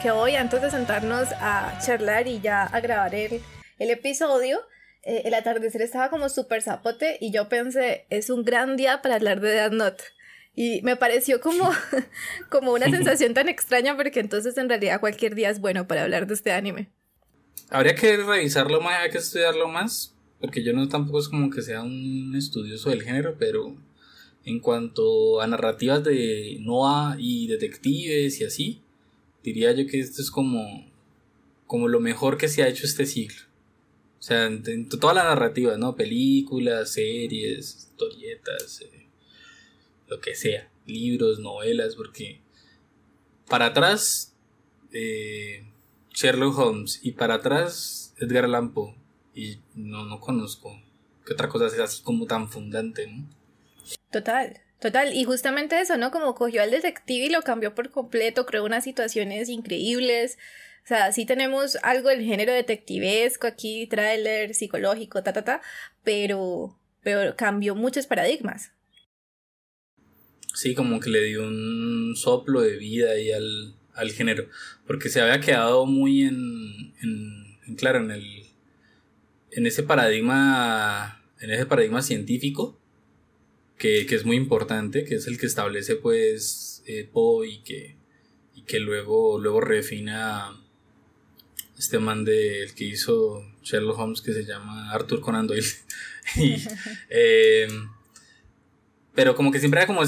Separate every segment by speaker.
Speaker 1: Que hoy, antes de sentarnos a charlar y ya a grabar el, el episodio, eh, el atardecer estaba como súper zapote y yo pensé, es un gran día para hablar de Death Note. Y me pareció como, como una sensación tan extraña porque entonces en realidad cualquier día es bueno para hablar de este anime.
Speaker 2: Habría que revisarlo más, hay que estudiarlo más, porque yo no tampoco es como que sea un estudioso del género, pero en cuanto a narrativas de Noah y detectives y así, diría yo que esto es como, como lo mejor que se ha hecho este siglo. O sea, en, toda la narrativa, ¿no? Películas, series, historietas, eh, lo que sea, libros, novelas, porque para atrás eh, Sherlock Holmes y para atrás Edgar Allan Poe y no, no conozco qué otra cosa es así como tan fundante, ¿no?
Speaker 1: Total, total. Y justamente eso, ¿no? Como cogió al detective y lo cambió por completo, creó unas situaciones increíbles. O sea, sí tenemos algo del género detectivesco aquí, thriller, psicológico, ta, ta, ta, pero, pero cambió muchos paradigmas.
Speaker 2: Sí, como que le dio un soplo de vida ahí al, al género, porque se había quedado muy en, en, claro, en el, en ese paradigma, en ese paradigma científico, que, que es muy importante, que es el que establece pues eh, Poe y que, y que luego, luego refina este man de el que hizo Sherlock Holmes que se llama Arthur Conan Doyle. y, eh, pero como que siempre era como,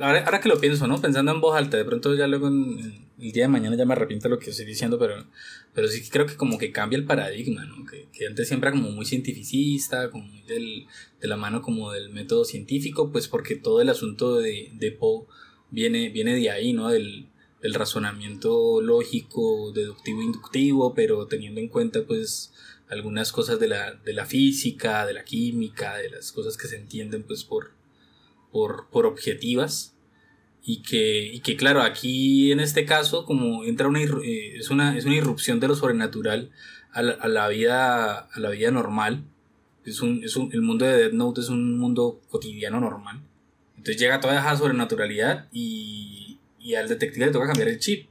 Speaker 2: ahora, que lo pienso, ¿no? Pensando en voz alta, de pronto ya luego en, el día de mañana ya me arrepiento de lo que estoy diciendo, pero, pero sí creo que como que cambia el paradigma, ¿no? Que, que antes siempre era como muy cientificista, como muy del, de la mano como del método científico, pues porque todo el asunto de, de Poe viene, viene de ahí, ¿no? Del, el razonamiento lógico, deductivo, inductivo, pero teniendo en cuenta pues algunas cosas de la, de la física, de la química, de las cosas que se entienden pues por, por, por objetivas. Y que, y que claro, aquí en este caso como entra una, eh, es, una, es una irrupción de lo sobrenatural a la, a la vida, a la vida normal. Es un, es un, el mundo de Death Note es un mundo cotidiano normal. Entonces llega toda esa sobrenaturalidad y y al detective le toca cambiar el chip.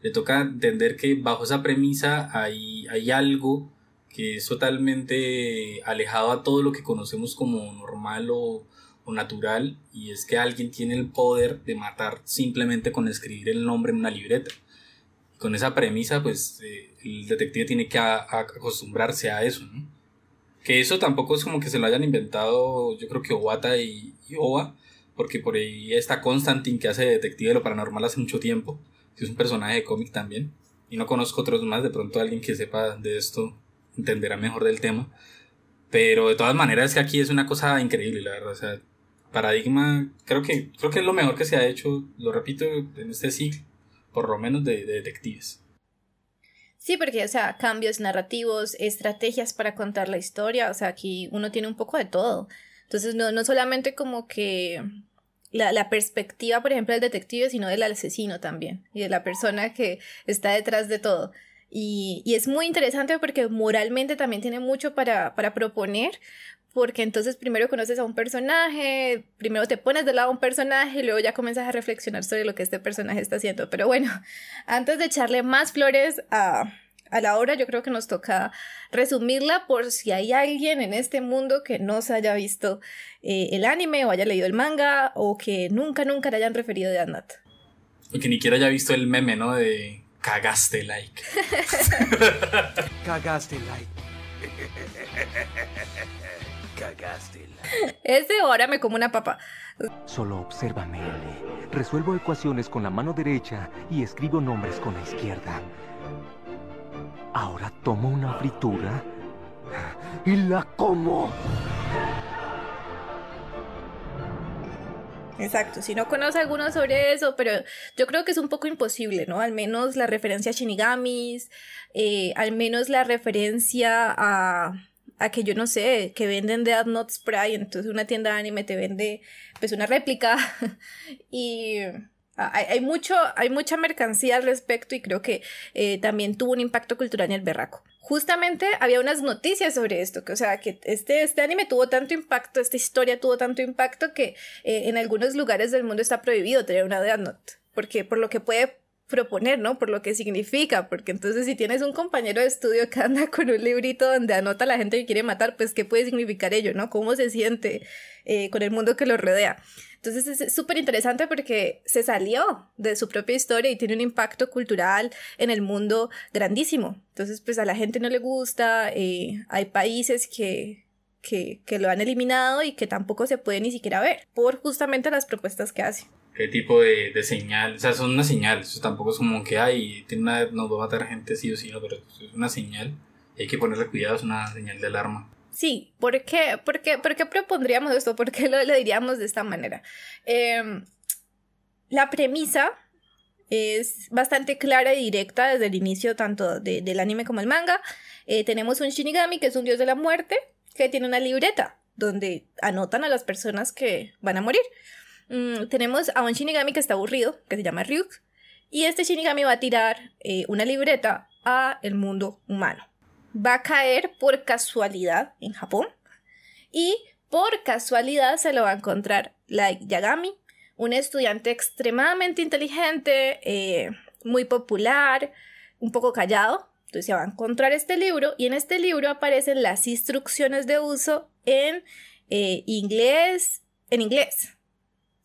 Speaker 2: Le toca entender que bajo esa premisa hay, hay algo que es totalmente alejado a todo lo que conocemos como normal o, o natural y es que alguien tiene el poder de matar simplemente con escribir el nombre en una libreta. con esa premisa, pues eh, el detective tiene que acostumbrarse a eso, ¿no? Que eso tampoco es como que se lo hayan inventado, yo creo que Obata y, Oba, porque por ahí está Constantine que hace detective de lo paranormal hace mucho tiempo, que es un personaje de cómic también, y no conozco otros más, de pronto alguien que sepa de esto entenderá mejor del tema, pero de todas maneras es que aquí es una cosa increíble, la verdad, o sea, paradigma, creo que, creo que es lo mejor que se ha hecho, lo repito, en este siglo, por lo menos de, de detectives.
Speaker 1: Sí, porque, o sea, cambios narrativos, estrategias para contar la historia, o sea, aquí uno tiene un poco de todo. Entonces, no, no solamente como que la, la, perspectiva, por ejemplo, del detective, sino del asesino también y de la persona que está detrás de todo. Y, y es muy interesante porque moralmente también tiene mucho para, para proponer, porque entonces primero conoces a un personaje, primero te pones del lado a un personaje y luego ya comienzas a reflexionar sobre lo que este personaje está haciendo. Pero bueno, antes de echarle más flores a, a la hora yo creo que nos toca resumirla por si hay alguien en este mundo que no se haya visto eh, el anime o haya leído el manga o que nunca, nunca le hayan referido de Anat.
Speaker 2: O que ni siquiera haya visto el meme, ¿no? De cagaste like. cagaste like.
Speaker 1: Cagaste. Ese ahora me como una papa.
Speaker 3: Solo obsérvame, Resuelvo ecuaciones con la mano derecha y escribo nombres con la izquierda. Ahora tomo una fritura y la como.
Speaker 1: Exacto, si no conoce alguno sobre eso, pero yo creo que es un poco imposible, ¿no? Al menos la referencia a Shinigamis, eh, al menos la referencia a, a que yo no sé, que venden Death Note Spray, entonces una tienda de anime te vende pues una réplica y hay, mucho, hay mucha mercancía al respecto y creo que eh, también tuvo un impacto cultural en el berraco. Justamente había unas noticias sobre esto, que o sea, que este, este anime tuvo tanto impacto, esta historia tuvo tanto impacto que eh, en algunos lugares del mundo está prohibido tener una Death Note, porque por lo que puede proponer, ¿no? Por lo que significa, porque entonces si tienes un compañero de estudio que anda con un librito donde anota a la gente que quiere matar, pues qué puede significar ello, ¿no? ¿Cómo se siente eh, con el mundo que lo rodea? Entonces es súper interesante porque se salió de su propia historia y tiene un impacto cultural en el mundo grandísimo. Entonces pues a la gente no le gusta, eh, hay países que, que, que lo han eliminado y que tampoco se puede ni siquiera ver por justamente las propuestas que hace
Speaker 2: qué tipo de, de, señal, o sea, son una señal, eso tampoco es como que, hay, tiene una, nos va a matar gente sí o sí, no, pero es una señal hay que ponerle cuidado, es una señal de alarma.
Speaker 1: Sí, ¿por qué, por qué, por qué propondríamos esto? ¿Por qué lo, diríamos de esta manera? Em, la premisa es bastante clara y directa desde el inicio tanto del anime como el manga. Eh, tenemos un Shinigami que es un dios de la muerte que tiene una libreta donde anotan a las personas que van a morir. Mm, tenemos a un Shinigami que está aburrido, que se llama Ryuk, y este Shinigami va a tirar eh, una libreta a el mundo humano. Va a caer por casualidad en Japón y por casualidad se lo va a encontrar Light Yagami, un estudiante extremadamente inteligente, eh, muy popular, un poco callado. Entonces se va a encontrar este libro y en este libro aparecen las instrucciones de uso en eh, inglés, en inglés,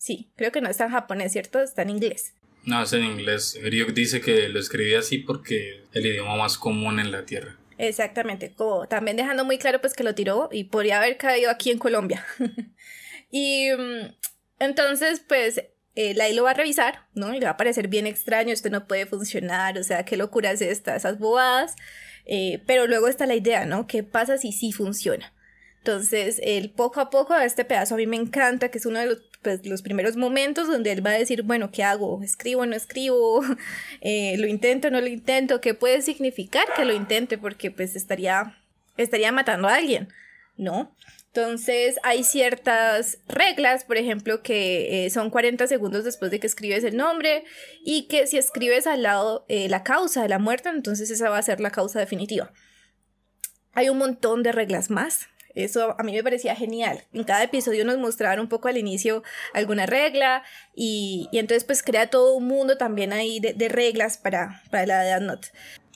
Speaker 1: Sí, creo que no está en japonés, ¿cierto? Está en inglés.
Speaker 2: No, es en inglés. Ryuk dice que lo escribía así porque es el idioma más común en la Tierra.
Speaker 1: Exactamente, como también dejando muy claro pues que lo tiró y podría haber caído aquí en Colombia. y mm, entonces pues eh, Lai lo va a revisar, ¿no? Y le va a parecer bien extraño, esto no puede funcionar, o sea, qué locura es esta, esas bobadas. Eh, pero luego está la idea, ¿no? ¿Qué pasa si sí funciona? Entonces, el poco a poco, este pedazo a mí me encanta, que es uno de los, pues, los primeros momentos donde él va a decir, bueno, ¿qué hago? ¿Escribo no escribo? Eh, ¿Lo intento no lo intento? ¿Qué puede significar que lo intente? Porque pues estaría, estaría matando a alguien, ¿no? Entonces hay ciertas reglas, por ejemplo, que eh, son 40 segundos después de que escribes el nombre y que si escribes al lado eh, la causa de la muerte, entonces esa va a ser la causa definitiva. Hay un montón de reglas más eso a mí me parecía genial. En cada episodio nos mostraban un poco al inicio alguna regla y, y entonces pues crea todo un mundo también ahí de, de reglas para, para la Death Note.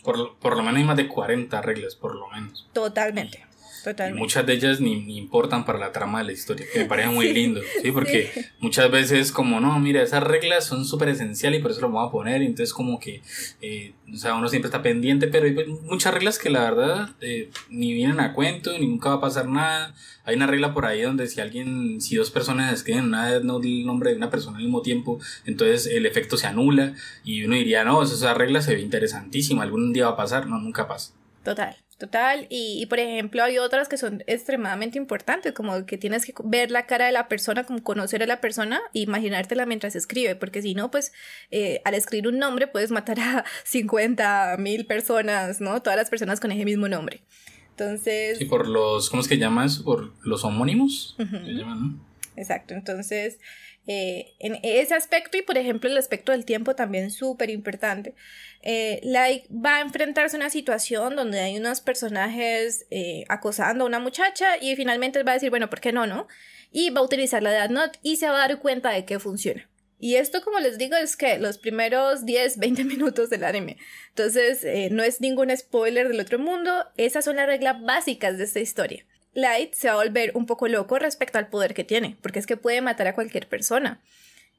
Speaker 2: Por, por, lo menos hay más de 40 reglas, por lo menos.
Speaker 1: Totalmente.
Speaker 2: Y muchas de ellas ni, importan para la trama de la historia, que me parece muy lindo, ¿sí? Porque muchas veces como, no, mira, esas reglas son súper esenciales y por eso lo vamos a poner, y entonces como que, eh, o sea, uno siempre está pendiente, pero hay muchas reglas que la verdad eh, ni vienen a cuento, ni nunca va a pasar nada. Hay una regla por ahí donde si alguien, si dos personas escriben una, no el nombre de una persona al mismo tiempo, entonces el efecto se anula y uno diría, no, esa regla se ve interesantísima, algún día va a pasar, no, nunca pasa.
Speaker 1: Total. Total, y, por ejemplo hay otras que son extremadamente importantes, como que tienes que ver la cara de la persona, como conocer a la persona e imaginártela mientras escribe, porque si no, pues eh, al escribir un nombre puedes matar a 50 mil personas, ¿no? Todas las personas con ese mismo nombre. Entonces...
Speaker 2: Y por los, ¿cómo es que llamas? Por los homónimos.
Speaker 1: Exacto, entonces eh, en ese aspecto y por ejemplo el aspecto del tiempo también súper importante. Eh, like va a enfrentarse a una situación donde hay unos personajes eh, acosando a una muchacha y finalmente va a decir, bueno, ¿por qué no, no? Y va a utilizar la Death Note y se va a dar cuenta de que funciona. Y esto, como les digo, es que los primeros 10, 20 minutos del anime. Entonces, no es ningún spoiler del otro mundo. Esas son las reglas básicas de esta historia. Light se va a volver un poco loco respecto al poder que tiene, porque es que puede matar a cualquier persona,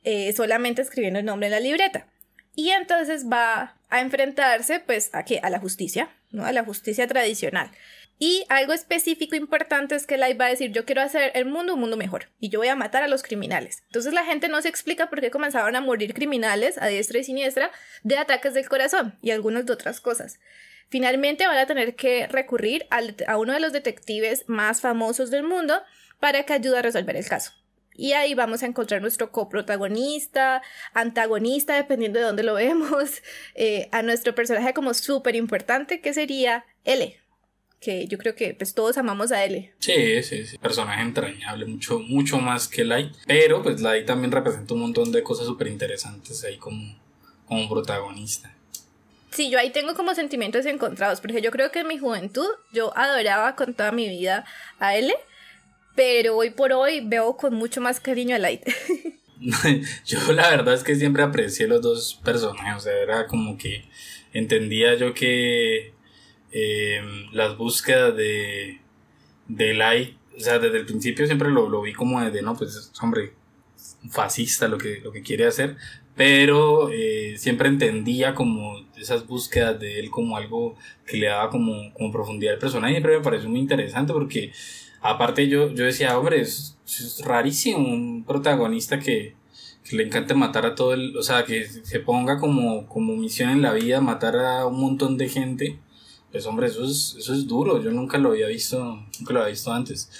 Speaker 1: eh, solamente escribiendo el nombre en la libreta. Y entonces va a enfrentarse, pues, ¿a qué? A la justicia, ¿no? A la justicia tradicional. Y algo específico importante es que Light va a decir, yo quiero hacer el mundo un mundo mejor y yo voy a matar a los criminales. Entonces la gente no se explica por qué comenzaban a morir criminales a diestra y siniestra de ataques del corazón y algunas de otras cosas. Finalmente van a tener que recurrir a uno de los detectives más famosos del mundo para que ayude a resolver el caso. Y ahí vamos a encontrar nuestro coprotagonista, antagonista, dependiendo de dónde lo vemos, eh, a nuestro personaje como súper importante, que sería L, que yo creo que pues todos amamos a L.
Speaker 2: Sí, sí, sí. Personaje entrañable, mucho, mucho más que Light. Pero pues Light también representa un montón de cosas súper interesantes ahí como, como protagonista.
Speaker 1: Sí, yo ahí tengo como sentimientos encontrados, porque yo creo que en mi juventud yo adoraba con toda mi vida a L, pero hoy por hoy veo con mucho más cariño a Light.
Speaker 2: yo la verdad es que siempre aprecié los dos personajes, o sea, era como que entendía yo que eh, las búsquedas de, de Light, o sea, desde el principio siempre lo, lo vi como de, no, pues, hombre, fascista lo que, lo que quiere hacer, pero eh, siempre entendía como esas búsquedas de él como algo que le daba como, como profundidad al personaje, siempre me pareció muy interesante porque aparte yo, yo decía, hombre, es, rarísimo un protagonista que, le encante matar a todo el, o sea, que se ponga como, como misión en la vida matar a un montón de gente pues hombre, eso es, eso es duro, yo nunca lo había visto, nunca lo había visto antes.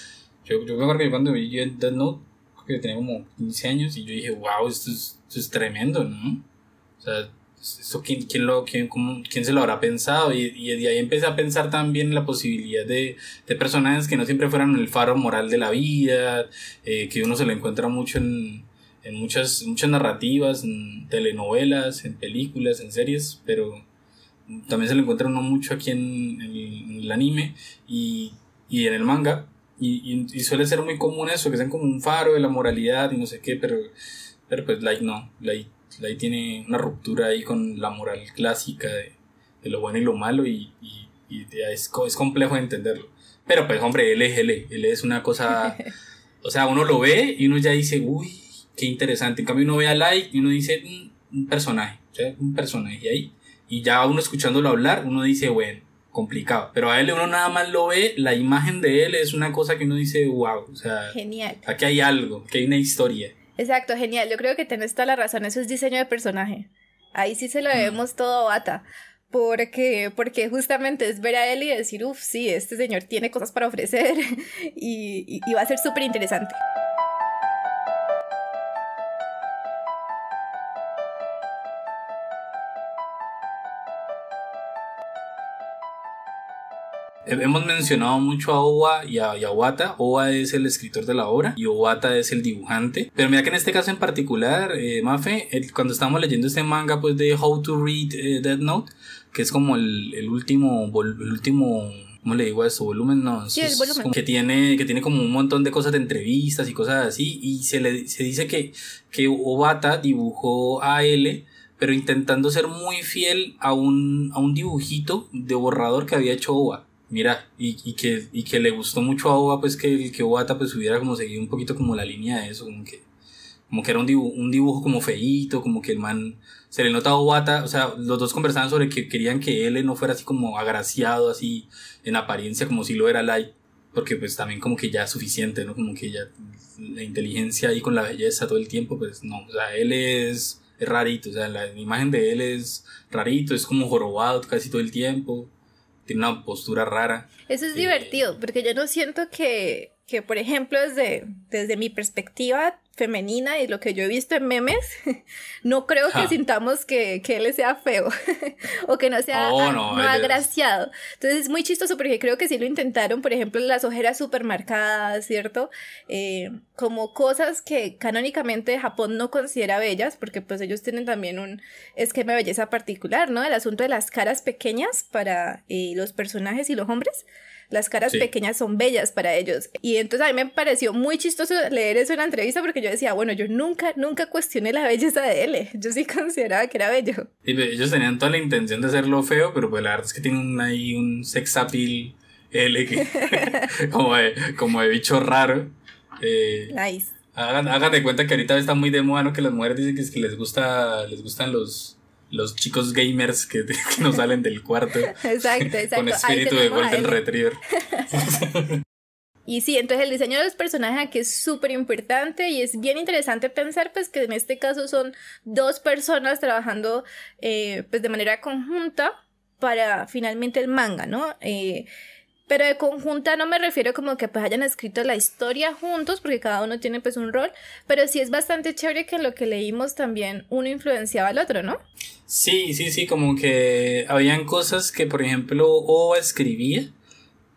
Speaker 2: Yo, yo me acuerdo que cuando vi Dead Note, que tenía como 15 años, y yo dije, wow, esto es, esto es tremendo, ¿no? O sea, esto quién, quién, lo, quién, cómo, quién se lo habrá pensado? Y, y de ahí empecé a pensar también la posibilidad de, de personajes que no siempre fueran el faro moral de la vida, eh, que uno se lo encuentra mucho en, en muchas, muchas narrativas, en telenovelas, en películas, en series, pero también se lo encuentra uno mucho aquí en, el anime y, y, en el manga. Y, y, suele ser muy común eso, que sean como un faro de la moralidad y no sé qué, pero, pero pues Light no. Light, Light tiene una ruptura ahí con la moral clásica de, de lo bueno y lo malo y, y es, es, complejo de entenderlo. Pero pues hombre, él es él, él es una cosa... O sea, uno lo ve y uno ya dice, uy, qué interesante. En cambio uno ve a Light y uno dice, mm, un personaje, o sea, un personaje. Y ahí y ya uno escuchándolo hablar, uno dice, bueno, complicado. Pero a él uno nada más lo ve, la imagen de él es una cosa que uno dice, wow, o sea,
Speaker 1: genial.
Speaker 2: Aquí hay algo, que hay una historia.
Speaker 1: Exacto, genial. Yo creo que tienes toda la razón, eso es diseño de personaje. Ahí sí se lo vemos todo bata. Porque, porque justamente es ver a él y decir, uff, sí, este señor tiene cosas para ofrecer y, y va a ser súper interesante.
Speaker 2: Hemos mencionado mucho a Owa y a, Owata. Owa es el escritor de la obra y Owata es el dibujante. Pero mira que en este caso en particular, eh, Mafe, cuando estábamos leyendo este manga pues de How to Read eh, Dead Note, que es como el, el último, el último ¿cómo le digo a eso? Volumen, no.
Speaker 1: Sí, el volumen.
Speaker 2: Que tiene, que tiene como un montón de cosas de entrevistas y cosas así. Y se le se dice que, que Obata dibujó a L, pero intentando ser muy fiel a un, a un dibujito de borrador que había hecho Oba. Mira, y, y, que, y que le gustó mucho a Oba, pues que, que Obata pues hubiera como seguido un poquito como la línea de eso, como que, como que era un dibujo, un dibujo como feíto, como que el man, se le nota a Obata, o sea, los dos conversaban sobre que querían que él no fuera así como agraciado, así, en apariencia, como si lo era Light, porque pues también como que ya es suficiente, ¿no? Como que ya la inteligencia ahí con la belleza todo el tiempo, pues no, o sea, él es, es rarito, o sea, la imagen de él es rarito, es como jorobado casi todo el tiempo tiene una postura rara.
Speaker 1: Eso es divertido, porque yo no siento que, que por ejemplo, desde, desde mi perspectiva, femenina y lo que yo he visto en memes, no creo que sintamos que, que, él sea feo o que no sea oh, no, agraciado. Entonces es muy chistoso porque creo que sí lo intentaron, por ejemplo, las ojeras súper marcadas, ¿cierto? Eh, como cosas que canónicamente Japón no considera bellas, porque pues ellos tienen también un esquema de belleza particular, ¿no? El asunto de las caras pequeñas para eh, los personajes y los hombres las caras pequeñas son bellas para ellos. Y entonces a mí me pareció muy chistoso leer eso en la entrevista porque yo decía, bueno, yo nunca, nunca cuestioné la belleza de él. Yo sí consideraba que era bello.
Speaker 2: Y pues, ellos tenían toda la intención de hacerlo feo, pero pues la verdad es que tienen ahí un sex appeal L que, como, de, como de bicho raro. Eh,
Speaker 1: nice.
Speaker 2: Hagan, de cuenta que ahorita está muy de moda, ¿no? Que las mujeres dicen que, es que les gusta, les gustan los, los chicos gamers que, que no salen del cuarto.
Speaker 1: exacto, exacto.
Speaker 2: Con espíritu de Golden Retriever.
Speaker 1: Y sí, entonces el diseño de los personajes aquí es súper importante y es bien interesante pensar pues que en este caso son dos personas trabajando eh, pues de manera conjunta para finalmente el manga, ¿no? Eh, pero de conjunta no me refiero como que pues hayan escrito la historia juntos, porque cada uno tiene pues un rol, pero sí es bastante chévere que lo que leímos también uno influenciaba al otro, ¿no?
Speaker 2: Sí, sí, sí, como que habían cosas que por ejemplo O escribía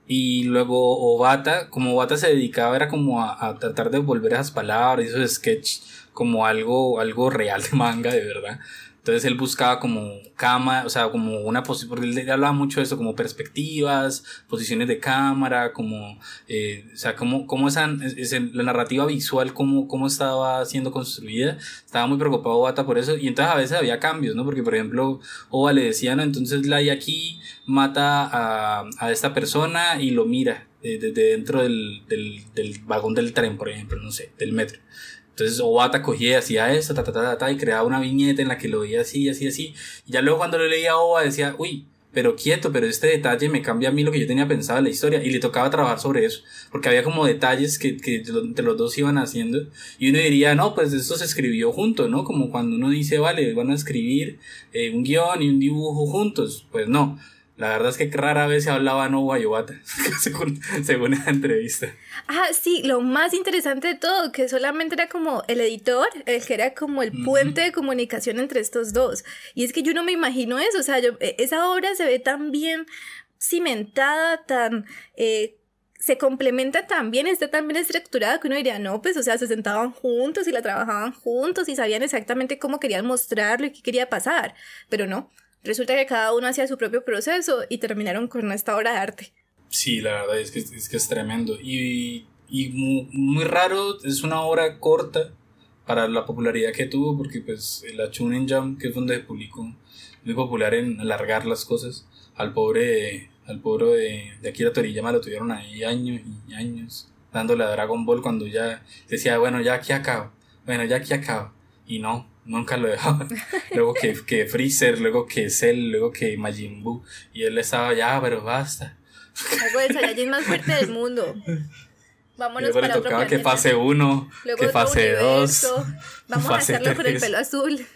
Speaker 2: Y luego Obata, como Obata se dedicaba era como a, a tratar de volver esas palabras, esos sketches como algo, algo real de manga, de verdad. Entonces él buscaba como cama, o sea, como una posición, porque él hablaba mucho de eso, como perspectivas, posiciones de cámara, como, eh, o sea, como, como esa, la narrativa visual, cómo, cómo estaba siendo construida. Estaba muy preocupado Obata por eso, y entonces a veces había cambios, ¿no? Porque, por ejemplo, Oba le decía, no, entonces Lai aquí mata a, a esta persona y lo mira desde de, dentro del, del, del vagón del tren, por ejemplo, no sé, del metro. Entonces Obata cogía y hacía eso, ta, ta, ta, ta, y creaba una viñeta en la que lo veía así, así, así. Y ya luego cuando lo leía a Oba decía, uy, pero quieto, pero este detalle me cambia a mí lo que yo tenía pensado en la historia. Y le tocaba trabajar sobre eso, porque había como detalles que, que entre los dos iban haciendo. Y uno diría, no, pues esto se escribió junto, ¿no? Como cuando uno dice, vale, van a escribir eh, un guion y un dibujo juntos. Pues no. La verdad es que rara vez se hablaba no guayobata, según, según esa entrevista.
Speaker 1: Ah, sí, lo más interesante de todo, que solamente era como el editor, el que era como el puente de comunicación entre estos dos. Y es que yo no me imagino eso, o sea, yo, e, esa obra se ve tan bien cimentada, tan... Eh, se complementa tan bien, está tan bien estructurada que uno diría, no, pues, o sea, se sentaban juntos y la trabajaban juntos y sabían exactamente cómo querían mostrarlo y qué quería pasar, pero no, resulta que cada uno hacía su propio proceso y terminaron con esta obra de arte.
Speaker 2: Sí, la verdad es que es, que es tremendo. Y, y muy, raro, es una obra corta para la popularidad que tuvo, porque pues la Chunin Jam, que es donde se publicó, muy popular en alargar las cosas, al pobre, al pobre de, de Akira Toriyama lo tuvieron ahí años y años, dándole a Dragon Ball cuando ya decía, bueno, ya aquí acabo, bueno, ya aquí acabo, y no, nunca lo dejaban. luego que, que Freezer, luego que Cell, luego que Majin Buu. Y él estaba ya, pero basta.
Speaker 1: Algo de Saiyajin más fuerte del mundo. Vámonos luego
Speaker 2: para le tocaba que fase 1, que fase 2.
Speaker 1: Vamos a hacerlo con el pelo azul.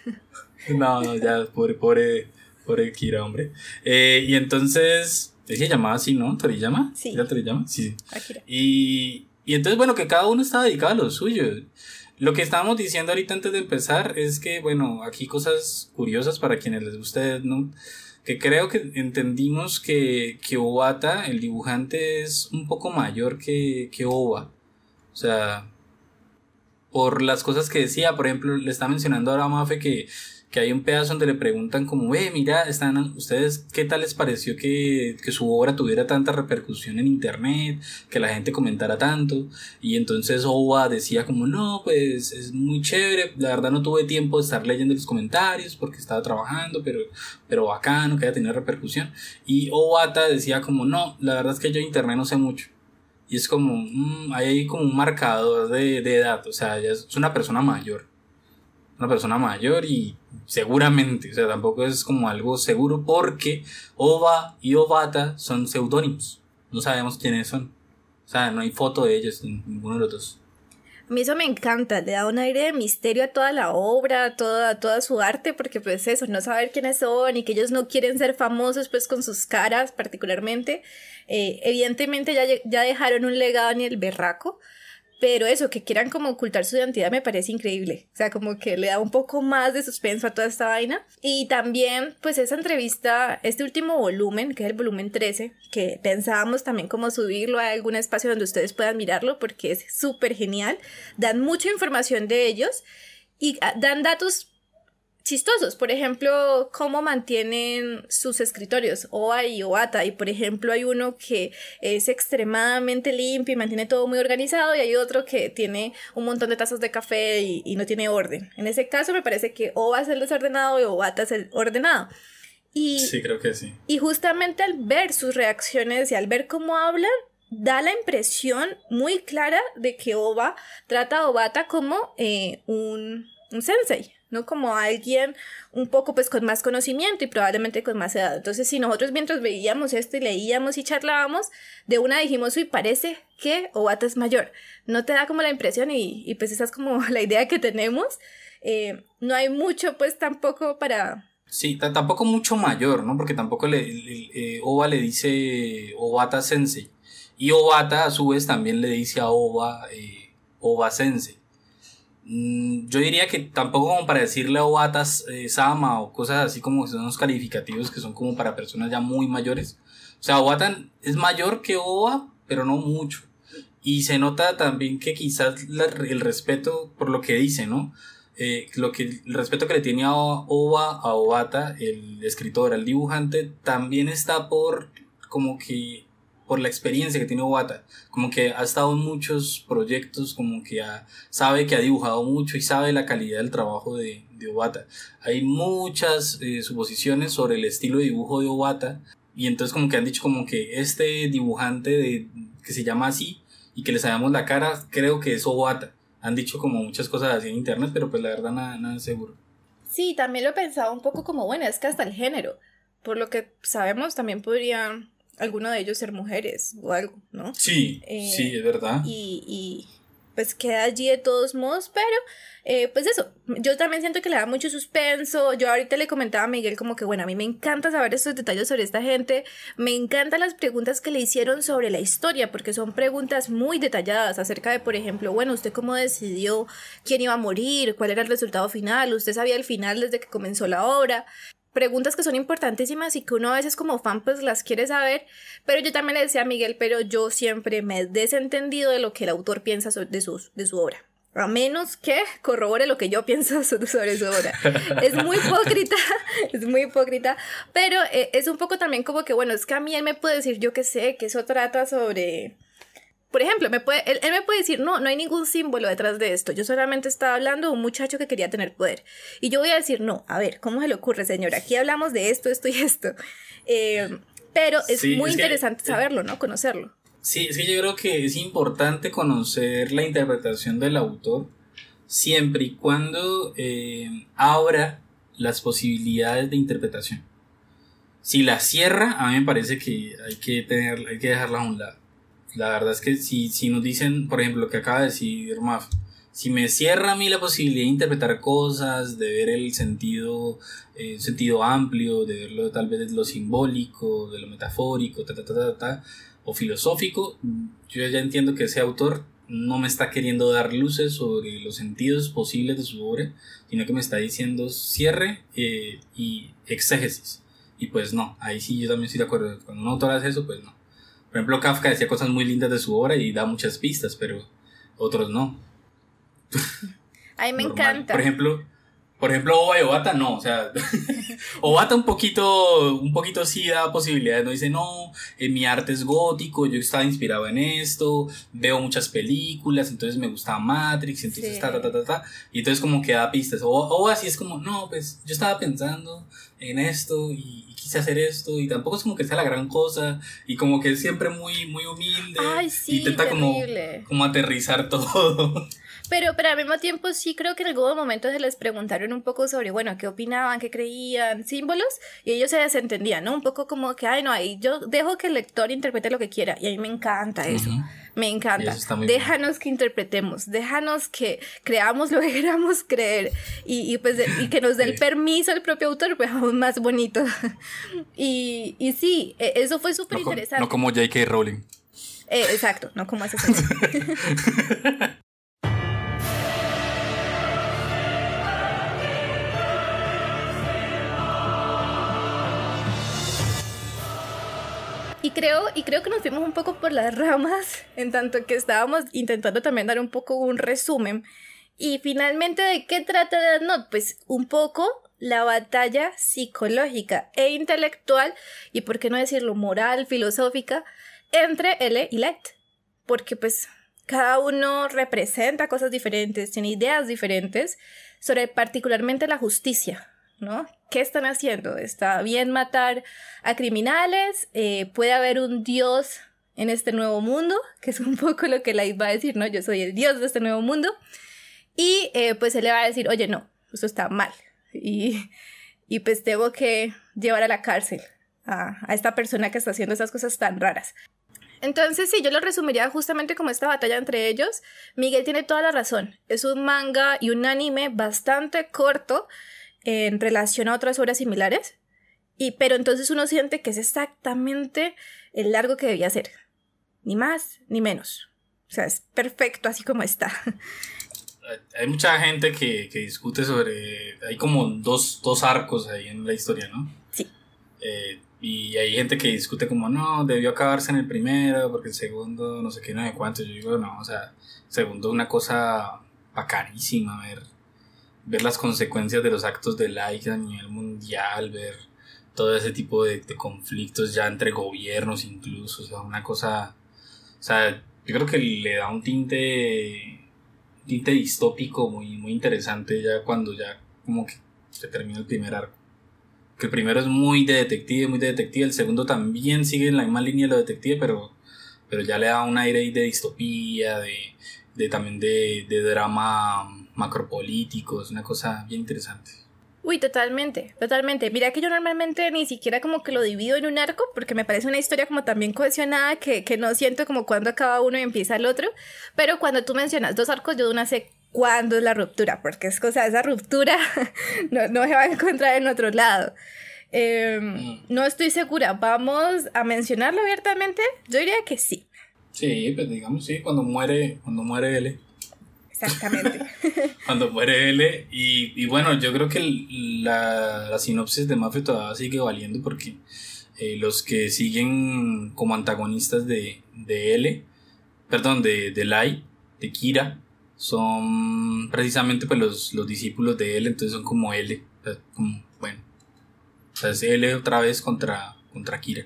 Speaker 2: no, no, ya, pobre, pobre, pobre Kira, hombre. Eh, y entonces, se llamaba así, ¿no? ¿Toriyama? Sí. ¿Era Toriyama? Sí. Akira. Y, y entonces, bueno, que cada uno estaba dedicado a lo suyo. Lo que estábamos diciendo ahorita antes de empezar es que, bueno, aquí cosas curiosas para quienes les guste, ¿no? Que creo que entendimos que, que Obata, el dibujante, es un poco mayor que, que Oba. O sea, por las cosas que decía, por ejemplo, le está mencionando ahora a Mafe que que hay un pedazo donde le preguntan como, eh, mira, están ustedes, ¿qué tal les pareció que, que, su obra tuviera tanta repercusión en internet, que la gente comentara tanto? Y entonces Owa decía como, no, pues es muy chévere, la verdad no tuve tiempo de estar leyendo los comentarios porque estaba trabajando, pero, pero bacano que haya tenido repercusión. Y Owata decía como, no, la verdad es que yo internet no sé mucho. Y es como, mmm, hay como un marcador de, de edad, o sea, ella es una persona mayor una persona mayor y seguramente, o sea, tampoco es como algo seguro porque Ova y Obata son seudónimos. No sabemos quiénes son. O sea, no hay foto de ellos en ninguno de los dos.
Speaker 1: A mí eso me encanta, le da un aire de misterio a toda la obra, a toda, toda su arte, porque pues eso, no saber quiénes son y que ellos no quieren ser famosos pues con sus caras particularmente. Eh, evidentemente ya, ya dejaron un legado en el berraco, pero eso, que quieran como ocultar su identidad me parece increíble. O sea, como que le da un poco más de suspenso a toda esta vaina. Y también, pues esa entrevista, este último volumen, que es el volumen 13, que pensábamos también como subirlo a algún espacio donde ustedes puedan mirarlo porque es súper genial. Dan mucha información de ellos y ah, dan datos chistosos. Por ejemplo, cómo mantienen sus escritorios, OA y OATA. Y por ejemplo, hay uno que es extremadamente limpio y mantiene todo muy organizado, y hay otro que tiene un montón de tazas de café y, no tiene orden. En ese caso, me parece que OA es el desordenado y OATA es el ordenado. Y,
Speaker 2: sí, creo que sí.
Speaker 1: Y justamente al ver sus reacciones y al ver cómo hablan, da la impresión muy clara de que Oba trata a Obata como eh, un, un sensei, ¿no? Como alguien un poco pues con más conocimiento y probablemente con más edad. Entonces, si nosotros mientras veíamos esto y leíamos y charlábamos, de una dijimos, uy, parece que Obata es mayor. No te da como la impresión y, pues esa es como la idea que tenemos. Eh, no hay mucho pues tampoco para...
Speaker 2: Sí, tampoco mucho mayor, ¿no? Porque tampoco le, eh, Oba le dice Obata Sensei. Y Obata a su vez también le dice a Oba eh, Oba Sensei yo diría que tampoco como para decirle Obatas eh, Sama o cosas así como son unos calificativos que son como para personas ya muy mayores. O sea, Obata es mayor que Oba, pero no mucho. Y se nota también que quizás el respeto por lo que dice, ¿no? Eh, lo que, el respeto que le tiene a Oba, a Obata, el escritor, al dibujante, también está por como que por la experiencia que tiene Obata, como que ha estado en muchos proyectos, como que sabe que ha dibujado mucho y sabe la calidad del trabajo de, de. Hay muchas eh, suposiciones sobre el estilo de dibujo de Obata y entonces como que han dicho como que este dibujante de, que se llama así y que le sabemos la cara, creo que es Obata han dicho como muchas cosas así en internet, pero pues la verdad nada, nada seguro.
Speaker 1: Sí, también lo he pensado un poco como, bueno, es que hasta el género, por lo que sabemos, también podrían alguno de ellos ser mujeres o algo, ¿no?
Speaker 2: Sí, eh, sí, es verdad.
Speaker 1: Y, y pues queda allí de todos modos, pero eh, pues eso, yo también siento que le da mucho suspenso. Yo ahorita le comentaba a Miguel como que, bueno, a mí me encanta saber estos detalles sobre esta gente. Me encantan las preguntas que le hicieron sobre la historia, porque son preguntas muy detalladas acerca de, por ejemplo, bueno, ¿usted cómo decidió quién iba a morir? ¿Cuál era el resultado final? ¿Usted sabía el final desde que comenzó la obra? Preguntas que son importantísimas y que uno a veces como fan pues las quiere saber, pero yo también le decía a Miguel, pero yo siempre me he desentendido de lo que el autor piensa de, de su obra a menos que corrobore lo que yo pienso sobre su obra. Es muy hipócrita, es muy hipócrita, pero eh, es un poco también como que, bueno, es que a mí él me puede decir, yo qué sé, que eso trata sobre... Por ejemplo, me puede, él, me puede decir, no, no hay ningún símbolo detrás de esto, yo solamente estaba hablando de un muchacho que quería tener poder. Y yo voy a decir, no, a ver, ¿cómo se le ocurre, señora? Aquí hablamos de esto, esto y esto. Eh, pero es muy interesante eh, saberlo, ¿no? Conocerlo.
Speaker 2: Sí, es que yo creo que es importante conocer la interpretación del autor siempre y cuando eh, abra las posibilidades de interpretación. Si la cierra, a mí me parece que hay que, tener, hay que dejarla a un lado. La verdad es que si, si nos dicen, por ejemplo, lo que acaba de decir Maf, si me cierra a mí la posibilidad de interpretar cosas, de ver el sentido, eh, sentido amplio, de verlo tal vez de lo simbólico, de lo metafórico, ta, ta, ta, ta, ta o filosófico, yo ya entiendo que ese autor no me está queriendo dar luces sobre los sentidos posibles de su obra, sino que me está diciendo cierre eh, y exégesis. Y pues no, ahí sí yo también estoy de acuerdo. Cuando un autor hace eso, pues no. Por ejemplo, Kafka decía cosas muy lindas de su obra y da muchas pistas, pero otros no.
Speaker 1: A mí me encanta.
Speaker 2: Por ejemplo, por ejemplo, Oba y Obata no, o sea, Obata un poquito, un poquito sí da posibilidades, no dice, no, eh, mi arte es gótico, yo estaba inspirado en esto, veo muchas películas, entonces me gustaba Matrix, entonces ta, ta, ta, ta, ta, y entonces como que da pistas, o, o así es como, no, pues yo estaba pensando en esto y, quise hacer esto y tampoco es como que sea la gran cosa y como que es siempre muy, muy humilde,
Speaker 1: Ay, sí,
Speaker 2: intenta como, como aterrizar todo.
Speaker 1: Pero, pero al mismo tiempo sí creo que en algún momento se les preguntaron un poco sobre, bueno, qué opinaban, qué creían, símbolos, y ellos se desentendían, ¿no? Un poco como que, ay, no, ahí yo dejo que el lector interprete lo que quiera, y a mí me encanta eso, me encanta. Déjanos que interpretemos, déjanos que creamos lo que queramos creer, y, y pues, y que nos dé el permiso al propio autor, pues aún más bonito. y, y sí, e, eso fue súper interesante.
Speaker 2: No como J.K. Rowling.
Speaker 1: Eh, exacto, no como ese Y creo, y creo que nos fuimos un poco por las ramas, en tanto que estábamos intentando también dar un poco un resumen. Y finalmente, ¿de qué trata Death Note? Pues un poco la batalla psicológica e intelectual, y por qué no decirlo moral, filosófica, entre L y Let. Porque pues cada uno representa cosas diferentes, tiene ideas diferentes sobre particularmente la justicia, ¿no? ¿Qué están haciendo? ¿Está bien matar a criminales? Eh, ¿Puede haber un dios en este nuevo mundo? Que es un poco lo que la va a decir, ¿no? Yo soy el dios de este nuevo mundo. Y eh, pues él le va a decir, oye, no, eso está mal. Y, pues tengo que llevar a la cárcel a, a esta persona que está haciendo esas cosas tan raras. Entonces, sí, yo lo resumiría justamente como esta batalla entre ellos. Miguel tiene toda la razón. Es un manga y un anime bastante corto en relación a otras obras similares, y, pero entonces uno siente que es exactamente el largo que debía ser, ni más ni menos. O sea, es perfecto así como está.
Speaker 2: hay mucha gente que, que, discute sobre. Hay como dos, dos, arcos ahí en la historia, ¿no?
Speaker 1: Sí.
Speaker 2: Eh, y hay gente que discute como, no, debió acabarse en el primero, porque el segundo, no sé qué, no sé cuánto. Yo digo, no, o sea, segundo, una cosa bacanísima, ver, ver las consecuencias de los actos de like a nivel mundial, ver todo ese tipo de, de conflictos ya entre gobiernos incluso, o sea, una cosa. O sea, yo creo que le da un tinte tinte distópico muy, muy interesante ya cuando ya como que se termina el primer arco. Que el primero es muy de detective, muy de detective, el segundo también sigue en la misma línea de lo detective, pero, pero ya le da un aire de distopía, de, de también de, de drama macropolítico, es una cosa bien interesante.
Speaker 1: Uy, totalmente, totalmente. Mira que yo normalmente ni siquiera como que lo divido en un arco porque me parece una historia como también cohesionada que, que no siento como cuando acaba uno y empieza el otro. Pero cuando tú mencionas dos arcos, yo de una sé cuándo es la ruptura, porque es cosa, esa ruptura no, no se va a encontrar en otro lado. Mm. no estoy segura, ¿vamos a mencionarlo abiertamente? Yo diría que sí.
Speaker 2: Sí, pues digamos sí, cuando muere, cuando muere L.
Speaker 1: Exactamente.
Speaker 2: Cuando muere L. Y, bueno, yo creo que la, la, sinopsis de Mafia todavía sigue valiendo porque eh, los que siguen como antagonistas de, de L, perdón, de, de Lai, de Kira, son precisamente pues los, los discípulos de L, entonces son como L. como, bueno, o sea, es L otra vez contra, contra Kira.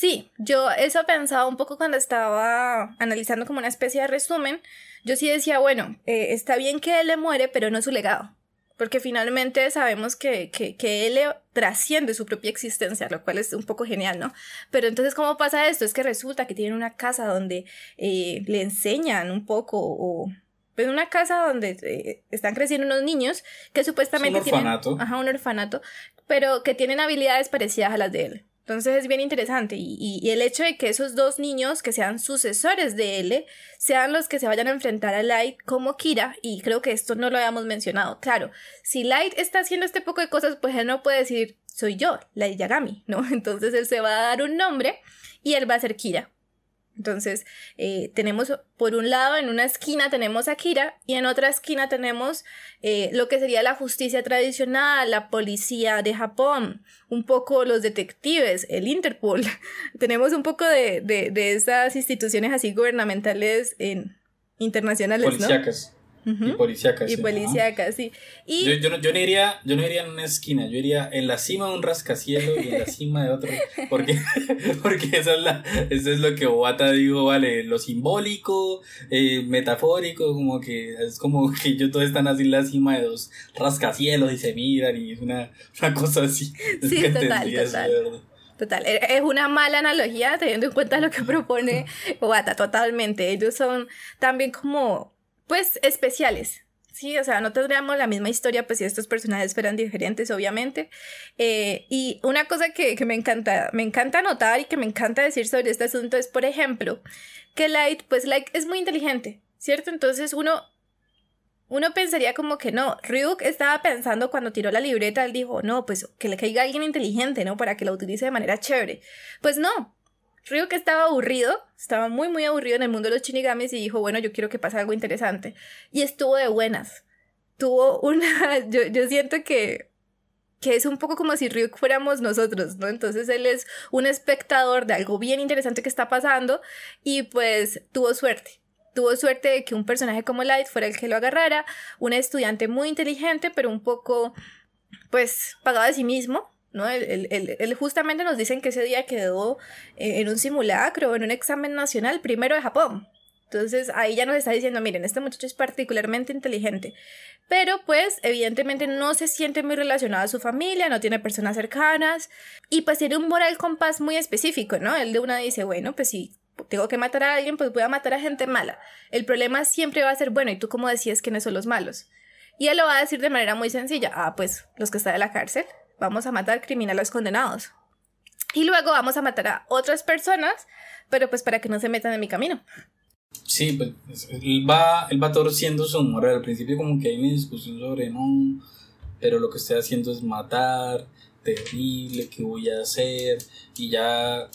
Speaker 1: Sí, yo eso pensaba un poco cuando estaba analizando como una especie de resumen. Yo sí decía, bueno, eh, está bien que él le muere, pero no su legado. Porque finalmente sabemos que, que, que él trasciende su propia existencia, lo cual es un poco genial, ¿no? Pero entonces, ¿cómo pasa esto? Es que resulta que tiene una casa donde eh, le enseñan un poco o pues una casa donde eh, están creciendo unos niños que supuestamente
Speaker 2: un orfanato.
Speaker 1: tienen ajá, un orfanato, pero que tienen habilidades parecidas a las de él. Entonces es bien interesante y, y, el hecho de que esos dos niños que sean sucesores de L sean los que se vayan a enfrentar a Light como Kira y creo que esto no lo habíamos mencionado. Claro, si Light está haciendo este poco de cosas pues él no puede decir soy yo, Light Yagami, ¿no? Entonces él se va a dar un nombre y él va a ser Kira. Entonces, eh, tenemos por un lado, en una esquina tenemos a Kira y en otra esquina tenemos eh, lo que sería la justicia tradicional, la policía de Japón, un poco los detectives, el Interpol. tenemos un poco de, de, de esas instituciones así gubernamentales en, internacionales,
Speaker 2: y policíacas.
Speaker 1: Y policíacas, sí. Y...
Speaker 2: Yo, yo, no, yo, no iría, yo no iría en una esquina, yo iría en la cima de un rascacielos y en la cima de otro. Porque, porque eso, es la, eso es lo que Obata digo, vale, lo simbólico, eh, metafórico, como que es como que ellos todos están así en la cima de dos rascacielos y se miran y es una, una cosa así.
Speaker 1: Sí, total, total. Total, e, es una mala analogía teniendo en cuenta lo que propone Obata, totalmente. Ellos son también como pues especiales. Sí, o sea, no tendríamos la misma historia pues si estos personajes fueran diferentes, obviamente. Eh, y una cosa que, que, me encanta, me encanta notar y que me encanta decir sobre este asunto es, por ejemplo, que Light, pues Light es muy inteligente, ¿cierto? Entonces uno, uno pensaría como que no, Ryuk estaba pensando cuando tiró la libreta, él dijo, no, pues que le caiga alguien inteligente, ¿no? Para que la utilice de manera chévere. Pues no, Que estaba aburrido, estaba muy muy aburrido en el mundo de los shinigamis y dijo, bueno, yo quiero que pase algo interesante. Y estuvo de buenas. Tuvo una, yo, yo siento que, que es un poco como si Ryuk fuéramos nosotros, ¿no? Entonces él es un espectador de algo bien interesante que está pasando y pues tuvo suerte. Tuvo suerte de que un personaje como Light fuera el que lo agarrara, un estudiante muy inteligente, pero un poco, pues, pagado de sí mismo, ¿no? Él, justamente nos dicen que ese día quedó eh, en un simulacro, en un examen nacional primero de Japón. Entonces ahí ya nos está diciendo, miren, este muchacho es particularmente inteligente, pero pues evidentemente no se siente muy relacionado a su familia, no tiene personas cercanas y pues tiene un moral compás muy específico, ¿no? Él de una dice, bueno, pues si tengo que matar a alguien, pues voy a matar a gente mala. El problema siempre va a ser, bueno, ¿y tú cómo decías quiénes son los malos? Y él lo va a decir de manera muy sencilla, ah, pues los que están en la cárcel vamos a matar criminales condenados. Y luego vamos a matar a otras personas, pero pues para que no se metan en mi camino.
Speaker 2: Sí, pues él va, él va torciendo su moral. Al principio como que hay una discusión sobre no, pero lo que estoy haciendo es matar, terrible, ¿qué voy a hacer? Y ya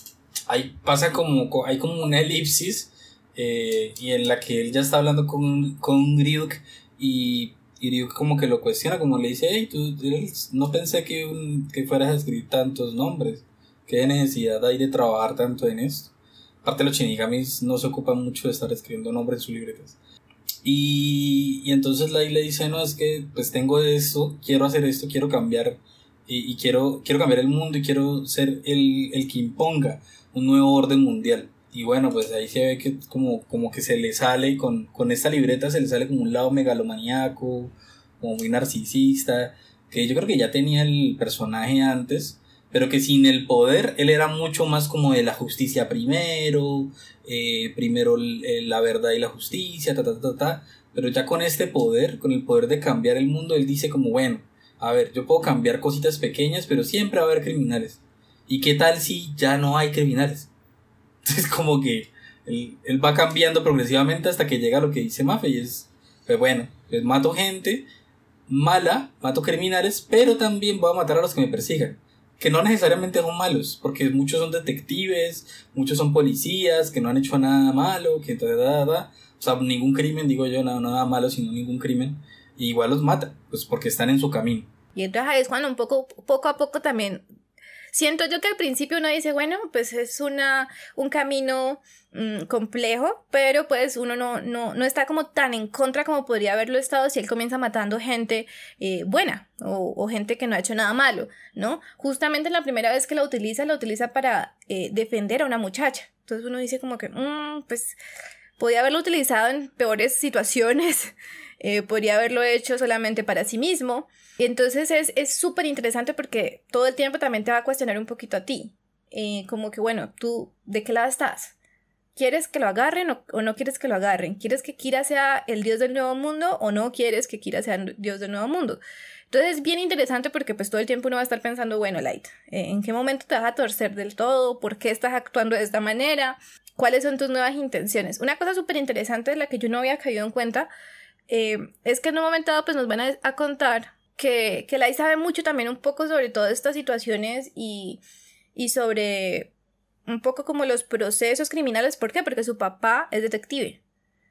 Speaker 2: ahí pasa como, hay como una elipsis eh, y en la que él ya está hablando con, con Ryuk y, y como que lo cuestiona, como le dice, hey, tú no pensé que, un, que fueras a escribir tantos nombres, qué necesidad hay de trabajar tanto en esto. Aparte los shinigamis no se ocupan mucho de estar escribiendo nombres en sus libretas. Y, y entonces Light le dice, no, es que pues tengo esto, quiero hacer esto, quiero cambiar y, y, quiero, quiero cambiar el mundo y quiero ser el, el que imponga un nuevo orden mundial. Y bueno, pues ahí se ve que como, como que se le sale, con, con esta libreta se le sale como un lado megalomaniaco, como muy narcisista, que yo creo que ya tenía el personaje antes, pero que sin el poder él era mucho más como de la justicia primero, eh, primero la verdad y la justicia, ta, ta, ta, ta, pero ya con este poder, con el poder de cambiar el mundo, él dice como, bueno, a ver, yo puedo cambiar cositas pequeñas, pero siempre va a haber criminales. ¿Y qué tal si ya no hay criminales? Entonces como que él, él, va cambiando progresivamente hasta que llega a lo que dice Mafe y es, pues bueno, pues mato gente mala, mato criminales, pero también voy a matar a los que me persigan. Que no necesariamente son malos, porque muchos son detectives, muchos son policías, que no han hecho nada malo, que da, da, da. O sea, ningún crimen, digo yo, nada, nada malo, sino ningún crimen. Y igual los mata, pues porque están en su camino.
Speaker 1: Y entonces es cuando un poco, poco a poco también siento yo que al principio uno dice, bueno, pues es una, un camino mmm, complejo, pero pues uno no, no, no, está como tan en contra como podría haberlo estado si él comienza matando gente eh, buena o, gente que no ha hecho nada malo, ¿no? Justamente la primera vez que la utiliza, la utiliza para eh, defender a una muchacha. Entonces uno dice como que, mmm, pues podía haberlo utilizado en peores situaciones, eh, podría haberlo hecho solamente para sí mismo. Y entonces es súper interesante porque todo el tiempo también te va a cuestionar un poquito a ti. Eh, como que, bueno, tú, ¿de qué lado estás? ¿Quieres que lo agarren o, o, no quieres que lo agarren? ¿Quieres que Kira sea el dios del nuevo mundo o no quieres que Kira sea el dios del nuevo mundo? Entonces es bien interesante porque pues todo el tiempo uno va a estar pensando, bueno, Light, eh, ¿en qué momento te vas a torcer del todo? ¿Por qué estás actuando de esta manera? ¿Cuáles son tus nuevas intenciones? Una cosa súper interesante de la que yo no había caído en cuenta eh, es que en un momento dado pues nos van a, a contar que, que Lai sabe mucho también un poco sobre todas estas situaciones y, y sobre un poco como los procesos criminales. ¿Por qué? Porque su papá es detective.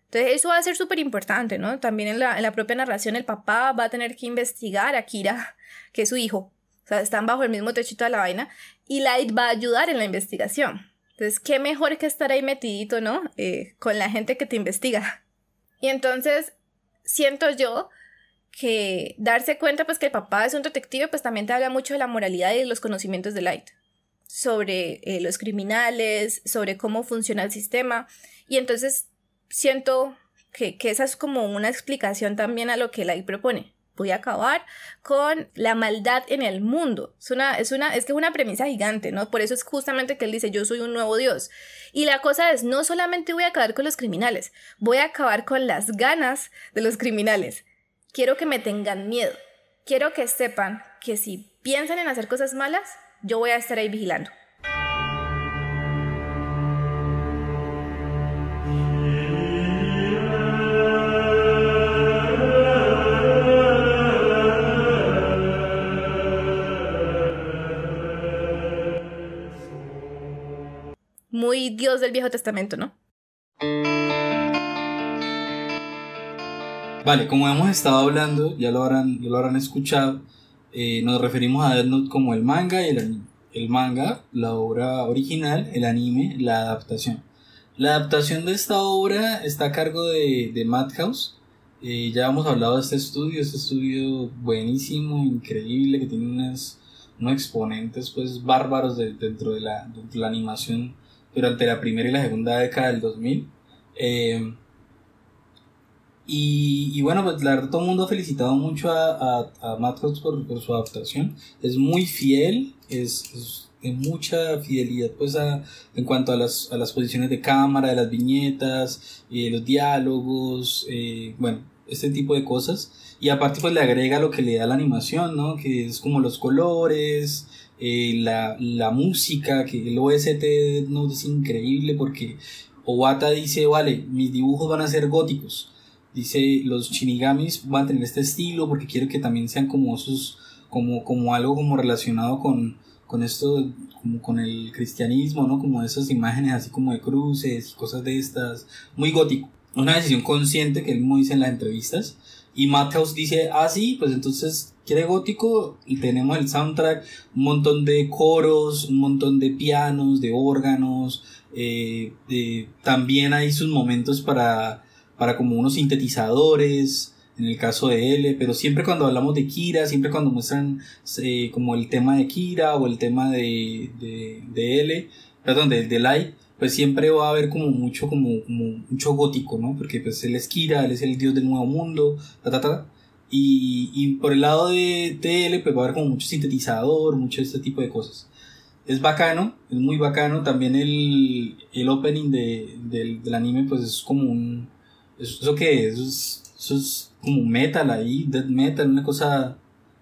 Speaker 1: Entonces eso va a ser súper importante, ¿no? También en la, en la propia narración el papá va a tener que investigar a Kira, que es su hijo. O sea, están bajo el mismo techito de la vaina. Y Light va a ayudar en la investigación. Entonces, qué mejor que estar ahí metidito, ¿no? Eh, con la gente que te investiga. Y entonces, siento yo que darse cuenta pues que el papá es un detective pues también te habla mucho de la moralidad y de los conocimientos de Light sobre eh, los criminales, sobre cómo funciona el sistema y entonces siento que, que, esa es como una explicación también a lo que Light propone. Voy a acabar con la maldad en el mundo. Es una, es una, es que es una premisa gigante, ¿no? Por eso es justamente que él dice, yo soy un nuevo Dios. Y la cosa es, no solamente voy a acabar con los criminales, voy a acabar con las ganas de los criminales quiero que me tengan miedo. Quiero que sepan que si piensan en hacer cosas malas, yo voy a estar ahí vigilando. Muy Dios del Viejo Testamento, ¿no?
Speaker 2: Vale, como hemos estado hablando, ya lo habrán, ya lo habrán escuchado, eh, nos referimos a Death Note como el manga y el anime. El manga, la obra original, el anime, la adaptación. La adaptación de esta obra está a cargo de, de Madhouse. Eh, ya hemos hablado de este estudio, este estudio buenísimo, increíble, que tiene unas, unos exponentes pues bárbaros de, dentro, de la, dentro de la animación durante la primera y la segunda década del 2000. Eh, y, y, bueno, pues la verdad todo el mundo ha felicitado mucho a, a, a Madhouse por, por, su adaptación. Es muy fiel, es, es de mucha fidelidad pues a, en cuanto a las, a las posiciones de cámara, de las viñetas, eh, los diálogos, eh, bueno, este tipo de cosas. Y aparte pues le agrega lo que le da la animación, ¿no? Que es como los colores, eh, la, la música, que el OST no es increíble porque Owata dice, vale, mis dibujos van a ser góticos dice los shinigamis van a tener este estilo porque quiero que también sean como sus como como algo como relacionado con con esto como con el cristianismo no como esas imágenes así como de cruces y cosas de estas muy gótico. Una decisión consciente que él mismo dice en las entrevistas. Y Matthews dice, ah, sí, pues entonces quiere gótico y tenemos el soundtrack, un montón de coros, un montón de pianos, de órganos, eh, también hay sus momentos para, para como unos sintetizadores, en el caso de L, pero siempre cuando hablamos de Kira, siempre cuando muestran eh, como el tema de Kira o el tema de, de, de L, perdón, de, de Light, pues siempre va a haber como mucho, como, como mucho gótico, ¿no? Porque pues él es Kira, él es el dios del nuevo mundo, ta, ta, ta. Y, y por el lado de TL, pues va a haber como mucho sintetizador, mucho este tipo de cosas. Es bacano, es muy bacano. También el, el opening de, del, del anime, pues es como un. ¿Eso qué es? Eso es, eso es como metal ahí, death metal, una cosa.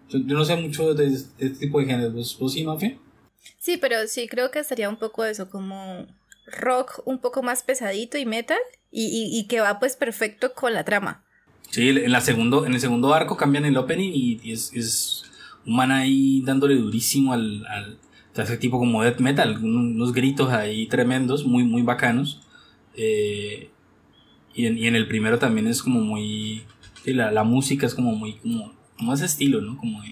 Speaker 2: Yo, no sé mucho de, este tipo de género. ¿Vos, vos sí, Mafia?
Speaker 1: Sí, pero sí creo que sería un poco eso, como rock un poco más pesadito y metal y, y, que va pues perfecto con la trama.
Speaker 2: Sí, en, la segundo, en el segundo arco cambian el opening y, es, es, un man ahí dándole durísimo al, al ese tipo como death metal, unos gritos ahí tremendos, muy, muy bacanos. Eh, y, en, y, en, el primero también es como muy, la, la, música es como muy, como, como ese estilo, ¿no? Como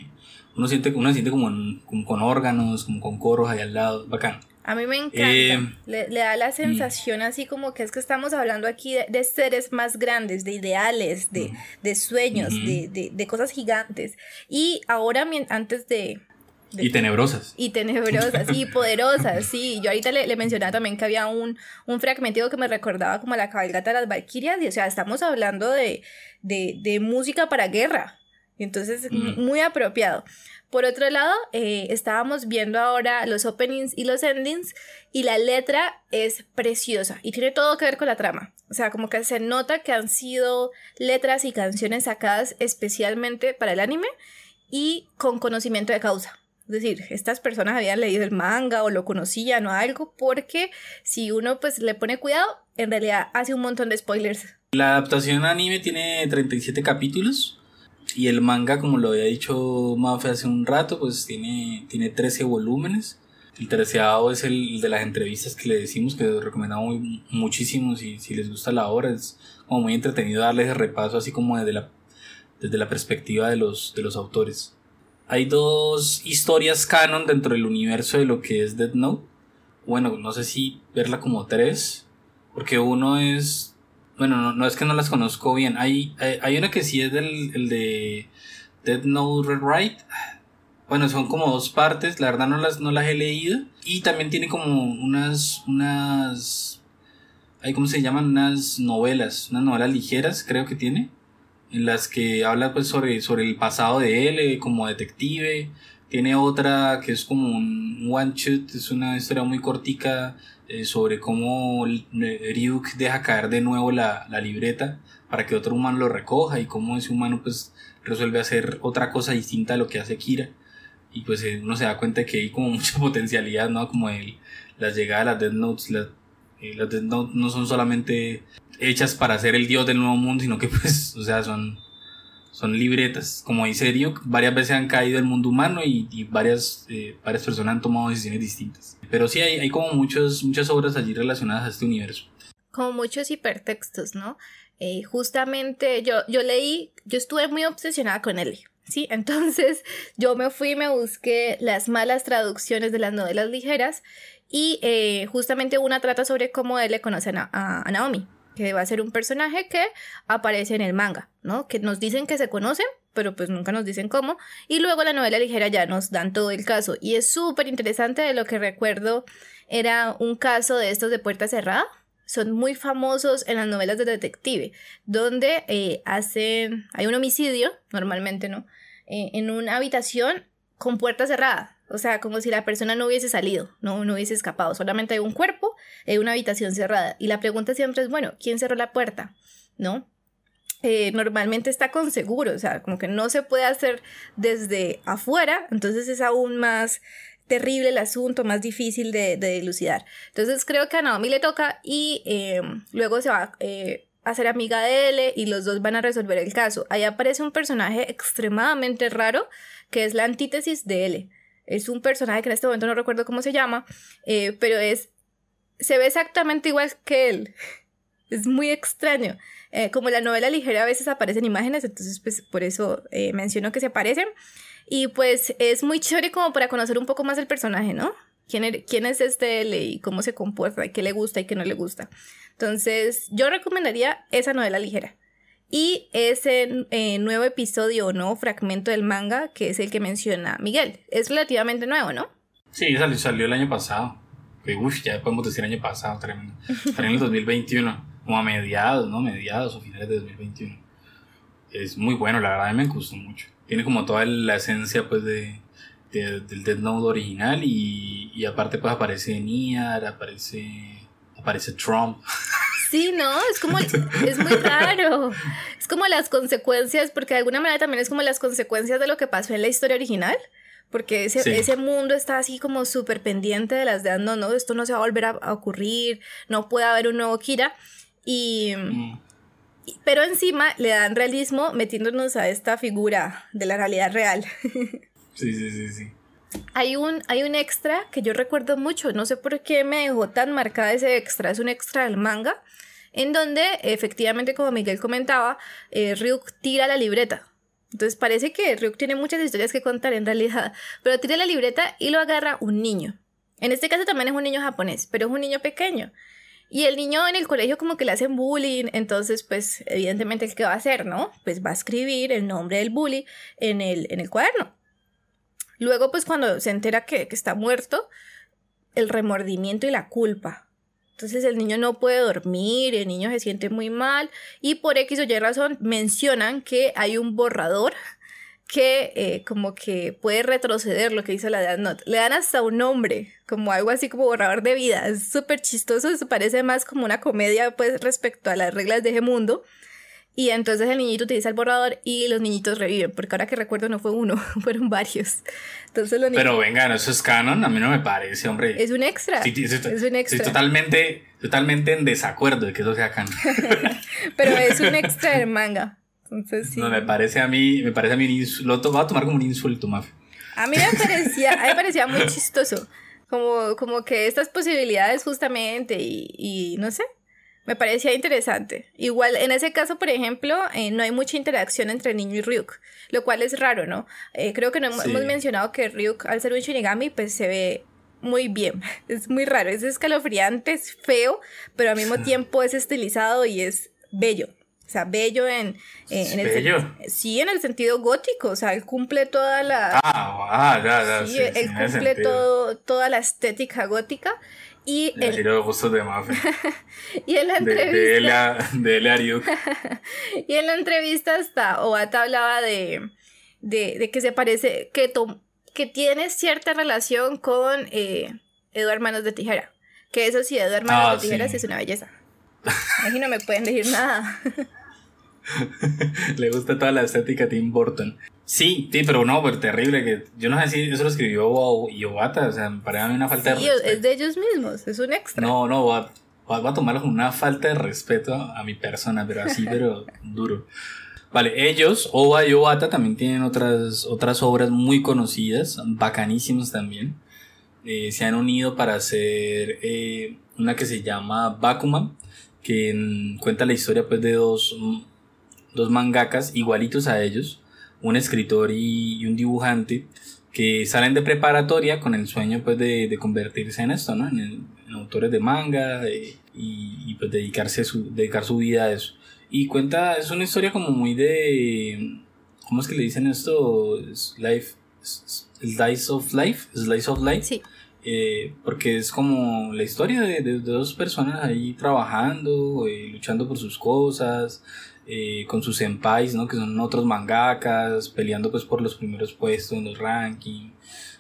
Speaker 2: uno siente, uno siente como, como con órganos, como con coros ahí al lado, bacano.
Speaker 1: A mí me encanta. Eh, le, da la mm. sensación así como que es que estamos hablando aquí de, seres más grandes, de ideales, de, mm. de sueños, de, de, cosas gigantes. Y ahora, antes de...
Speaker 2: y tenebrosas.
Speaker 1: Y tenebrosas, y poderosas, sí. Yo ahorita le, le, mencionaba también que había un, un fragmento que me recordaba como la cabalgata de las Valquirias. Y, o sea, estamos hablando de, de, música para guerra. Entonces, mm. muy apropiado. Por otro lado, eh, estábamos viendo ahora los openings y los endings y la letra es preciosa y tiene todo que ver con la trama. O sea, como que se nota que han sido letras y canciones sacadas especialmente para el anime y con conocimiento de causa. Es decir, estas personas habían leído el manga o lo conocían o algo porque si uno pues le pone cuidado, en realidad hace un montón de spoilers.
Speaker 2: La adaptación anime tiene 37 capítulos y el manga, como lo había dicho Mafe hace un rato, pues tiene, tiene 13 volúmenes. El terceado es el de las entrevistas que le decimos, que les recomendamos muchísimo si, si les gusta la obra. Es como muy entretenido darles el repaso así como desde la, desde la perspectiva de los, de los autores. Hay dos historias canon dentro del universo de lo que es Dead Note. Bueno, no sé si verla como tres, porque uno es bueno, no, es que no las conozco bien. Hay, hay, una que sí es del el de Dead Note Rewrite. Bueno, son como dos partes, la verdad no las, no las he leído. Y también tiene como unas, unas, hay ¿cómo se llaman? Unas novelas, unas novelas ligeras creo que tiene. En las que habla pues sobre, sobre el pasado de él eh, como detective. Tiene otra que es como un one shot, es una historia muy cortica eh, sobre cómo Ryuk deja caer de nuevo la, la, libreta para que otro humano lo recoja y cómo ese humano pues resuelve hacer otra cosa distinta a lo que hace Kira y pues eh, uno se da cuenta que hay como mucha potencialidad no como el, las llegadas de las Notes eh, las Death Notes no son solamente hechas para ser el dios del nuevo mundo sino que pues o sea son son libretas como dice Ryuk varias veces han caído el mundo humano y, y varias varias personas han tomado decisiones distintas pero sí hay, hay como muchos, muchas obras allí relacionadas a este universo.
Speaker 1: Como muchos hipertextos, ¿no? Eh, justamente yo, yo leí, yo estuve muy obsesionada con él. ¿sí? Entonces yo me fui y me busqué las malas traducciones de las novelas ligeras y eh, justamente una trata sobre cómo él le conoce a, a, Naomi, que va a ser un personaje que aparece en el manga, ¿no? Que nos dicen que se conocen, pero pues nunca nos dicen cómo. Y luego la novela ligera ya nos dan todo el caso. Y es súper interesante, de lo que recuerdo era un caso de estos de puerta cerrada. Son muy famosos en las novelas de detective, donde eh, hacen, hay un homicidio, normalmente, ¿no? Eh, en una habitación con puerta cerrada. O sea, como si la persona no hubiese salido, no, no hubiese escapado. Solamente hay un cuerpo en una habitación cerrada. Y la pregunta siempre es, bueno, ¿quién cerró la puerta? ¿No? Eh, normalmente está con seguro, o sea, como que no se puede hacer desde afuera, entonces es aún más terrible el asunto, más difícil de, de. Entonces creo que a Naomi le toca y em, luego se va eh, a ser amiga de él y los dos van a resolver el caso. Ahí aparece un personaje extremadamente raro que es la antítesis de él. Es un personaje que en este momento no recuerdo cómo se llama, eh, pero es se ve exactamente igual que él. Es muy extraño. Eh, como la novela ligera a veces aparecen imágenes, entonces pues por eso eh, menciono que se aparecen. Y pues es muy chévere como para conocer un poco más el personaje, ¿no? ¿Quién, er, quién es este L y cómo se comporta, y qué le gusta y qué no le gusta. Entonces yo recomendaría esa novela ligera. Y ese eh, nuevo episodio o nuevo fragmento del manga, que es el que menciona Miguel. Es relativamente nuevo, ¿no?
Speaker 2: Sí, salió, salió el año pasado. Uf, ya podemos decir año pasado, tremendo. Salió en el 2021, como a mediados, ¿no? Mediados o finales de 2021. Es muy bueno, la verdad, me gustó mucho. Tiene como toda la esencia, pues, de, del Dead Note original y, y aparte, pues, aparece Niar, aparece, aparece Trump.
Speaker 1: Sí, no, es como, es muy raro. Es como las consecuencias, porque de alguna manera también es como las consecuencias de lo que pasó en la historia original. Porque ese, ese mundo está así como súper pendiente de las de no, no, esto no se va a volver a, ocurrir, no puede haber un nuevo Kira. Y, mm. Pero encima le dan realismo metiéndonos a esta figura de la realidad real.
Speaker 2: sí, sí, sí, sí.
Speaker 1: Hay un, hay un extra que yo recuerdo mucho, no sé por qué me dejó tan marcada ese extra, es un extra del manga, en donde efectivamente, como Miguel comentaba, eh, Ryuk tira la libreta. Entonces parece que Ryuk tiene muchas historias que contar en realidad, pero tira la libreta y lo agarra un niño. En este caso también es un niño japonés, pero es un niño pequeño. Y el niño en el colegio como que le hacen bullying, entonces pues evidentemente que va a hacer, ¿no? Pues va a escribir el nombre del bully en el, en el cuaderno. Luego pues cuando se entera que, que está muerto, el remordimiento y la culpa. Entonces el niño no puede dormir, el niño se siente muy mal y por X o Y razón mencionan que hay un borrador que eh, como que puede retroceder lo que dice la Death Note. Le dan hasta un nombre, como algo así como borrador de vida. Es súper chistoso, parece más como una comedia pues respecto a las reglas de ese mundo. Y entonces el niñito utiliza el borrador y los niñitos reviven, porque ahora que recuerdo no fue uno, fueron varios. Entonces los
Speaker 2: Pero venga, eso es canon, a mí no me parece, hombre.
Speaker 1: Es un extra. Sí, es, un extra.
Speaker 2: Estoy totalmente, totalmente en desacuerdo de que eso sea canon.
Speaker 1: Pero es un extra del manga. Entonces sí.
Speaker 2: No, me parece a mí, me parece a mí un insulto, lo voy a tomar como un insulto, Mafia.
Speaker 1: A mí me parecía, a mí me parecía muy chistoso. Como, como que estas posibilidades justamente y, y no sé, me parecía interesante. Igual, en ese caso, por ejemplo, eh, no hay mucha interacción entre niño y Ryuk, lo cual es raro, ¿no? Eh, creo que no hemos mencionado que Ryuk, al ser un Shinigami, pues se ve muy bien. Es muy raro, es escalofriante, es feo, pero al mismo tiempo es estilizado y es bello. O sea, bello en, eh, en el
Speaker 2: bello.
Speaker 1: sí, en el sentido gótico, o sea, él cumple toda la
Speaker 2: Ah, ah ya, ya,
Speaker 1: sí, él cumple todo, toda la estética gótica y
Speaker 2: el, de gustos de
Speaker 1: y en la entrevista.
Speaker 2: De, de,
Speaker 1: y en la entrevista hasta Oata hablaba de, de, que se parece, que, que tiene cierta relación con eh, Eduardo Manos de Tijera. Que eso sí, Eduardo Manos ah, de Tijeras es una belleza. Aquí no me pueden decir nada.
Speaker 2: Le gusta toda la estética de Tim Burton. Sí, sí, pero no, pero terrible que yo no sé si eso lo escribió Iobata, o sea, me parece a mí una falta
Speaker 1: de respeto. es de ellos mismos, es un extra.
Speaker 2: No, no, voy a, a tomarlo como una falta de respeto a mi persona, pero así, pero duro. Vale, ellos, Oba y Obata, también tienen otras, otras obras muy conocidas, bacanísimas también. Eh, se han unido para hacer eh, una que se llama Bakuman, que cuenta la historia pues de dos, dos mangakas igualitos a ellos un escritor y, un dibujante que salen de preparatoria con el sueño pues de, convertirse en esto, ¿no? En, autores de manga eh, y, pues dedicarse su, dedicar su vida a eso. Y cuenta, es una historia como muy de, ¿cómo es que le dicen esto? life, Slice of Life, Slice of Life.
Speaker 1: Sí.
Speaker 2: Eh, porque es como la historia de, dos personas ahí trabajando, eh, luchando por sus cosas, eh, con sus senpais, ¿no? Que son otros mangakas, peleando pues por los primeros puestos en los rankings,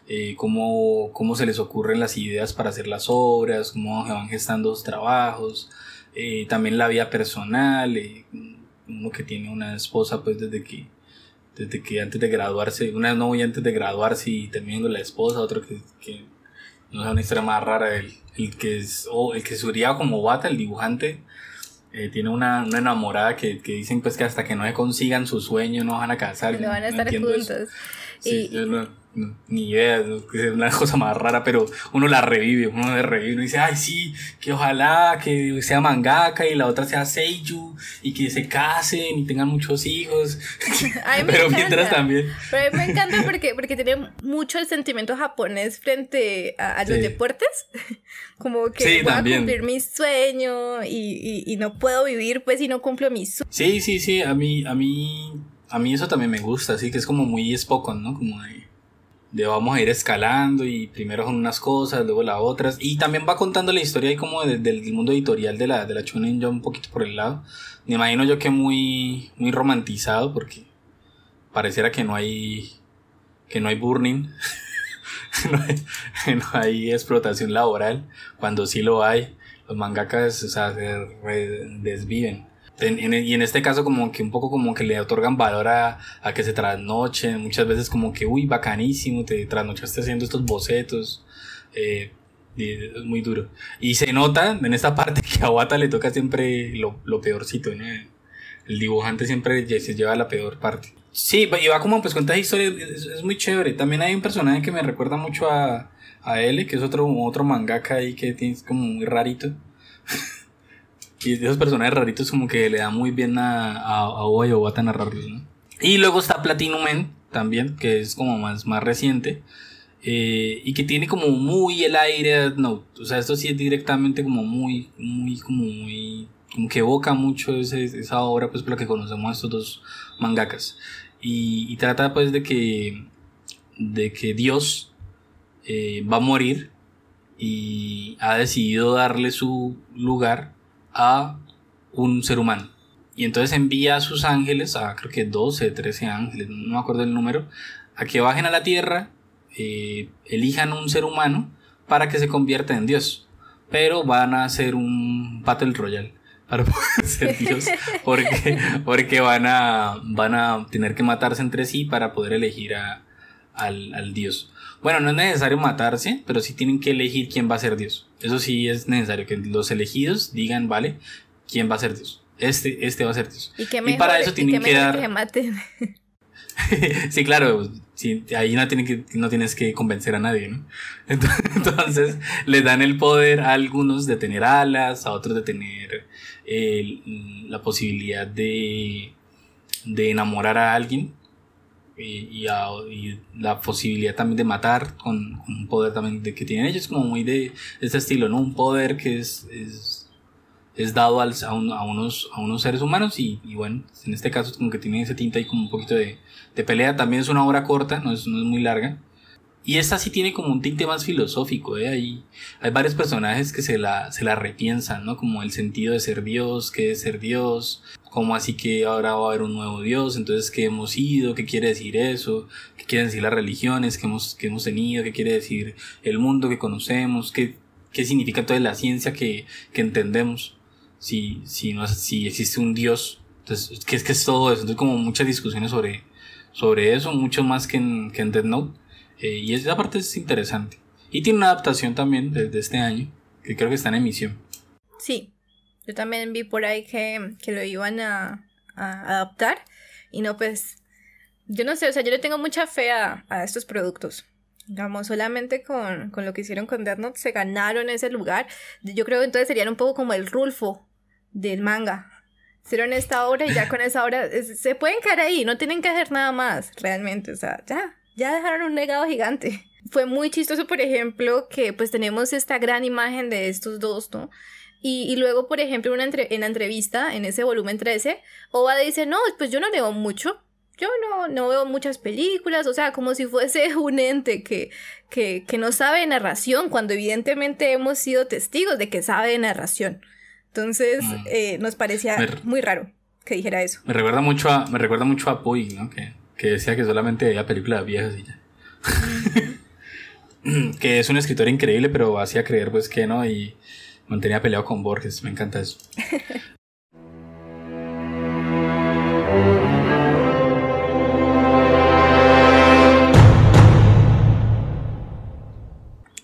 Speaker 2: eh, cómo, cómo, se les ocurren las ideas para hacer las obras, cómo se van gestando los trabajos, eh, también la vida personal, uno que tiene una esposa pues desde que desde que antes de graduarse, una novia antes de graduarse y terminando la esposa, otro que, que no es una historia más rara, el, el que es, o el que subiría como Bata, el dibujante, eh, tiene una, una enamorada que, que, dicen pues que hasta que no se consigan su sueño no van a casar.
Speaker 1: No van a estar juntos.
Speaker 2: Sí,
Speaker 1: y,
Speaker 2: ni idea, es una cosa más rara, pero uno la revive, uno la revive, uno dice, ay sí, que ojalá que sea mangaka y la otra sea seiyuu y que se casen y tengan muchos hijos. pero mientras también.
Speaker 1: Pero a mí me encanta porque, porque tiene mucho el sentimiento japonés frente a, los deportes, como que voy a cumplir mi sueño y, y, y, no puedo vivir pues si no cumplo mi sueño.
Speaker 2: Sí, sí, sí, a mí, a mí, a mí eso también me gusta, así que es como muy Spokon, ¿no? Como de de vamos a ir escalando y primero son unas cosas, luego las otras. Y también va contando la historia ahí como del mundo editorial de la, de la Chunin ya un poquito por el lado. Me imagino yo que muy, muy romantizado porque pareciera que no hay, que no hay burning, no, hay, no, hay, explotación laboral, cuando sí lo hay. Los mangakas, o sea, se desviven y en este caso como que un poco como que le otorgan valor a, a que se trasnochen, muchas veces como que, uy, bacanísimo, te trasnochaste haciendo estos bocetos, eh, es muy duro. Y se nota en esta parte que a Wata le toca siempre lo, lo peorcito, ¿no? El dibujante siempre se lleva la peor parte. Sí, y va como pues cuenta historias, es, es, muy chévere. También hay un personaje que me recuerda mucho a, a L, que es otro, otro mangaka ahí que tiene como muy rarito. Y esos personajes raritos como que le da muy bien a, a, a Oba y Obata narrarlos, ¿no? Y luego está Platinum Man también, que es como más, más reciente. Eh, y que tiene como muy el aire no o sea esto sí es directamente como muy muy como muy como que evoca mucho ese, esa obra pues por la que conocemos estos dos mangakas y, y trata pues de que de que Dios eh, va a morir y ha decidido darle su lugar a un ser humano. Y entonces envía a sus ángeles, a creo que 12, 13 ángeles, no me acuerdo el número, a que bajen a la tierra, eh, elijan un ser humano para que se convierta en Dios. Pero van a hacer un Battle Royale para poder ser Dios, porque, porque van, a, van a tener que matarse entre sí para poder elegir a, al, al Dios. Bueno, no es necesario matarse, pero sí tienen que elegir quién va a ser Dios. Eso sí es necesario, que los elegidos digan, vale, quién va a ser Dios. Este, este va a ser Dios.
Speaker 1: Y, para eso tienen que dar... Que maten.
Speaker 2: sí, claro, sí, ahí no, que, no tienes que convencer a nadie, ¿no? Entonces, le dan el poder a algunos de tener alas, a otros de tener la posibilidad de, de enamorar a alguien y, la posibilidad también de matar con, un poder también que tienen ellos como muy de este estilo, ¿no? Un poder que es, es, es dado a, unos, a unos seres humanos y, bueno, en este caso como que tiene ese tinta y como un poquito de, de pelea, también es una obra corta, no es, no es muy larga. Y esta sí tiene como un tinte más filosófico, ¿eh? Hay, hay varios personajes que se la, se la repiensan, ¿no? Como el sentido de ser Dios, qué es ser Dios, cómo así que ahora va a haber un nuevo Dios, entonces qué hemos sido, qué quiere decir eso, qué quieren decir las religiones que hemos, que hemos tenido, qué quiere decir el mundo que conocemos, qué, qué significa toda la ciencia que, que entendemos, si, si, no, si existe un Dios, entonces, ¿qué es que es todo eso? Entonces como muchas discusiones sobre, sobre eso, mucho más que en, que en Dead Note, eh, y esa parte es interesante. Y tiene una adaptación también desde este año, que creo que está en emisión.
Speaker 1: Sí, yo también vi por ahí que, que lo iban a, a, adaptar. Y no, pues, yo no sé, o sea, yo le tengo mucha fe a, a estos productos. Digamos, solamente con, con, lo que hicieron con Death Note se ganaron ese lugar. Yo creo que entonces serían un poco como el Rulfo del manga. Hicieron esta obra y ya con esa obra se pueden quedar ahí, no tienen que hacer nada más, realmente. O sea, ya, ya dejaron un legado gigante. Fue muy chistoso, por ejemplo, que pues tenemos esta gran imagen de estos dos, ¿no? Y, luego, por ejemplo, una en la entrevista, en ese volumen 13, Oba dice, no, pues yo no leo mucho, yo no, no veo muchas películas, o sea, como si fuese un ente que, que, que no sabe de narración, cuando evidentemente hemos sido testigos de que sabe de narración. Entonces, mm. eh, nos parecía muy raro que dijera eso.
Speaker 2: Me recuerda mucho a, me recuerda mucho a Puy, ¿no? Que que decía que solamente veía películas viejas y ya. que es un escritor increíble, pero hacía creer pues que no y mantenía peleado con Borges. Me encanta eso.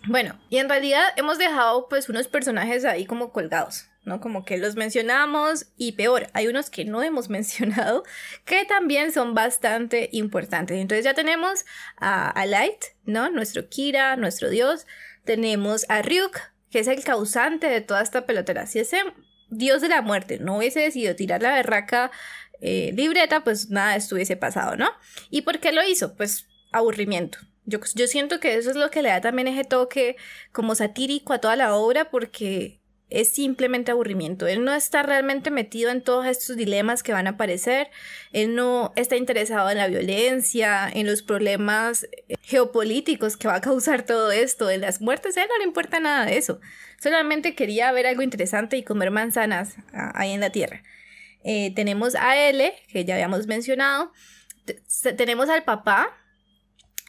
Speaker 1: Bueno, y en realidad hemos dejado pues unos personajes ahí como colgados. ¿No? Como que los mencionamos y peor, hay unos que no hemos mencionado que también son bastante importantes. Entonces ya tenemos a, Light, ¿no? Nuestro Kira, nuestro dios. Tenemos a Ryuk, que es el causante de toda esta pelotera. Si ese dios de la muerte no hubiese decidido tirar la berraca eh, libreta, pues nada estuviese pasado, ¿no? ¿Y por qué lo hizo? Pues aburrimiento. Yo, yo siento que eso es lo que le da también ese toque como satírico a toda la obra porque es simplemente aburrimiento. Él no está realmente metido en todos estos dilemas que van a aparecer. Él no está interesado en la violencia, en los problemas eh, geopolíticos que va a causar todo esto, en las muertes. A él no le importa nada de eso. Solamente quería ver algo interesante y comer manzanas ah, ahí en la tierra. Eh, tenemos a L, que ya habíamos mencionado. tenemos al papá,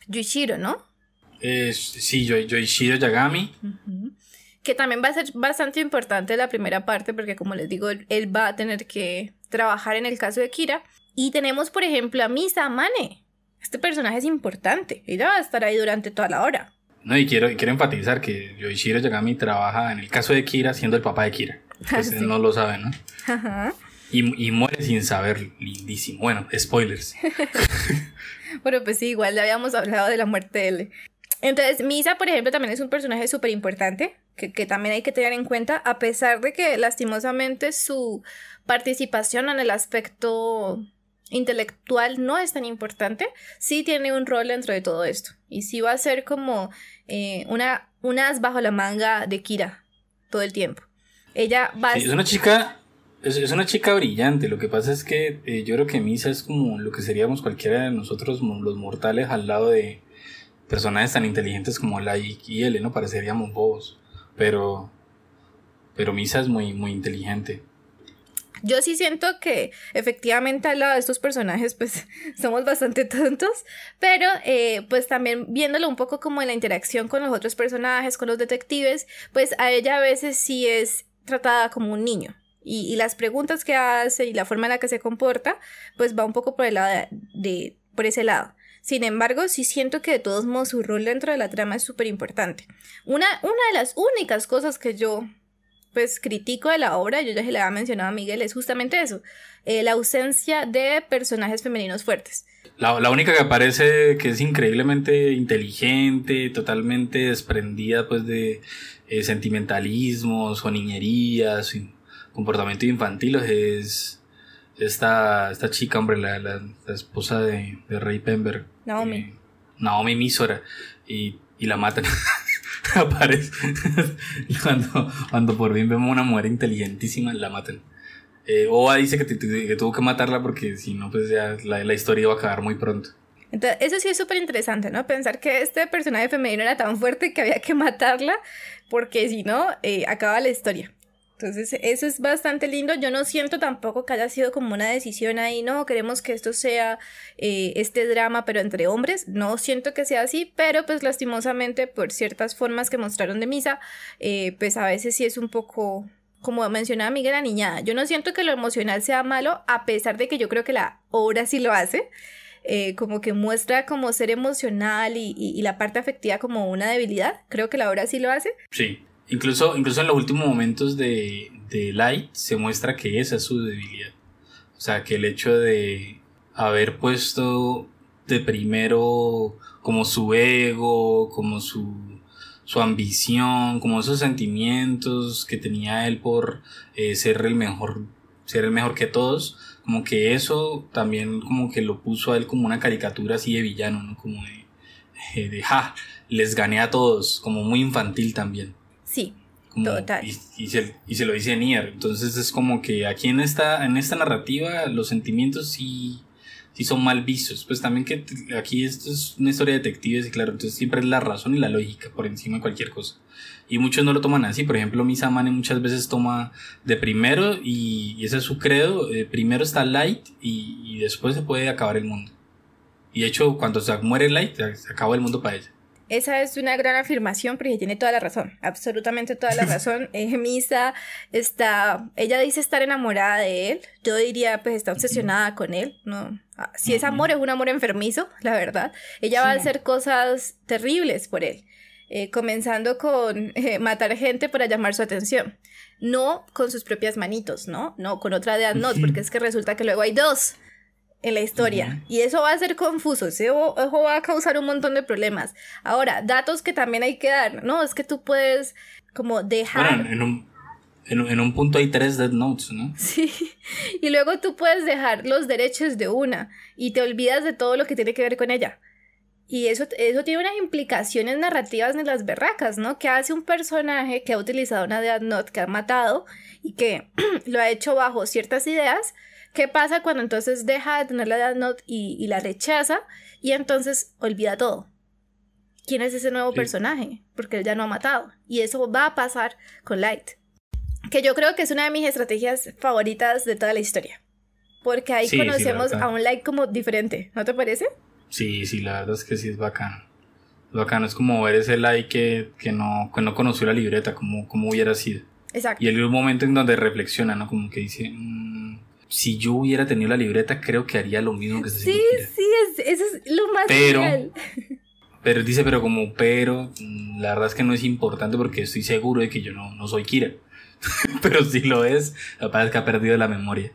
Speaker 1: Yuichiro, ¿no?
Speaker 2: sí, Yoichiro Yagami.
Speaker 1: Que también va a ser bastante importante la primera parte, porque como les digo, él, va a tener que trabajar en el caso de Kira. Y tenemos, por ejemplo, a Misa Mane. Este personaje es importante. Ella va a estar ahí durante toda la hora.
Speaker 2: No, y quiero, quiero enfatizar que Yoichiro Yagami trabaja en el caso de Kira siendo el papá de Kira. Pues no lo sabe, ¿no? Ajá. Y, y, muere sin saber, lindísimo. Bueno, spoilers.
Speaker 1: bueno, pues sí, igual le habíamos hablado de la muerte de él. Entonces, Misa, por ejemplo, también es un personaje súper importante, que, que, también hay que tener en cuenta, a pesar de que lastimosamente su participación en el aspecto intelectual no es tan importante, sí tiene un rol dentro de todo esto. Y sí va a ser como eh, una, unas bajo la manga de Kira todo el tiempo. Ella
Speaker 2: Es una chica es, una chica brillante, lo que pasa es que eh, yo creo que Misa es como lo que seríamos cualquiera de nosotros, los mortales, al lado de personajes tan inteligentes como la y L, ¿no? Pareceríamos bobos, pero, pero Misa es muy, muy inteligente.
Speaker 1: Yo sí siento que efectivamente al lado de estos personajes pues somos bastante tontos, pero eh, pues también viéndolo un poco como en la interacción con los otros personajes, con los detectives, pues a ella a veces sí es tratada como un niño, y, las preguntas que hace y la forma en la que se comporta, pues va un poco por el lado de, por ese lado. Sin embargo, sí siento que de todos modos su rol dentro de la trama es súper importante. Una, una de las únicas cosas que yo pues critico de la obra, yo ya se le había mencionado a Miguel, es justamente eso, eh, la ausencia de personajes femeninos fuertes.
Speaker 2: La, la, única que aparece que es increíblemente inteligente, totalmente desprendida pues de eh, sentimentalismos o niñerías, comportamiento infantil es esta, esta chica, hombre, la, la, esposa de, de Rey Pember.
Speaker 1: Naomi. Eh,
Speaker 2: Naomi Misora. Y, y la matan. Aparece. cuando, cuando por fin vemos una mujer inteligentísima, la matan. Eh, Oa dice que, que, tuvo que matarla porque si no, pues ya la, la historia iba a acabar muy pronto.
Speaker 1: Entonces, eso sí es súper interesante, ¿no? Pensar que este personaje femenino era tan fuerte que había que matarla porque si no, eh, acaba la historia. Entonces, eso es bastante lindo. Yo no siento tampoco que haya sido como una decisión ahí, no, queremos que esto sea eh, este drama, pero entre hombres. No siento que sea así, pero pues lastimosamente por ciertas formas que mostraron de misa, eh, pues a veces sí es un poco, como mencionaba Miguel, la niñada. Yo no siento que lo emocional sea malo, a pesar de que yo creo que la obra sí lo hace. Eh, como que muestra como ser emocional y, y la parte afectiva como una debilidad. Creo que la obra sí lo hace.
Speaker 2: Sí. Incluso, incluso en los últimos momentos de, de Light se muestra que esa es su debilidad. O sea, que el hecho de haber puesto de primero como su ego, como su, su ambición, como esos sentimientos que tenía él por eh, ser el mejor, ser el mejor que todos, como que eso también como que lo puso a él como una caricatura así de villano, ¿no? Como de, eh, de ja, les gané a todos, como muy infantil también.
Speaker 1: Sí, total.
Speaker 2: Y, se, y, se, lo dice Nier. Entonces es como que aquí en esta, en esta narrativa los sentimientos sí, sí son mal vistos. Pues también que aquí esto es una historia de detectives y claro, entonces siempre es la razón y la lógica por encima de cualquier cosa. Y muchos no lo toman así. Por ejemplo, Misamane muchas veces toma de primero y, ese es su credo. Eh, primero está Light y, y, después se puede acabar el mundo. Y de hecho, cuando se muere Light, se acaba el mundo para ella.
Speaker 1: Esa es una gran afirmación porque tiene toda la razón, absolutamente toda la razón. Eh, Misa está, ella dice estar enamorada de él, yo diría pues está obsesionada con él, ¿no? Ah, si es amor, es un amor enfermizo, la verdad. Ella va a hacer cosas terribles por él. eh, comenzando con eh, matar gente para llamar su atención. No con sus propias manitos, ¿no? No con otra Death Note, porque es que resulta que luego hay dos en la historia. Y eso va a ser confuso, eso, va a causar un montón de problemas. Ahora, datos que también hay que dar, ¿no? Es que tú puedes como dejar...
Speaker 2: en un, en, un punto hay tres Death Notes, ¿no?
Speaker 1: Sí, y luego tú puedes dejar los derechos de una y te olvidas de todo lo que tiene que ver con ella. Y eso, eso tiene unas implicaciones narrativas en las berracas, ¿no? Que hace un personaje que ha utilizado una Death Note, que ha matado y que lo ha hecho bajo ciertas ideas. ¿Qué pasa cuando entonces deja de tener la Death Note y, la rechaza y entonces olvida todo? ¿Quién es ese nuevo personaje? Porque él ya no ha matado. Y eso va a pasar con Light. Que yo creo que es una de mis estrategias favoritas de toda la historia. Porque ahí conocemos a un Light como diferente, ¿no te parece?
Speaker 2: Sí, sí, la verdad es que sí es bacano. Bacano, es como ver ese like que, que, no, que no conoció la libreta, como, como hubiera sido.
Speaker 1: Exacto.
Speaker 2: Y hay un momento en donde reflexiona, ¿no? Como que dice, mm, si yo hubiera tenido la libreta, creo que haría lo mismo que se
Speaker 1: Sí, sí, es, eso es lo más
Speaker 2: pero, Pero dice, pero como, pero, mm, la verdad es que no es importante porque estoy seguro de que yo no, no soy Kira. pero si lo es, la verdad es que ha perdido la memoria.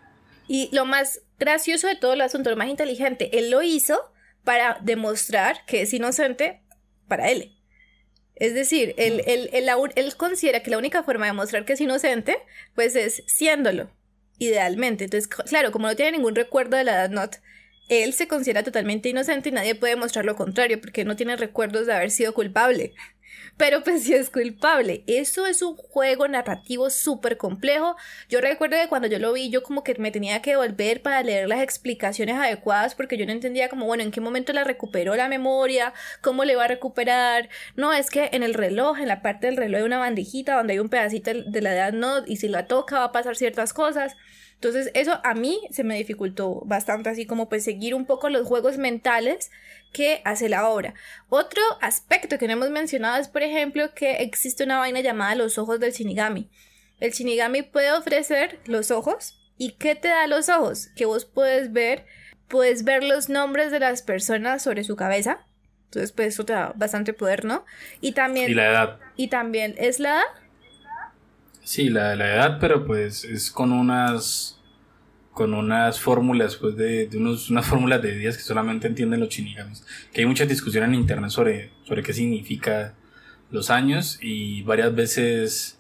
Speaker 1: Y lo más gracioso de todo el asunto, lo más inteligente, él lo hizo para demostrar que es inocente para él. Es decir, él, él, él, considera que la única forma de demostrar que es inocente, pues es siéndolo, idealmente. Entonces, claro, como no tiene ningún recuerdo de la edad not, él se considera totalmente inocente y nadie puede mostrar lo contrario, porque no tiene recuerdos de haber sido culpable pero pues si es culpable. Eso es un juego narrativo súper complejo. Yo recuerdo que cuando yo lo vi, yo como que me tenía que volver para leer las explicaciones adecuadas porque yo no entendía como, bueno, en qué momento la recuperó la memoria, cómo le va a recuperar. No, es que en el reloj, en la parte del reloj hay una bandijita donde hay un pedacito de la edad no y si la toca va a pasar ciertas cosas. Entonces eso a mí se me dificultó bastante así como pues seguir un poco los juegos mentales que hace la obra. Otro aspecto que no hemos mencionado es por ejemplo que existe una vaina llamada los ojos del Shinigami. El Shinigami puede ofrecer los ojos y ¿qué te da los ojos? Que vos puedes ver, puedes ver los nombres de las personas sobre su cabeza. Entonces pues eso te da bastante poder, ¿no? Y también...
Speaker 2: Y la edad.
Speaker 1: Y también es la edad.
Speaker 2: Sí, la, la edad, pero pues es con unas con unas fórmulas pues de, de unos, unas fórmulas de días que solamente entienden los shinigamis. Que hay mucha discusión en internet sobre, sobre qué significa los años y varias veces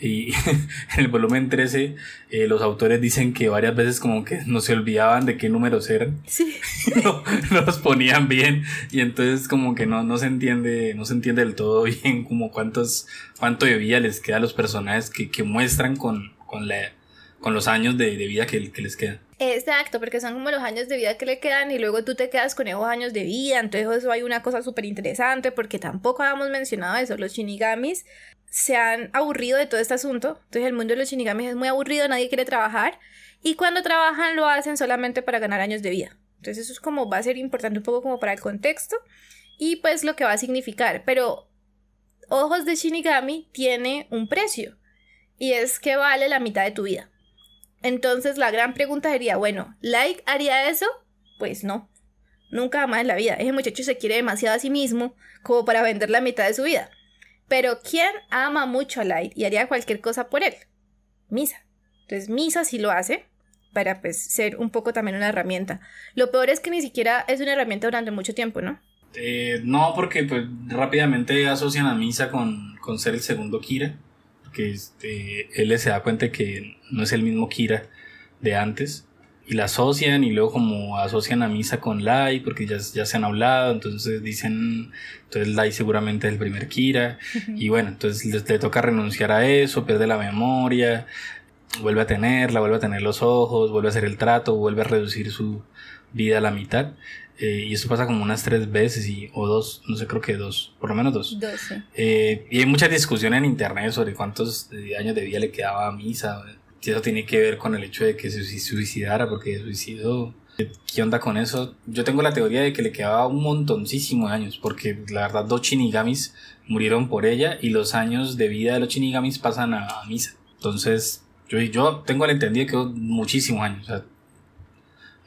Speaker 2: y en el volumen 13 eh, los autores dicen que varias veces como que no se olvidaban de qué números eran.
Speaker 1: Sí.
Speaker 2: no, los ponían bien y entonces como que no, no se entiende, no se entiende del todo bien como cuántos, cuánto de vida les queda a los personajes que, que muestran con, con la, con los años de, de vida que, que, les quedan.
Speaker 1: Exacto, porque son como los años de vida que le quedan y luego tú te quedas con esos años de vida, entonces eso hay una cosa súper interesante porque tampoco habíamos mencionado eso, los shinigamis se han aburrido de todo este asunto. Entonces el mundo de los shinigamis es muy aburrido, nadie quiere trabajar. Y cuando trabajan lo hacen solamente para ganar años de vida. Entonces eso es como va a ser importante un poco como para el contexto y pues lo que va a significar. Pero Ojos de Shinigami tiene un precio y es que vale la mitad de tu vida. Entonces la gran pregunta sería, bueno, ¿Like haría eso? Pues no. Nunca más en la vida. Ese muchacho se quiere demasiado a sí mismo como para vender la mitad de su vida. Pero ¿quién ama mucho a Light y haría cualquier cosa por él? Misa. Entonces Misa sí lo hace para pues ser un poco también una herramienta. Lo peor es que ni siquiera es una herramienta durante mucho tiempo, ¿no?
Speaker 2: Eh, no, porque pues rápidamente asocian a Misa con, con ser el segundo Kira. Que este, él se da cuenta que no es el mismo Kira de antes y la asocian y luego como asocian a Misa con Lai porque ya, ya se han hablado, entonces dicen, entonces Lai seguramente es el primer Kira y bueno, entonces le, toca renunciar a eso, pierde la memoria, vuelve a tenerla, vuelve a tener los ojos, vuelve a hacer el trato, vuelve a reducir su vida a la mitad. Eh, y eso pasa como unas tres veces y, o dos, no sé, creo que dos, por lo menos dos. Eh, y hay mucha discusión en internet sobre cuántos años de vida le quedaba a Misa si eso tiene que ver con el hecho de que se suicidara porque suicidó. ¿Qué onda con eso? Yo tengo la teoría de que le quedaba un montoncísimo de años, porque la verdad dos shinigamis murieron por ella y los años de vida de los shinigamis pasan a, misa. Entonces, yo, yo tengo el entendido que muchísimos años.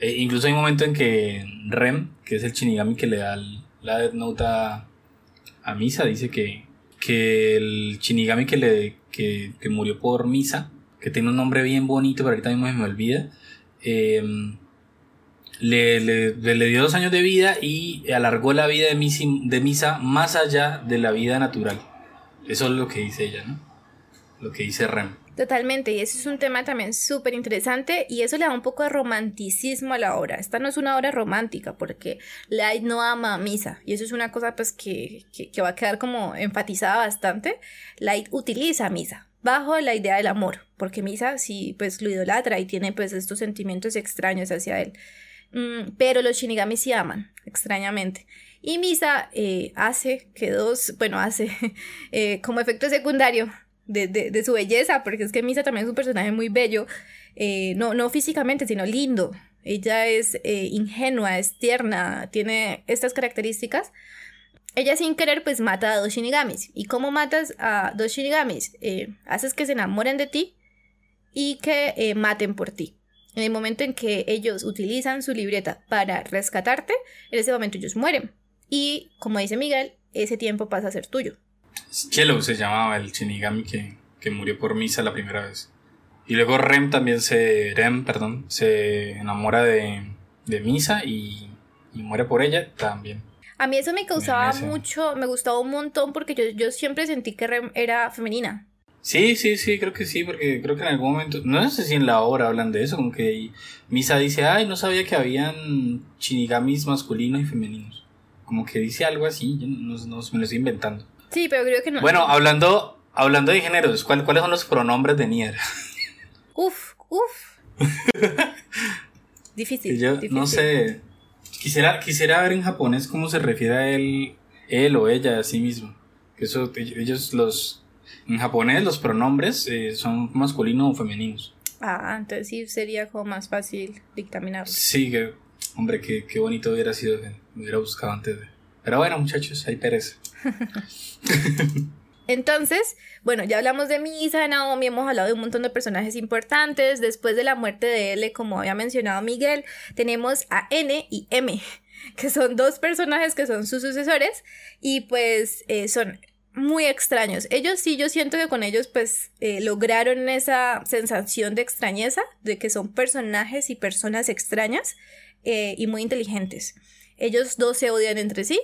Speaker 2: E incluso hay un momento en que Rem, que es el shinigami que le da la Death Note a, Misa, dice que, que el Shinigami que, le, que, que murió por Misa, que tiene un nombre bien bonito, pero ahorita mismo se me olvida, eh, le, le, le, dio dos años de vida y alargó la vida de Misa, de Misa más allá de la vida natural. Eso es lo que dice ella, ¿no? Lo que dice Rem.
Speaker 1: Totalmente, y ese es un tema también súper interesante y eso le da un poco de romanticismo a la obra. Esta no es una obra romántica porque Light no ama a Misa y eso es una cosa pues que, que, va a quedar como enfatizada bastante. Light utiliza a Misa bajo la idea del amor, porque Misa sí pues lo idolatra y tiene pues estos sentimientos extraños hacia él. Mm, pero los Shinigami sí aman, extrañamente. Y Misa eh, hace que dos, bueno, hace eh, como efecto secundario de, de, de, su belleza, porque es que Misa también es un personaje muy bello, eh, no, no físicamente, sino lindo. Ella es eh, ingenua, es tierna, tiene estas características. Ella sin querer pues mata a dos shinigamis. ¿Y cómo matas a dos shinigamis? Eh, haces que se enamoren de ti y que eh, maten por ti. En el momento en que ellos utilizan su libreta para rescatarte, en ese momento ellos mueren. Y como dice Miguel, ese tiempo pasa a ser tuyo.
Speaker 2: Chelo se llamaba el Shinigami que, que murió por Misa la primera vez. Y luego Rem también se. Rem, perdón. Se enamora de, de Misa y, y, muere por ella también.
Speaker 1: A mí eso me causaba mucho. Me gustaba un montón porque yo, yo siempre sentí que Rem era femenina.
Speaker 2: Sí, sí, sí, creo que sí, porque creo que en algún momento, no sé si en la obra hablan de eso, como que Misa dice, ay, no sabía que habían shinigamis masculinos y femeninos. Como que dice algo así, yo no, no, me lo estoy inventando.
Speaker 1: Sí, pero creo que no.
Speaker 2: Bueno, hablando, hablando de géneros, ¿cuál, ¿cuáles son los pronombres de Nier?
Speaker 1: Uf, uf. difícil,
Speaker 2: yo,
Speaker 1: difícil.
Speaker 2: No sé, quisiera, quisiera ver en japonés cómo se refiere a él, él o ella a sí mismo. Que eso, ellos los en japonés los pronombres eh, son masculinos o femeninos.
Speaker 1: Ah, entonces sí sería como más fácil dictaminar.
Speaker 2: Sí, que, hombre, qué, qué bonito hubiera sido, me hubiera buscado antes de... Pero bueno, muchachos, hay pereza.
Speaker 1: Entonces, bueno, ya hablamos de Misa, de Naomi, hemos hablado de un montón de personajes importantes. Después de la muerte de L, como había mencionado Miguel, tenemos a N y M, que son dos personajes que son sus sucesores y pues eh, son muy extraños. Ellos sí, yo siento que con ellos pues eh, lograron esa sensación de extrañeza, de que son personajes y personas extrañas eh, y muy inteligentes. Ellos dos se odian entre sí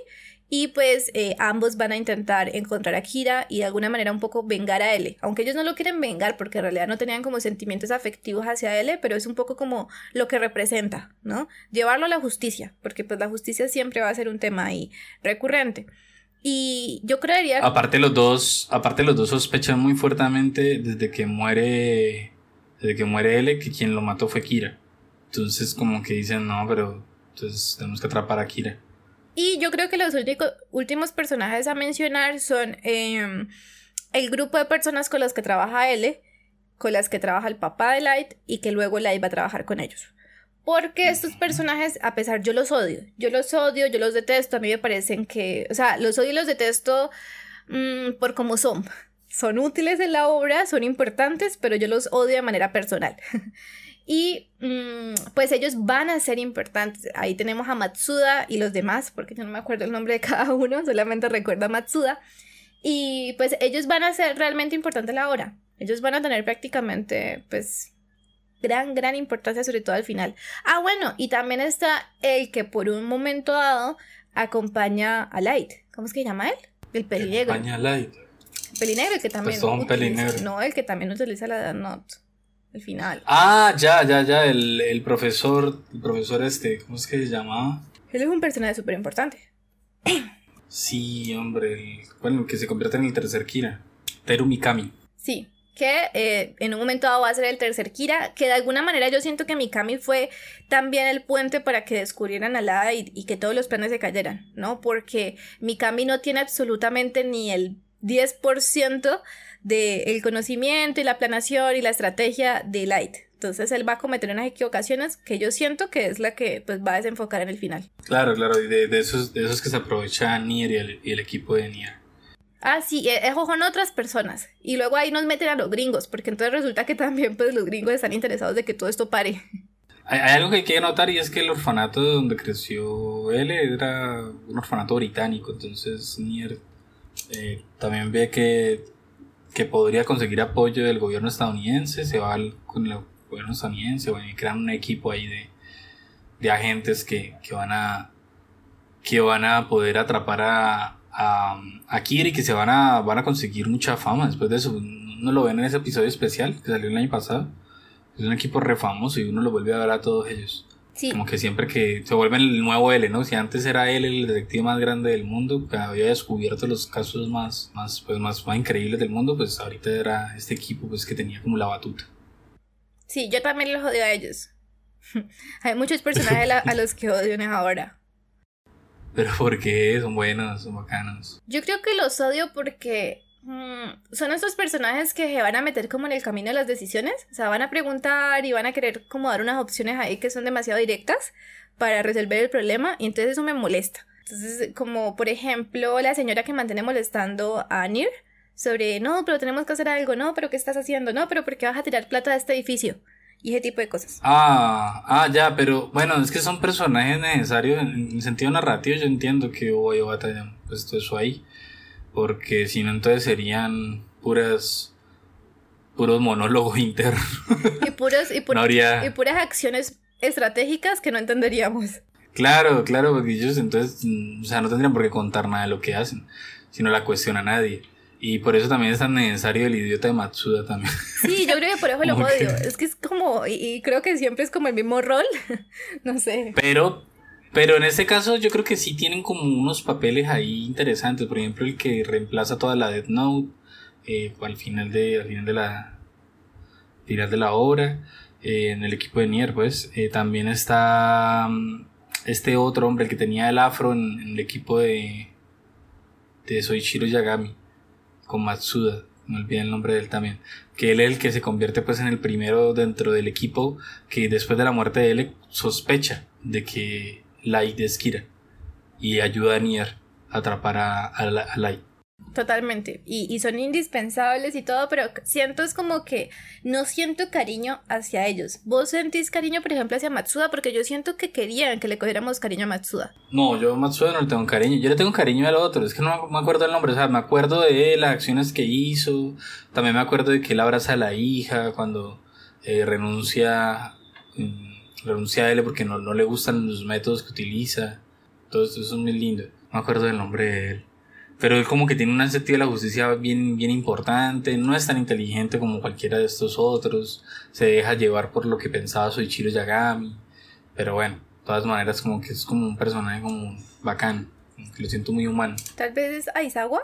Speaker 1: y pues eh, ambos van a intentar encontrar a Kira y de alguna manera un poco vengar a L. Aunque ellos no lo quieren vengar porque en realidad no tenían como sentimientos afectivos hacia L, pero es un poco como lo que representa, ¿no? Llevarlo a la justicia, porque pues la justicia siempre va a ser un tema ahí recurrente. Y yo creería
Speaker 2: Aparte los dos, aparte los dos sospechan muy fuertemente desde que muere desde que muere L que quien lo mató fue Kira. Entonces como que dicen, "No, pero entonces tenemos que atrapar a Kira."
Speaker 1: Y yo creo que los únicos, últimos personajes a mencionar son eh, el grupo de personas con las que trabaja L, con las que trabaja el papá de Light y que luego Light va a trabajar con ellos. Porque estos personajes, a pesar, yo los odio. Yo los odio, yo los detesto. A mí me parecen que, o sea, los odio y los detesto mmm, por cómo son. Son útiles en la obra, son importantes, pero yo los odio de manera personal. y mmm, pues ellos van a ser importantes. Ahí tenemos a Matsuda y los demás, porque yo no me acuerdo el nombre de cada uno, solamente recuerdo a Matsuda. Y pues ellos van a ser realmente importantes la obra. Ellos van a tener prácticamente, pues, gran, gran importancia, sobre todo al final. Ah, bueno, y también está el que por un momento dado acompaña a Light. ¿Cómo es que se llama él? El pelinegro.
Speaker 2: Acompaña a Light.
Speaker 1: El pelinegro, el que también.
Speaker 2: Pues un pelinegro.
Speaker 1: No, el que también utiliza la Not. El final.
Speaker 2: Ah, ya, ya, ya. El, el profesor, el profesor este, ¿cómo es que se llamaba?
Speaker 1: Él es un personaje súper importante.
Speaker 2: Sí, hombre, el, bueno, que se convierte en el tercer Kira. Teru Mikami.
Speaker 1: Sí, que eh, en un momento dado va a ser el tercer Kira, que de alguna manera yo siento que Mikami fue también el puente para que descubrieran a Lada y, y, que todos los planes se cayeran, ¿no? Porque Mikami no tiene absolutamente ni el 10% del conocimiento y la planación y la estrategia de Light. Entonces él va a cometer unas equivocaciones que yo siento que es la que pues va a desenfocar en el final.
Speaker 2: Claro, claro, y de, de esos, de esos que se aprovecha Nier y el, y el equipo de Nier.
Speaker 1: Ah, sí, esos son otras personas. Y luego ahí nos meten a los gringos, porque entonces resulta que también pues los gringos están interesados de que todo esto pare.
Speaker 2: Hay, hay algo que hay que notar y es que el orfanato donde creció él era un orfanato británico, entonces Nier eh, también ve que, que podría conseguir apoyo del gobierno estadounidense, se va con el gobierno estadounidense, bueno, y crean un equipo ahí de, de agentes que, que, van a que van a poder atrapar a, a, a y que se van a, van a conseguir mucha fama después de eso. Uno lo ven en ese episodio especial que salió el año pasado. Es un equipo re famoso y uno lo vuelve a ver a todos ellos. Como que siempre que se vuelve el nuevo L, ¿no? Si antes era él el detective más grande del mundo, que había descubierto los casos más, más, pues, más, más increíbles del mundo, pues ahorita era este equipo pues que tenía como la batuta.
Speaker 1: Sí, yo también los odio a ellos. Hay muchos personajes a los que odio ahora.
Speaker 2: Pero ¿por qué? Son buenos, son bacanos.
Speaker 1: Yo creo que los odio porque son estos personajes que se van a meter como en el camino de las decisiones, o sea, van a preguntar y van a querer como dar unas opciones ahí que son demasiado directas para resolver el problema y entonces eso me molesta. Entonces, como por ejemplo la señora que mantiene molestando a Nir sobre, no, pero tenemos que hacer algo, no, pero ¿qué estás haciendo? No, pero ¿por qué vas a tirar plata de este edificio? Y ese tipo de cosas.
Speaker 2: Ah, ah, ya, pero bueno, es que son personajes necesarios en, en sentido narrativo, yo entiendo que voy a hayan puesto eso ahí porque si no entonces serían puras puros monólogos internos.
Speaker 1: Y, puros, y, puras acciones estratégicas que no entenderíamos.
Speaker 2: Claro, claro, porque ellos entonces, mm, o sea, no tendrían por qué contar nada de lo que hacen, si no la cuestiona nadie. Y por eso también es tan necesario el idiota de Matsuda también.
Speaker 1: Sí, yo creo que por eso lo odio. Es que es como, y, y, creo que siempre es como el mismo rol. no sé.
Speaker 2: Pero pero en este caso yo creo que sí tienen como unos papeles ahí interesantes. Por ejemplo, el que reemplaza toda la Death Note eh, al final de, al final de la final de la obra. Eh, en el equipo de Nier, pues. Eh, también está mm, este otro hombre, el que tenía el afro en, el equipo de, de Soichiro Yagami, con Matsuda. No olviden el nombre de él también. Que él es el que se convierte pues en el primero dentro del equipo que después de la muerte de él sospecha de que Light de Skira y ayuda a Nier a atrapar a, Light.
Speaker 1: Totalmente. Y, son indispensables y todo, pero siento es como que no siento cariño hacia ellos. ¿Vos sentís cariño, por ejemplo, hacia Matsuda? Porque yo siento que querían que le cogiéramos cariño a Matsuda.
Speaker 2: No, yo a Matsuda no le tengo cariño. Yo le tengo cariño al otro. Es que no me acuerdo el nombre. O sea, me acuerdo de las acciones que hizo. También me acuerdo de que él abraza a la hija cuando eh, renuncia. Renuncia a él porque no, no le gustan los métodos que utiliza. Todo eso es muy lindo. No me acuerdo del nombre de él. Pero él como que tiene un sentido de la justicia bien, bien importante. No es tan inteligente como cualquiera de estos otros. Se deja llevar por lo que pensaba Soichiro Yagami. Pero bueno, de todas maneras como que es como un personaje como bacán. Que lo siento muy humano.
Speaker 1: Tal vez es Aizawa.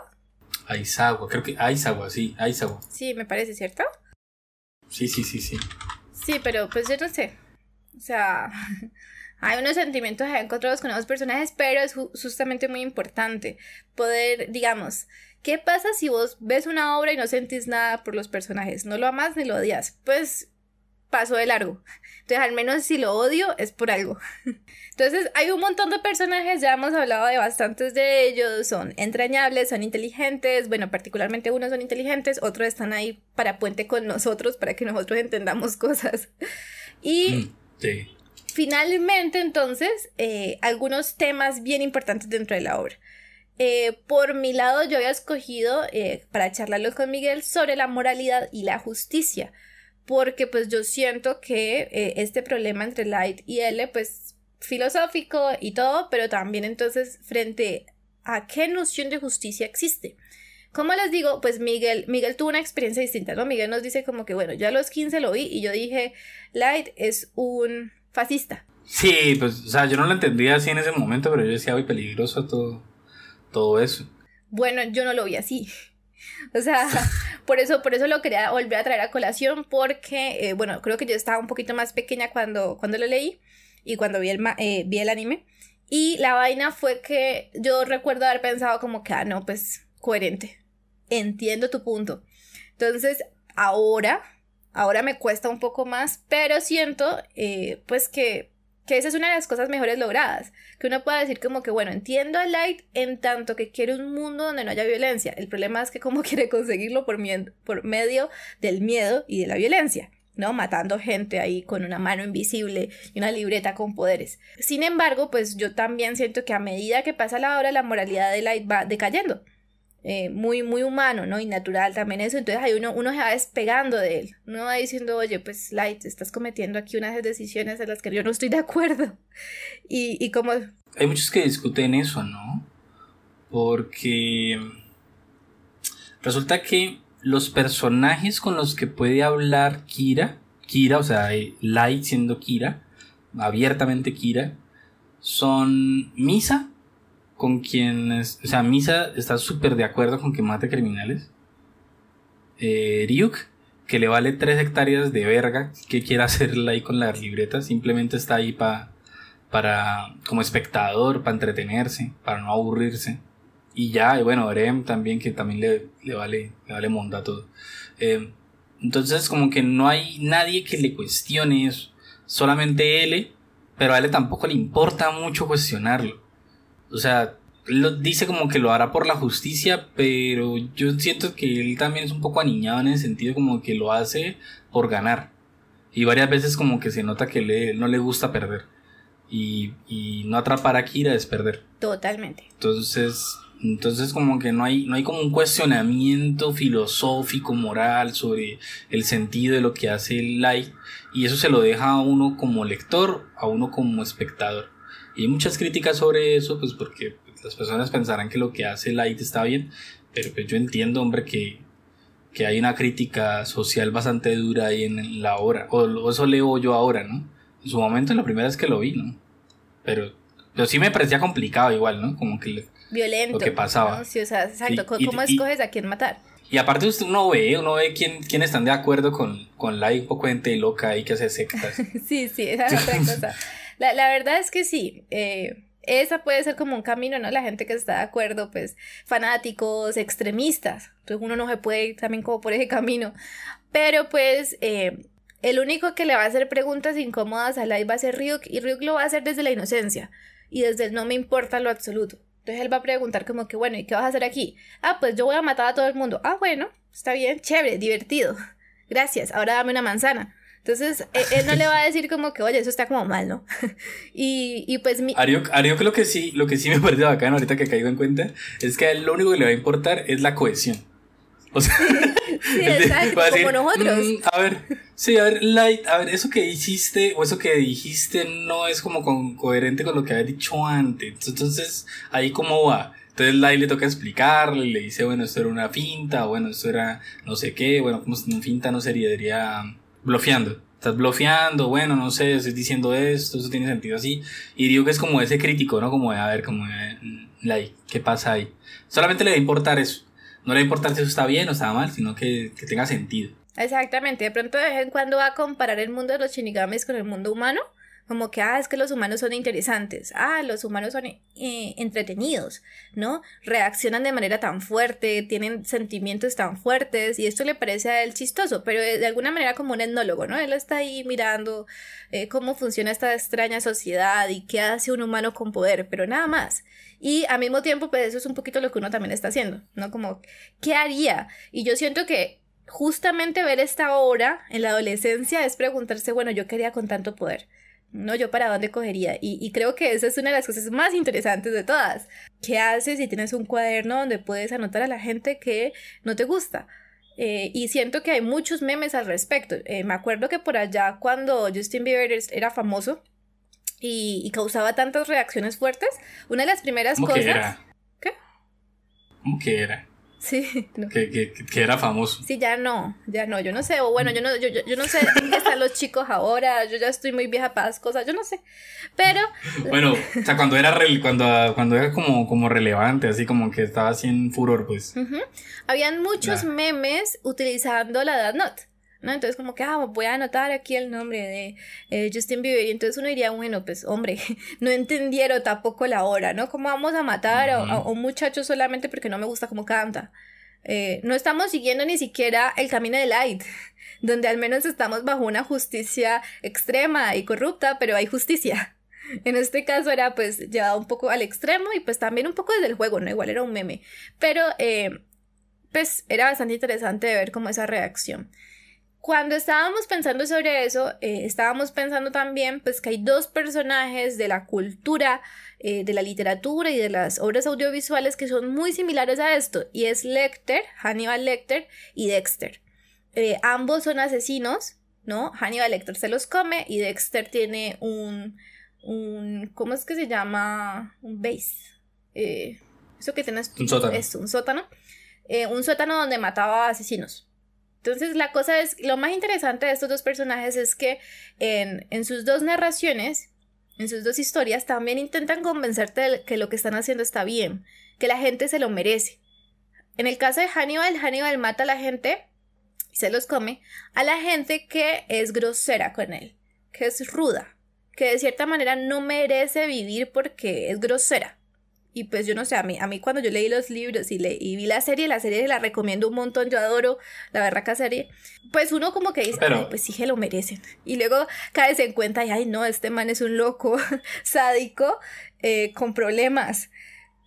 Speaker 2: Aizawa, creo que Aizawa, sí, Aizawa.
Speaker 1: Sí, me parece, ¿cierto?
Speaker 2: Sí, sí, sí, sí.
Speaker 1: Sí, pero pues yo no sé. O sea, hay unos sentimientos encontrados con nuevos personajes, pero es justamente muy importante poder, digamos, ¿qué pasa si vos ves una obra y no sentís nada por los personajes? No lo amas ni lo odias. Pues paso de largo. Entonces, al menos si lo odio es por algo. Entonces, hay un montón de personajes, ya hemos hablado de bastantes de ellos, son entrañables, son inteligentes, bueno, particularmente unos son inteligentes, otros están ahí para puente con nosotros, para que nosotros entendamos cosas. Y... Mm. Finalmente, entonces, eh, algunos temas bien importantes dentro de la obra. Eh, por mi lado, yo había escogido eh, para charlarlo con Miguel sobre la moralidad y la justicia, porque pues yo siento que este problema entre Light y L, pues filosófico y todo, pero también entonces frente a qué noción de justicia existe. Como les digo, pues Miguel, Miguel tuvo una experiencia distinta, ¿no? Miguel nos dice como que, bueno, yo a los 15 lo vi y yo dije, Light es un fascista.
Speaker 2: Sí, pues, o sea, yo no lo entendía así en ese momento, pero yo decía, muy peligroso todo, todo eso.
Speaker 1: Bueno, yo no lo vi así. O sea, por eso, por eso lo quería volver a traer a colación, porque, eh, bueno, creo que yo estaba un poquito más pequeña cuando, cuando lo leí y cuando vi el, eh, vi el anime. Y la vaina fue que yo recuerdo haber pensado como que, ah, no, pues coherente entiendo tu punto. Entonces, ahora, ahora me cuesta un poco más, pero siento eh, pues que, que esa es una de las cosas mejores logradas, que uno pueda decir como que, bueno, entiendo a Light en tanto que quiere un mundo donde no haya violencia. El problema es que cómo quiere conseguirlo por, por medio del miedo y de la violencia. ¿no? Matando gente ahí con una mano invisible y una libreta con poderes. Sin embargo, pues yo también siento que a medida que pasa la hora, la moralidad de Light va decayendo. Eh, muy, muy humano, ¿no? Y natural también eso. Entonces ahí uno, uno se va despegando de él. Uno va diciendo, oye, pues Light, estás cometiendo aquí unas decisiones a las que yo no estoy de acuerdo. Y, y como...
Speaker 2: Hay muchos que discuten eso, ¿no? Porque resulta que los personajes con los que puede hablar Kira, Kira, o sea, eh, Light siendo Kira, abiertamente Kira, son Misa, con quienes, o sea, Misa está súper de acuerdo con que mate criminales. Eh, Ryuk, que le vale tres hectáreas de verga, que quiere hacerla ahí con las libretas, simplemente está ahí pa, para, como espectador, para entretenerse, para no aburrirse. Y ya, y bueno, Rem también, que también le, le vale, le vale monda todo. Eh, entonces, como que no hay nadie que le cuestione eso. Solamente él, pero a él tampoco le importa mucho cuestionarlo. O sea, lo, dice como que lo hará por la justicia, pero yo siento que él también es un poco aniñado en ese sentido, como que lo hace por ganar. Y varias veces como que se nota que le, no le gusta perder. Y, y no atrapar a Kira es perder.
Speaker 1: Totalmente.
Speaker 2: Entonces, entonces como que no hay, no hay como un cuestionamiento filosófico, moral sobre el sentido de lo que hace el like. Y eso se lo deja a uno como lector, a uno como espectador. Y hay muchas críticas sobre eso, pues porque las personas pensarán que lo que hace Light está bien, pero pues yo entiendo, hombre, que, que hay una crítica social bastante dura ahí en la obra, o, eso leo yo ahora, ¿no? En su momento, la primera vez que lo vi, ¿no? Pero, pero sí me parecía complicado igual, ¿no? Como que
Speaker 1: Violento.
Speaker 2: lo que pasaba.
Speaker 1: Sí, o sea, exacto, ¿cómo escoges a quién matar?
Speaker 2: Y aparte uno ve, uno ve quién, quién están de acuerdo con, con Light, un poco gente loca ahí que hace sectas.
Speaker 1: sí, sí, esa es otra cosa. La, la verdad es que sí. Eh, esa puede ser como un camino, ¿no? La gente que está de acuerdo, pues, fanáticos, extremistas. Entonces uno no se puede ir también como por ese camino. Pero pues, eh, el único que le va a hacer preguntas incómodas a Lai va a ser Ryuk, y Ryuk lo va a hacer desde la inocencia, y desde el no me importa lo absoluto. Entonces él va a preguntar como que, bueno, ¿y qué vas a hacer aquí? Ah, pues yo voy a matar a todo el mundo. Ah, bueno, está bien, chévere, divertido. Gracias, ahora dame una manzana. Entonces, e, él, no le va a decir como que, oye, eso está como mal, ¿no? y, y, pues mi...
Speaker 2: Ariok, lo que sí, lo que sí me parece bacán ahorita que caigo en cuenta, es que a él lo único que le va a importar es la cohesión. O sea,
Speaker 1: sí, exacto, como nosotros.
Speaker 2: Mm, a ver, sí, a ver, Light, a ver, eso que hiciste o eso que dijiste no es como con, coherente con lo que había dicho antes. Entonces, ahí cómo va. Entonces Light le toca explicarle, le dice, bueno, esto era una finta, bueno, esto era no sé qué, bueno, como una finta no sería, diría bloqueando. Estás bloqueando, bueno, no sé, estoy diciendo esto, eso tiene sentido así. Y digo que es como ese crítico, ¿no? Como de, a ver, como de, like, ¿qué pasa ahí? Solamente le va a importar eso. No le va a importar si eso está bien o está mal, sino que, que tenga sentido.
Speaker 1: Exactamente. De pronto de vez en cuando va a comparar el mundo de los shinigamis con el mundo humano como que, ah, es que los humanos son interesantes, ah, los humanos son eh, entretenidos, ¿no? Reaccionan de manera tan fuerte, tienen sentimientos tan fuertes y esto le parece a él chistoso, pero de alguna manera como un etnólogo, ¿no? Él está ahí mirando eh, cómo funciona esta extraña sociedad y qué hace un humano con poder, pero nada más. Y al mismo tiempo, pues eso es un poquito lo que uno también está haciendo, ¿no? Como, ¿qué haría? Y yo siento que justamente ver esta obra en la adolescencia es preguntarse, bueno, yo quería con tanto poder. ¿No? Yo para dónde cogería. Y, creo que esa es una de las cosas más interesantes de todas. ¿Qué haces si tienes un cuaderno donde puedes anotar a la gente que no te gusta? Eh, y siento que hay muchos memes al respecto. Eh, me acuerdo que por allá cuando Justin Bieber era famoso y, causaba tantas reacciones fuertes, una de las primeras
Speaker 2: ¿Cómo
Speaker 1: cosas...
Speaker 2: Que era?
Speaker 1: ¿Qué?
Speaker 2: ¿Cómo que era?
Speaker 1: Sí.
Speaker 2: Que, que, que, era famoso.
Speaker 1: Sí, ya no, ya no, yo no sé, o bueno, yo no, yo, yo, yo no sé qué están los chicos ahora, yo ya estoy muy vieja para las cosas, yo no sé, pero...
Speaker 2: Bueno, o sea, cuando era, cuando, cuando era como, como relevante, así como que estaba así en furor, pues.
Speaker 1: Habían muchos memes utilizando la edad not. ¿No? Entonces como que, ah, voy a anotar aquí el nombre de eh, Justin Bieber y entonces uno diría, bueno, pues hombre, no entendieron tampoco la hora, ¿no? ¿Cómo vamos a matar a, un muchacho solamente porque no me gusta cómo canta? Eh, no estamos siguiendo ni siquiera el camino de Light, donde al menos estamos bajo una justicia extrema y corrupta, pero hay justicia. En este caso era pues llevado un poco al extremo y pues también un poco desde el juego, ¿no? Igual era un meme. Pero eh, pues era bastante interesante ver como esa reacción. Cuando estábamos pensando sobre eso, eh, estábamos pensando también pues que hay dos personajes de la cultura, eh, de la literatura y de las obras audiovisuales que son muy similares a esto, y es Lecter, Hannibal Lecter y Dexter. Eh, ambos son asesinos, ¿no? Hannibal Lecter se los come y Dexter tiene un, un ¿cómo es que se llama? Un base. eso que tienes...
Speaker 2: Un sótano.
Speaker 1: Es un sótano. un sótano donde mataba asesinos. Entonces la cosa es, lo más interesante de estos dos personajes es que en, en sus dos narraciones, en sus dos historias, también intentan convencerte de que lo que están haciendo está bien, que la gente se lo merece. En el caso de Hannibal, Hannibal mata a la gente y se los come, a la gente que es grosera con él, que es ruda, que de cierta manera no merece vivir porque es grosera. Y pues yo no sé, a mí, a mí cuando yo leí los libros y, le, y vi la serie, la serie la recomiendo un montón, yo adoro la berraca serie, pues uno como que dice, Ay, pues sí que lo merecen. Y luego caes en cuenta y, ay no, este man es un loco, sádico, eh, con problemas.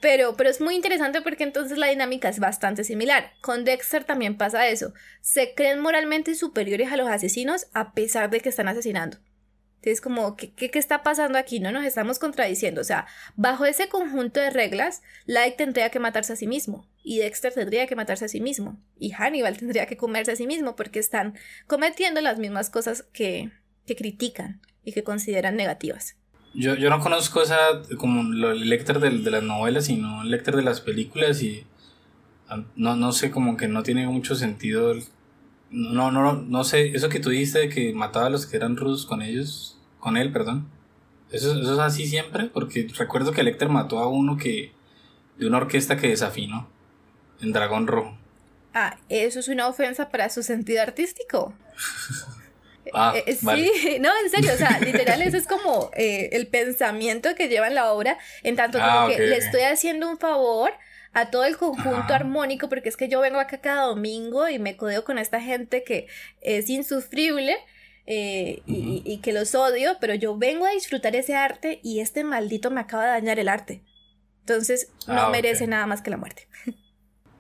Speaker 1: Pero, pero es muy interesante porque entonces la dinámica es bastante similar. Con Dexter también pasa eso. Se creen moralmente superiores a los asesinos a pesar de que están asesinando. Es como, ¿qué, ¿qué, está pasando aquí? No nos estamos contradiciendo. O sea, bajo ese conjunto de reglas, Light tendría que matarse a sí mismo. Y Dexter tendría que matarse a sí mismo. Y Hannibal tendría que comerse a sí mismo porque están cometiendo las mismas cosas que, que critican y que consideran negativas.
Speaker 2: Yo, yo no conozco esa como el Lecter de, de las novelas, sino el Lecter de las películas y no, no sé, como que no tiene mucho sentido no, no, no sé, eso que tú dijiste de que mataba a los que eran rudos con ellos, con él, perdón. ¿Eso, eso es así siempre? Porque recuerdo que Lecter mató a uno que, de una orquesta que desafinó, en Dragón Rojo.
Speaker 1: Ah, eso es una ofensa para su sentido artístico.
Speaker 2: ah,
Speaker 1: eh, sí,
Speaker 2: vale.
Speaker 1: no, en serio, o sea, literal, eso es como eh, el pensamiento que lleva en la obra, en tanto como
Speaker 2: Ah,
Speaker 1: que le estoy haciendo un favor a todo el conjunto
Speaker 2: Ajá.
Speaker 1: armónico, porque es que yo vengo acá cada domingo y me codeo con esta gente que es insufrible eh, y, y que los odio, pero yo vengo a disfrutar ese arte y este maldito me acaba de dañar el arte. Entonces, no
Speaker 2: Ah,
Speaker 1: merece nada más que la muerte.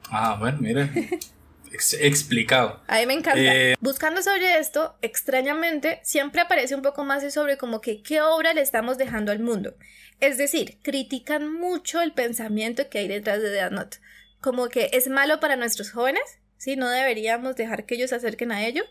Speaker 2: Ah, bueno, mira. Ex- explicado.
Speaker 1: A mí me encanta.
Speaker 2: Eh,
Speaker 1: Buscando sobre esto, extrañamente, siempre aparece un poco más sobre como que qué obra le estamos dejando al mundo. Es decir, critican mucho el pensamiento que hay detrás de Death Note. Como que es malo para nuestros jóvenes, ¿sí? No deberíamos dejar que ellos se acerquen a ello.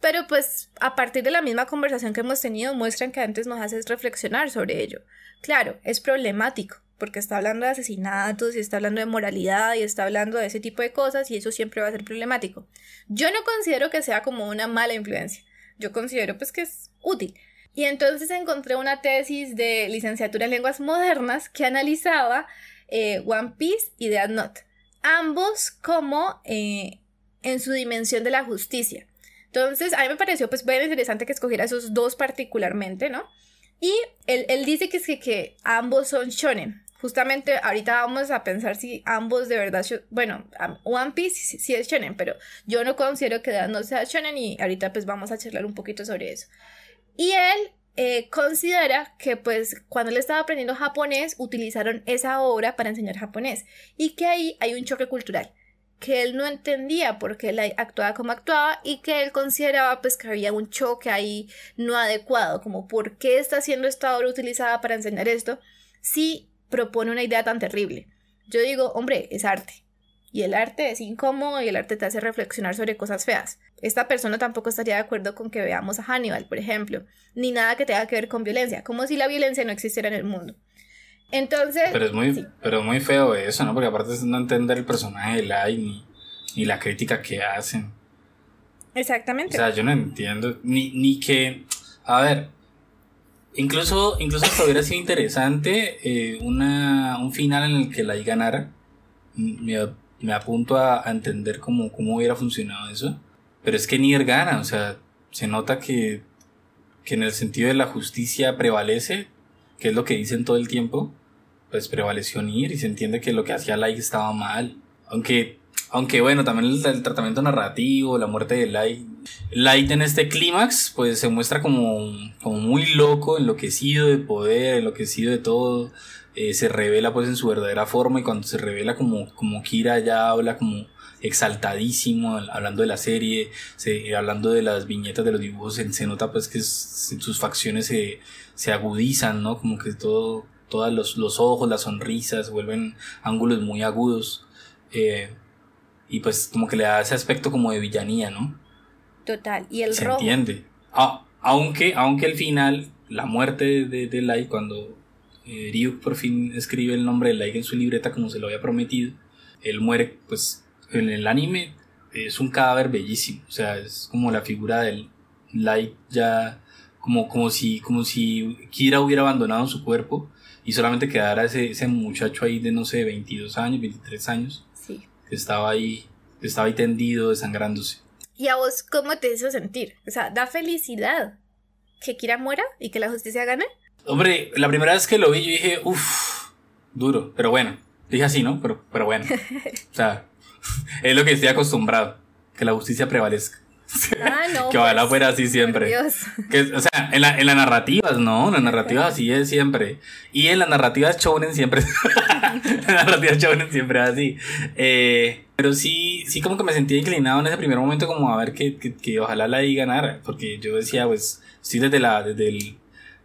Speaker 1: Pero pues a partir de la misma conversación que hemos tenido muestran que antes nos hace reflexionar sobre ello. Claro, es problemático porque está hablando de asesinatos y está hablando de moralidad y está hablando de ese tipo de cosas y eso siempre va a ser problemático. Yo no considero que sea como una mala influencia. Yo considero pues que es útil. Y entonces encontré una tesis de licenciatura en lenguas modernas que analizaba eh, One Piece y Death Note. Ambos como eh, en su dimensión de la justicia. Entonces, a mí me pareció pues bien interesante que escogiera esos dos particularmente, ¿no? Y él, él dice que, es que, que ambos son shonen. Justamente ahorita vamos a pensar si ambos de verdad, bueno, One Piece sí, sí es shonen, pero yo no considero que Death Note sea shonen y ahorita pues vamos a charlar un poquito sobre eso. Y él eh, considera que pues cuando él estaba aprendiendo japonés utilizaron esa obra para enseñar japonés y que ahí hay un choque cultural que él no entendía por qué él actuaba como actuaba y que él consideraba pues que había un choque ahí no adecuado, como por qué está siendo esta obra utilizada para enseñar esto si propone una idea tan terrible. Yo digo, hombre, es arte. Y el arte es incómodo y el arte te hace reflexionar sobre cosas feas. Esta persona tampoco estaría de acuerdo con que veamos a Hannibal, por ejemplo, ni nada que tenga que ver con violencia, como si la violencia no existiera en el mundo. Entonces,
Speaker 2: Pero es muy,
Speaker 1: sí.
Speaker 2: pero es muy feo eso, ¿no? Porque aparte es no entender el personaje de Light ni, ni la crítica que hacen. O
Speaker 1: exactamente.
Speaker 2: sea, yo no entiendo. Ni, ni que. A ver. Incluso, incluso hasta hubiera sido interesante eh, una, un final en el que Light ganara. Me, me apunto a, a entender cómo, cómo hubiera funcionado eso. Pero es que Nier gana, o sea, se nota que, que en el sentido de la justicia prevalece, que es lo que dicen todo el tiempo, pues prevaleció Nier y se entiende que lo que hacía Light estaba mal. Aunque, aunque bueno, también el, tratamiento narrativo, la muerte de Light. Light en este clímax, pues se muestra como, como muy loco, enloquecido de poder, enloquecido de todo. Eh, se revela pues en su verdadera forma y cuando se revela como, como Kira ya habla como exaltadísimo hablando de la serie, hablando de las viñetas de los dibujos, se, nota pues que sus facciones se, se, agudizan, ¿no? Como que todo, todos los, los, ojos, las sonrisas vuelven ángulos muy agudos. Eh, y pues como que le da ese aspecto como de villanía, ¿no?
Speaker 1: Total, y el
Speaker 2: Se entiende. Ah, aunque, aunque al final, la muerte de, de, Light, cuando eh, Ryuk por fin escribe el nombre de Light en su libreta como se lo había prometido, él muere, pues en el anime es un cadáver bellísimo, o sea, es como la figura del Light ya como, como si como si Kira hubiera abandonado su cuerpo y solamente quedara ese, ese muchacho ahí de no sé, 22 años, 23 años,
Speaker 1: sí.
Speaker 2: que estaba ahí, que estaba ahí tendido, desangrándose.
Speaker 1: ¿Y a vos cómo te hizo sentir? O sea, da felicidad que Kira muera y que la justicia gane.
Speaker 2: Hombre, la primera vez que lo vi yo dije, uff, duro, pero bueno. Dije así, ¿no? Pero, pero bueno. o sea, es lo que estoy acostumbrado, que la justicia prevalezca.
Speaker 1: Ah, no,
Speaker 2: que ojalá pues, fuera así siempre. Que, o sea, en, la, en las narrativas, no, en las narrativas así es siempre. Y en las narrativas chonen siempre. en las narrativas chonen siempre así. Eh, pero sí, sí como que me sentía inclinado en ese primer momento como a ver que, que, ojalá la I ganara. Porque yo decía, pues, sí desde la, desde el,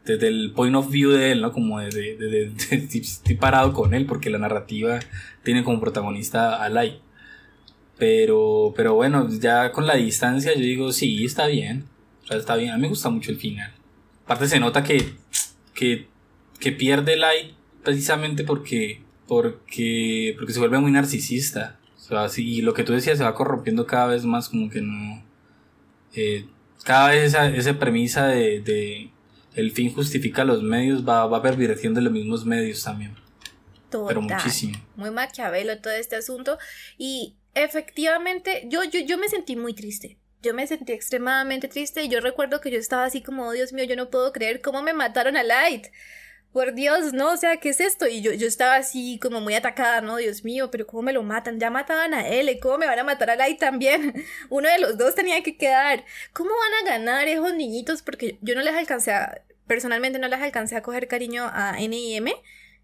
Speaker 2: desde el point of view de él, ¿no? Como desde, estoy parado con él porque la narrativa tiene como protagonista a Lai. Pero, pero bueno, ya con la distancia yo digo, sí, está bien. O sea, está bien. A mí me gusta mucho el final. Aparte se nota que, que, que pierde Light precisamente porque, porque, porque se vuelve muy narcisista. O sea, y lo que tú decías se va corrompiendo cada vez más, como que no. Eh, cada vez esa, esa premisa de, de, el fin justifica los medios va, va pervirtiendo los mismos medios también. Pero muchísimo.
Speaker 1: Muy maquiavelo todo este asunto. Y efectivamente, yo, yo, yo me sentí muy triste. Yo me sentí extremadamente triste y yo recuerdo que yo estaba así como, oh, Dios mío, yo no puedo creer cómo me mataron a Light. Por Dios, no, o sea, ¿qué es esto? Y yo, yo estaba así como muy atacada, ¿no? Dios mío, pero ¿cómo me lo matan? Ya mataban a él, ¿cómo me van a matar a Light también? Uno de los dos tenía que quedar. ¿Cómo van a ganar esos niñitos? Porque yo no les alcancé a, personalmente no les alcancé a coger cariño a N y M.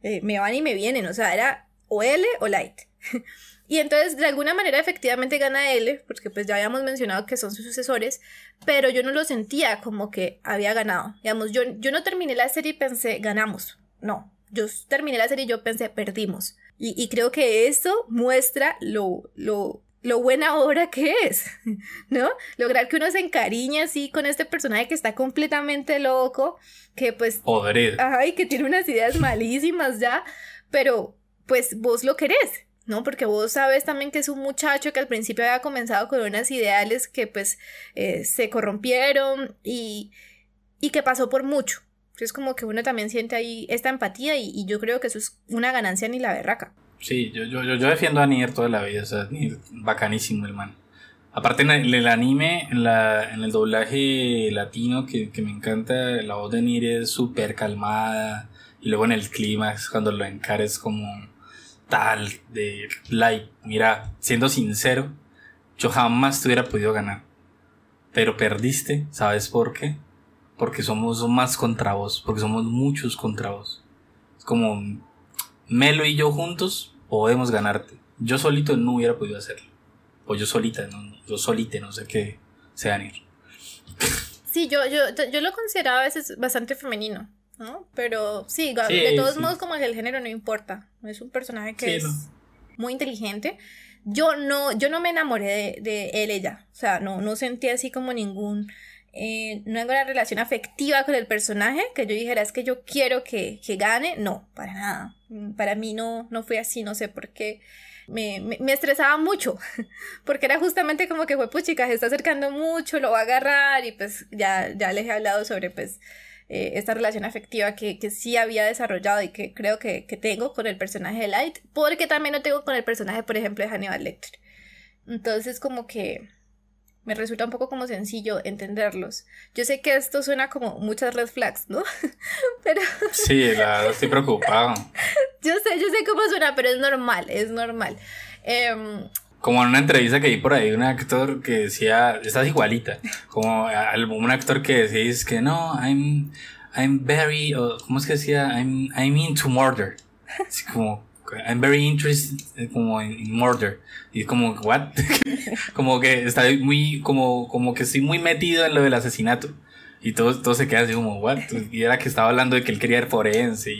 Speaker 1: Eh, me van y me vienen, o sea, era o L o Light. Y entonces, de alguna manera, efectivamente gana L, porque pues ya habíamos mencionado que son sus sucesores, pero yo no lo sentía como que había ganado. Digamos, yo, yo no terminé la serie y pensé, ganamos. No, yo terminé la serie y yo pensé, perdimos. Y, creo que eso muestra lo, lo, lo buena obra que es, ¿no? Lograr que uno se encariñe así con este personaje que está completamente loco, que pues...
Speaker 2: Podrido.
Speaker 1: Ay, que tiene unas ideas malísimas ya, pero pues vos lo querés. ¿No? Porque vos sabes también que es un muchacho que al principio había comenzado con unas ideales que pues eh, se corrompieron y, y que pasó por mucho. Es como que uno también siente ahí esta empatía y, yo creo que eso es una ganancia ni la berraca.
Speaker 2: Sí, yo, yo, yo defiendo a Nier toda la vida, o sea, Nier, bacanísimo el man. Aparte en el, anime, en, la, en el doblaje latino que, que me encanta, la voz de Nier es súper calmada y luego en el clima es cuando lo encares como tal de like, mira, siendo sincero, yo jamás te hubiera podido ganar. Pero perdiste, ¿sabes por qué? Porque somos más contra vos, porque somos muchos contra vos. Es como Melo y yo juntos podemos ganarte. Yo solito no hubiera podido hacerlo. O yo solita, no, yo solite, no sé qué sean ir.
Speaker 1: Sí, yo, yo, yo lo consideraba a veces bastante femenino. ¿No? Pero sí, de todos modos como que el género no importa. Es un personaje que es muy inteligente. Yo no, yo no me enamoré de, él ella. O sea, no, no sentí así como ningún... Eh, no hay una relación afectiva con el personaje que yo dijera es que yo quiero que, que gane. No, para nada. Para mí no, no fue así, no sé por qué. Me, me, me, estresaba mucho, porque era justamente como que fue, puchica, se está acercando mucho, lo va a agarrar y pues ya, ya les he hablado sobre pues eh, esta relación afectiva que, que, sí había desarrollado y que creo que, que, tengo con el personaje de Light, porque también lo tengo con el personaje, por ejemplo, de Hannibal Lecter. Entonces, como que me resulta un poco como sencillo entenderlos. Yo sé que esto suena como muchas red flags, ¿no? pero...
Speaker 2: Sí, la estoy preocupado.
Speaker 1: yo sé, yo sé cómo suena, pero es normal, es normal. Eh,
Speaker 2: como en una entrevista que vi por ahí, un actor que decía, estás igualita, como un actor que decía, es que no, I'm, I'm very, ¿cómo es que decía? I'm, I'm into murder. Así como, I'm very interested como en, murder. Y como, what? como que está muy, como, como que estoy muy metido en lo del asesinato. Y todo, todo se queda así como, what? Y era que estaba hablando de que él quería ir forense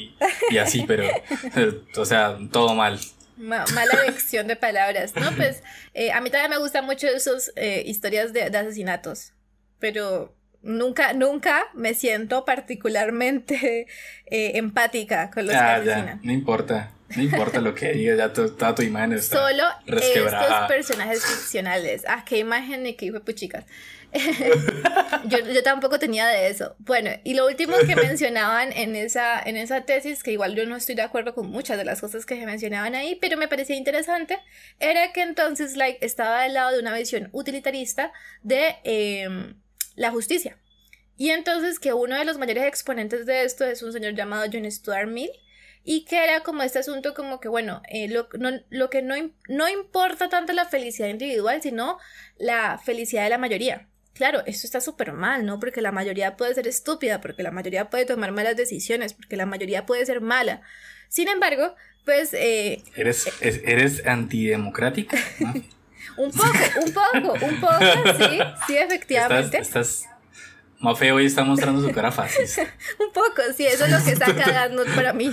Speaker 2: y así, pero, o sea, todo mal.
Speaker 1: Mala elección de palabras. No, pues eh, a mí también me gustan mucho esas eh, historias de, de, asesinatos, pero nunca, nunca me siento particularmente eh, empática con los que ah, asesinan.
Speaker 2: no importa. No importa lo que diga, ya toda tu imagen está
Speaker 1: Solo estos personajes ficcionales. Ah, qué imagen y qué hijo puchicas. yo, yo tampoco tenía de eso. Bueno, y lo último que mencionaban en esa, en esa tesis, que igual yo no estoy de acuerdo con muchas de las cosas que se mencionaban ahí, pero me parecía interesante, era que entonces like, estaba del lado de una visión utilitarista de em, la justicia. Y entonces que uno de los mayores exponentes de esto es un señor llamado John Stuart Mill, y que era como este asunto como que, bueno, eh, lo, no, lo, que no, no importa tanto la felicidad individual, sino la felicidad de la mayoría. Claro, esto está súper mal, ¿no? Porque la mayoría puede ser estúpida, porque la mayoría puede tomar malas decisiones, porque la mayoría puede ser mala. Sin embargo, pues... Eh,
Speaker 2: ¿Eres, ¿Eres antidemocrática?
Speaker 1: un poco, un poco, un poco, sí, sí, efectivamente.
Speaker 2: estás Mafe hoy está mostrando su cara fácil.
Speaker 1: un poco, sí, eso es lo que está cagando para mí.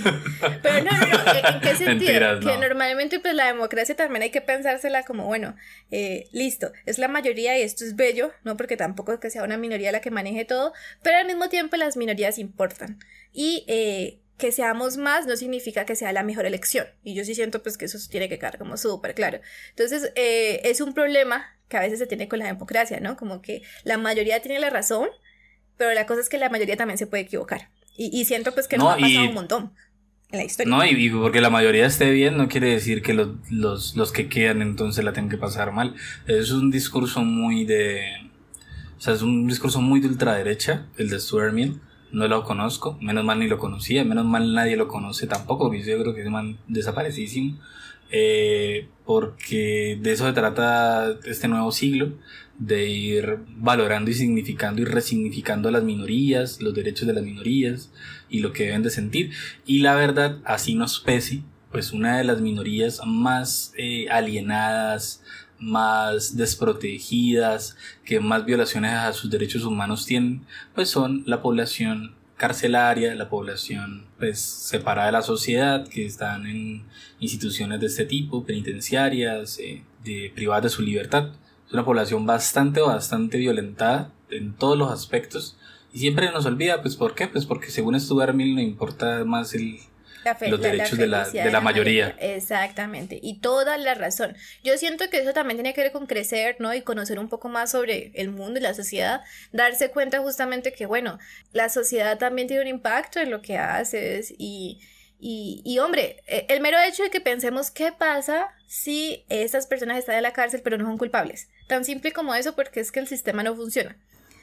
Speaker 1: Pero no, no, no, ¿en qué sentido? que normalmente pues la democracia también hay que pensársela como, bueno, eh, listo, es la mayoría y esto es bello, no porque tampoco es que sea una minoría la que maneje todo, pero al mismo tiempo las minorías importan. Y eh, que seamos más no significa que sea la mejor elección. Y yo sí siento pues que eso tiene que quedar como súper claro. Entonces, eh, es un problema que a veces se tiene con la democracia, ¿no? Como que la mayoría tiene la razón, pero la cosa es que la mayoría también se puede equivocar. Y, y siento pues que no, ha pasado un montón en la historia.
Speaker 2: No, y, porque la mayoría esté bien no quiere decir que los, los, los que quedan entonces la tengan que pasar mal. Es un discurso muy de... O sea, es un discurso muy de ultraderecha, el de Stuart Mill. No lo conozco, menos mal ni lo conocía, menos mal nadie lo conoce tampoco, porque yo creo que es man desaparecísimo. Eh, porque de eso se trata este nuevo siglo, de ir valorando y significando y resignificando a las minorías, los derechos de las minorías y lo que deben de sentir. Y la verdad, así nos pese, pues una de las minorías más eh, alienadas, más desprotegidas, que más violaciones a sus derechos humanos tienen, pues son la población carcelaria, la población pues separada de la sociedad, que están en instituciones de este tipo, penitenciarias, eh, de privadas de su libertad. Es una población bastante, bastante violentada en todos los aspectos. Y siempre nos olvida, pues, ¿por qué? Pues porque según Stuart Mill no importa más el, los derechos de, la, de la mayoría.
Speaker 1: Exactamente, y toda la razón. Yo siento que eso también tiene que ver con crecer, ¿no? Y conocer un poco más sobre el mundo y la sociedad, darse cuenta justamente que, bueno, la sociedad también tiene un impacto en lo que haces y y, y, hombre, e, el mero hecho de que pensemos qué pasa si esas personas están en la cárcel pero no son culpables. Tan simple como eso porque es que el sistema no funciona.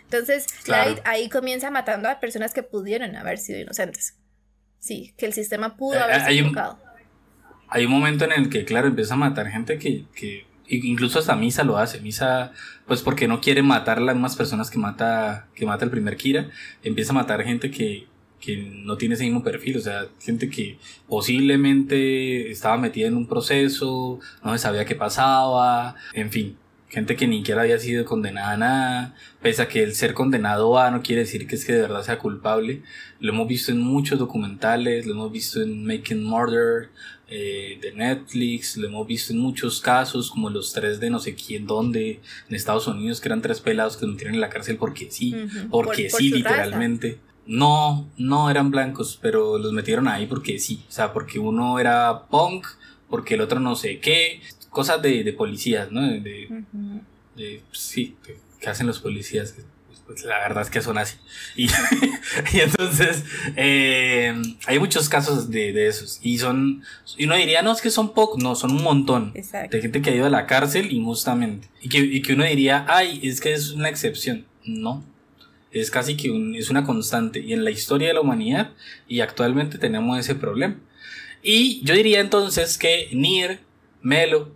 Speaker 1: Entonces, ahí comienza matando a personas que pudieron haber sido inocentes. Sí, que el sistema pudo eh, haberse equivocado.
Speaker 2: hay un momento en el que, claro, empieza a matar gente que, que incluso hasta Misa lo hace. Misa, pues porque no quiere matar a las mismas personas que mata, que mata el primer Kira, empieza a matar gente que, que no tiene ese mismo perfil, o sea, gente que posiblemente estaba metida en un proceso, no se sabía qué pasaba, en fin, gente que ni siquiera había sido condenada a nada, pese a que el ser condenado a no quiere decir que es que de verdad sea culpable, lo hemos visto en muchos documentales, lo hemos visto en Making Murder, eh, de Netflix, lo hemos visto en muchos casos, como los tres de no sé quién, dónde, en Estados Unidos, que eran tres pelados que se metieron en la cárcel porque sí, porque sí, literalmente. No, no eran blancos, pero los metieron ahí porque sí. O sea, porque uno era punk, porque el otro no sé qué. Cosas de, de policías, ¿no? De, de, sí, que hacen los policías. Pues la verdad es que son así. Y, y entonces, eh, hay muchos casos de, de, esos. Y son, y uno diría, no, es que son pocos, no, son un montón. De gente que ha ido a la cárcel injustamente. Y que, y que uno diría, ay, es que es una excepción. No, es casi que es una constante y en la historia de la humanidad y actualmente tenemos ese problema. Y yo diría entonces que Nier, Melo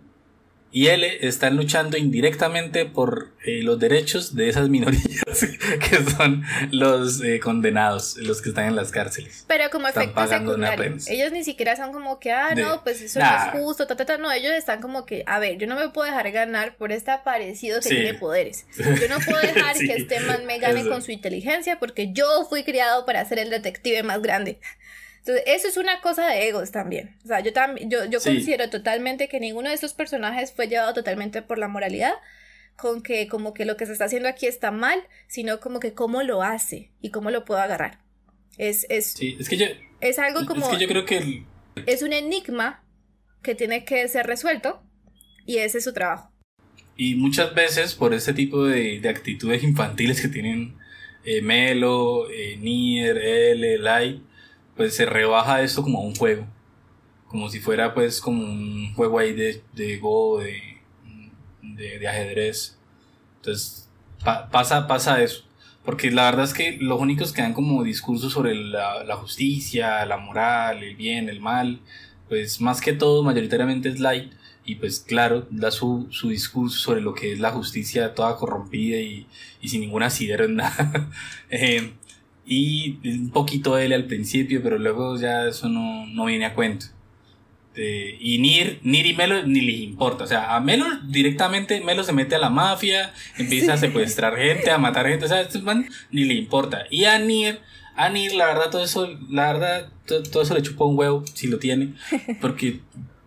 Speaker 2: y L están luchando indirectamente por eh, los derechos de esas minorías que son los eh, condenados, los que están en las cárceles.
Speaker 1: Pero como efecto secundario. Ellos ni siquiera son como que, ah, no, pues eso no es justo, ta, no, ellos están como que, a ver, yo no me puedo dejar ganar por este aparecido que tiene poderes. Yo no puedo dejar que este man me gane con su inteligencia porque yo fui criado para ser el detective más grande. Entonces, eso es una cosa de egos también. O sea, yo, también yo, yo considero totalmente que ninguno de estos personajes fue llevado totalmente por la moralidad, con que como que lo que se está haciendo aquí está mal, sino como que cómo lo hace y cómo lo puedo agarrar. Es, es,
Speaker 2: sí, es que yo...
Speaker 1: Es algo como...
Speaker 2: Es que yo creo que...
Speaker 1: Es un enigma que tiene que ser resuelto y ese es su trabajo.
Speaker 2: Y muchas veces por ese tipo de, de actitudes infantiles que tienen eh, Melo, eh, Nier, L, Light, pues se rebaja esto como a un juego. Como si fuera pues como un juego ahí de, de Go, de, de, ajedrez. Entonces pasa, pasa eso. Porque la verdad es que los únicos que dan como discursos sobre la, la, justicia, la moral, el bien, el mal, pues más que todo mayoritariamente es Light. Y pues claro, da su, su discurso sobre lo que es la justicia toda corrompida y, y sin ninguna asidero en nada. eh, y un poquito él al principio, pero luego ya eso no, no viene a cuento. y Nir, Nir y Melo ni les importa. O sea, a Melo directamente, Melo se mete a la mafia, empieza a secuestrar gente, a matar gente. O sea, a este man ni le importa. Y a Nir, a Nir, la verdad, todo eso, la verdad, todo, eso le chupa un huevo, si lo tiene. Porque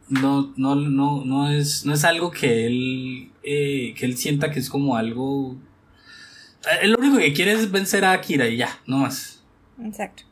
Speaker 2: no, no, no, no, es, no es algo que él, eh, que él sienta que es como algo él lo único que quiere es vencer a Akira y ya, no más.
Speaker 1: Exacto.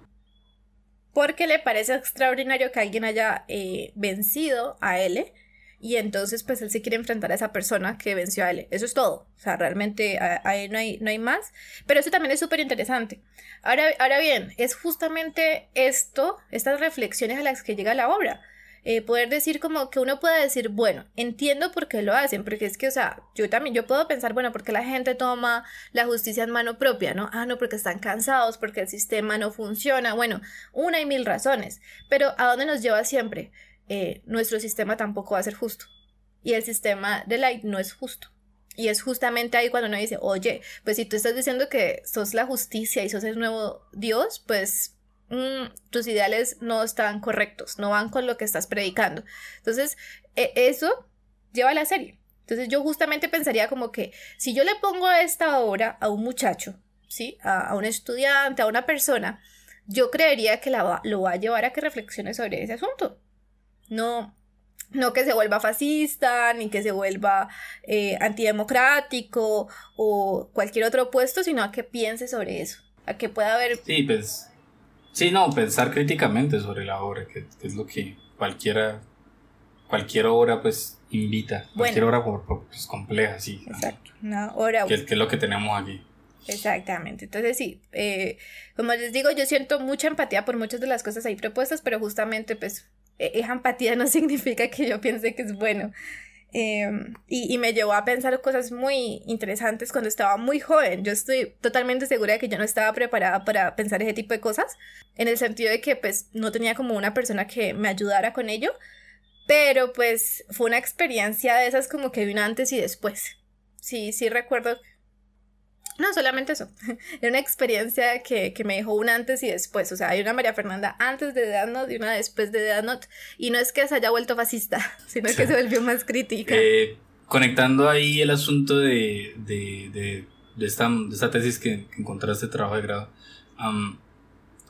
Speaker 1: Porque le parece extraordinario que alguien haya eh, vencido a L. Y entonces, pues él se quiere enfrentar a esa persona que venció a L. Eso es todo. O sea, realmente ahí no hay, no hay más. Pero eso también es súper interesante. Ahora, ahora bien, es justamente esto, estas reflexiones a las que llega la obra. Eh, poder decir como que uno puede decir, bueno, entiendo por qué lo hacen, porque es que, o sea, yo también, yo puedo pensar, bueno, porque la gente toma la justicia en mano propia, ¿no? Ah, no, porque están cansados, porque el sistema no funciona, bueno, una y mil razones, pero ¿a dónde nos lleva siempre? Eh, nuestro sistema tampoco va a ser justo, y el sistema de Light no es justo. Y es justamente ahí cuando uno dice, oye, pues si tú estás diciendo que sos la justicia y sos el nuevo Dios, pues Mm, tus ideales no están correctos, no van con lo que estás predicando. Entonces, e, eso lleva a la serie. Entonces yo justamente pensaría como que si yo le pongo esta obra a un muchacho, ¿sí? A, un estudiante, a una persona, yo creería que la lo va a llevar a que reflexione sobre ese asunto. No, no que se vuelva fascista, ni que se vuelva eh, antidemocrático o cualquier otro puesto, sino a que piense sobre eso, a que pueda haber...
Speaker 2: Sí, pues Sí, no, pensar críticamente sobre la obra, que, es lo que cualquiera, cualquier obra pues invita, cualquier obra pues, compleja, sí.
Speaker 1: Exacto, una obra.
Speaker 2: Que, que, es lo que tenemos aquí.
Speaker 1: Exactamente, entonces sí, eh, como les digo, yo siento mucha empatía por muchas de las cosas ahí propuestas, pero justamente pues e, esa empatía no significa que yo piense que es bueno. Em, y, me llevó a pensar cosas muy interesantes cuando estaba muy joven. Yo estoy totalmente segura de que yo no estaba preparada para pensar ese tipo de cosas, en el sentido de que pues no tenía como una persona que me ayudara con ello, pero pues fue una experiencia de esas como que vi un antes y después. Sí, sí recuerdo no, solamente eso. Era una experiencia que, me dejó una antes y después. O sea, hay una María Fernanda antes de Death Note y una después de Death Note. Y no es que se haya vuelto fascista, sino que se volvió más crítica.
Speaker 2: Eh, conectando ahí el asunto de, de, de, esta, de esta, tesis que, encontraste trabajo de grado,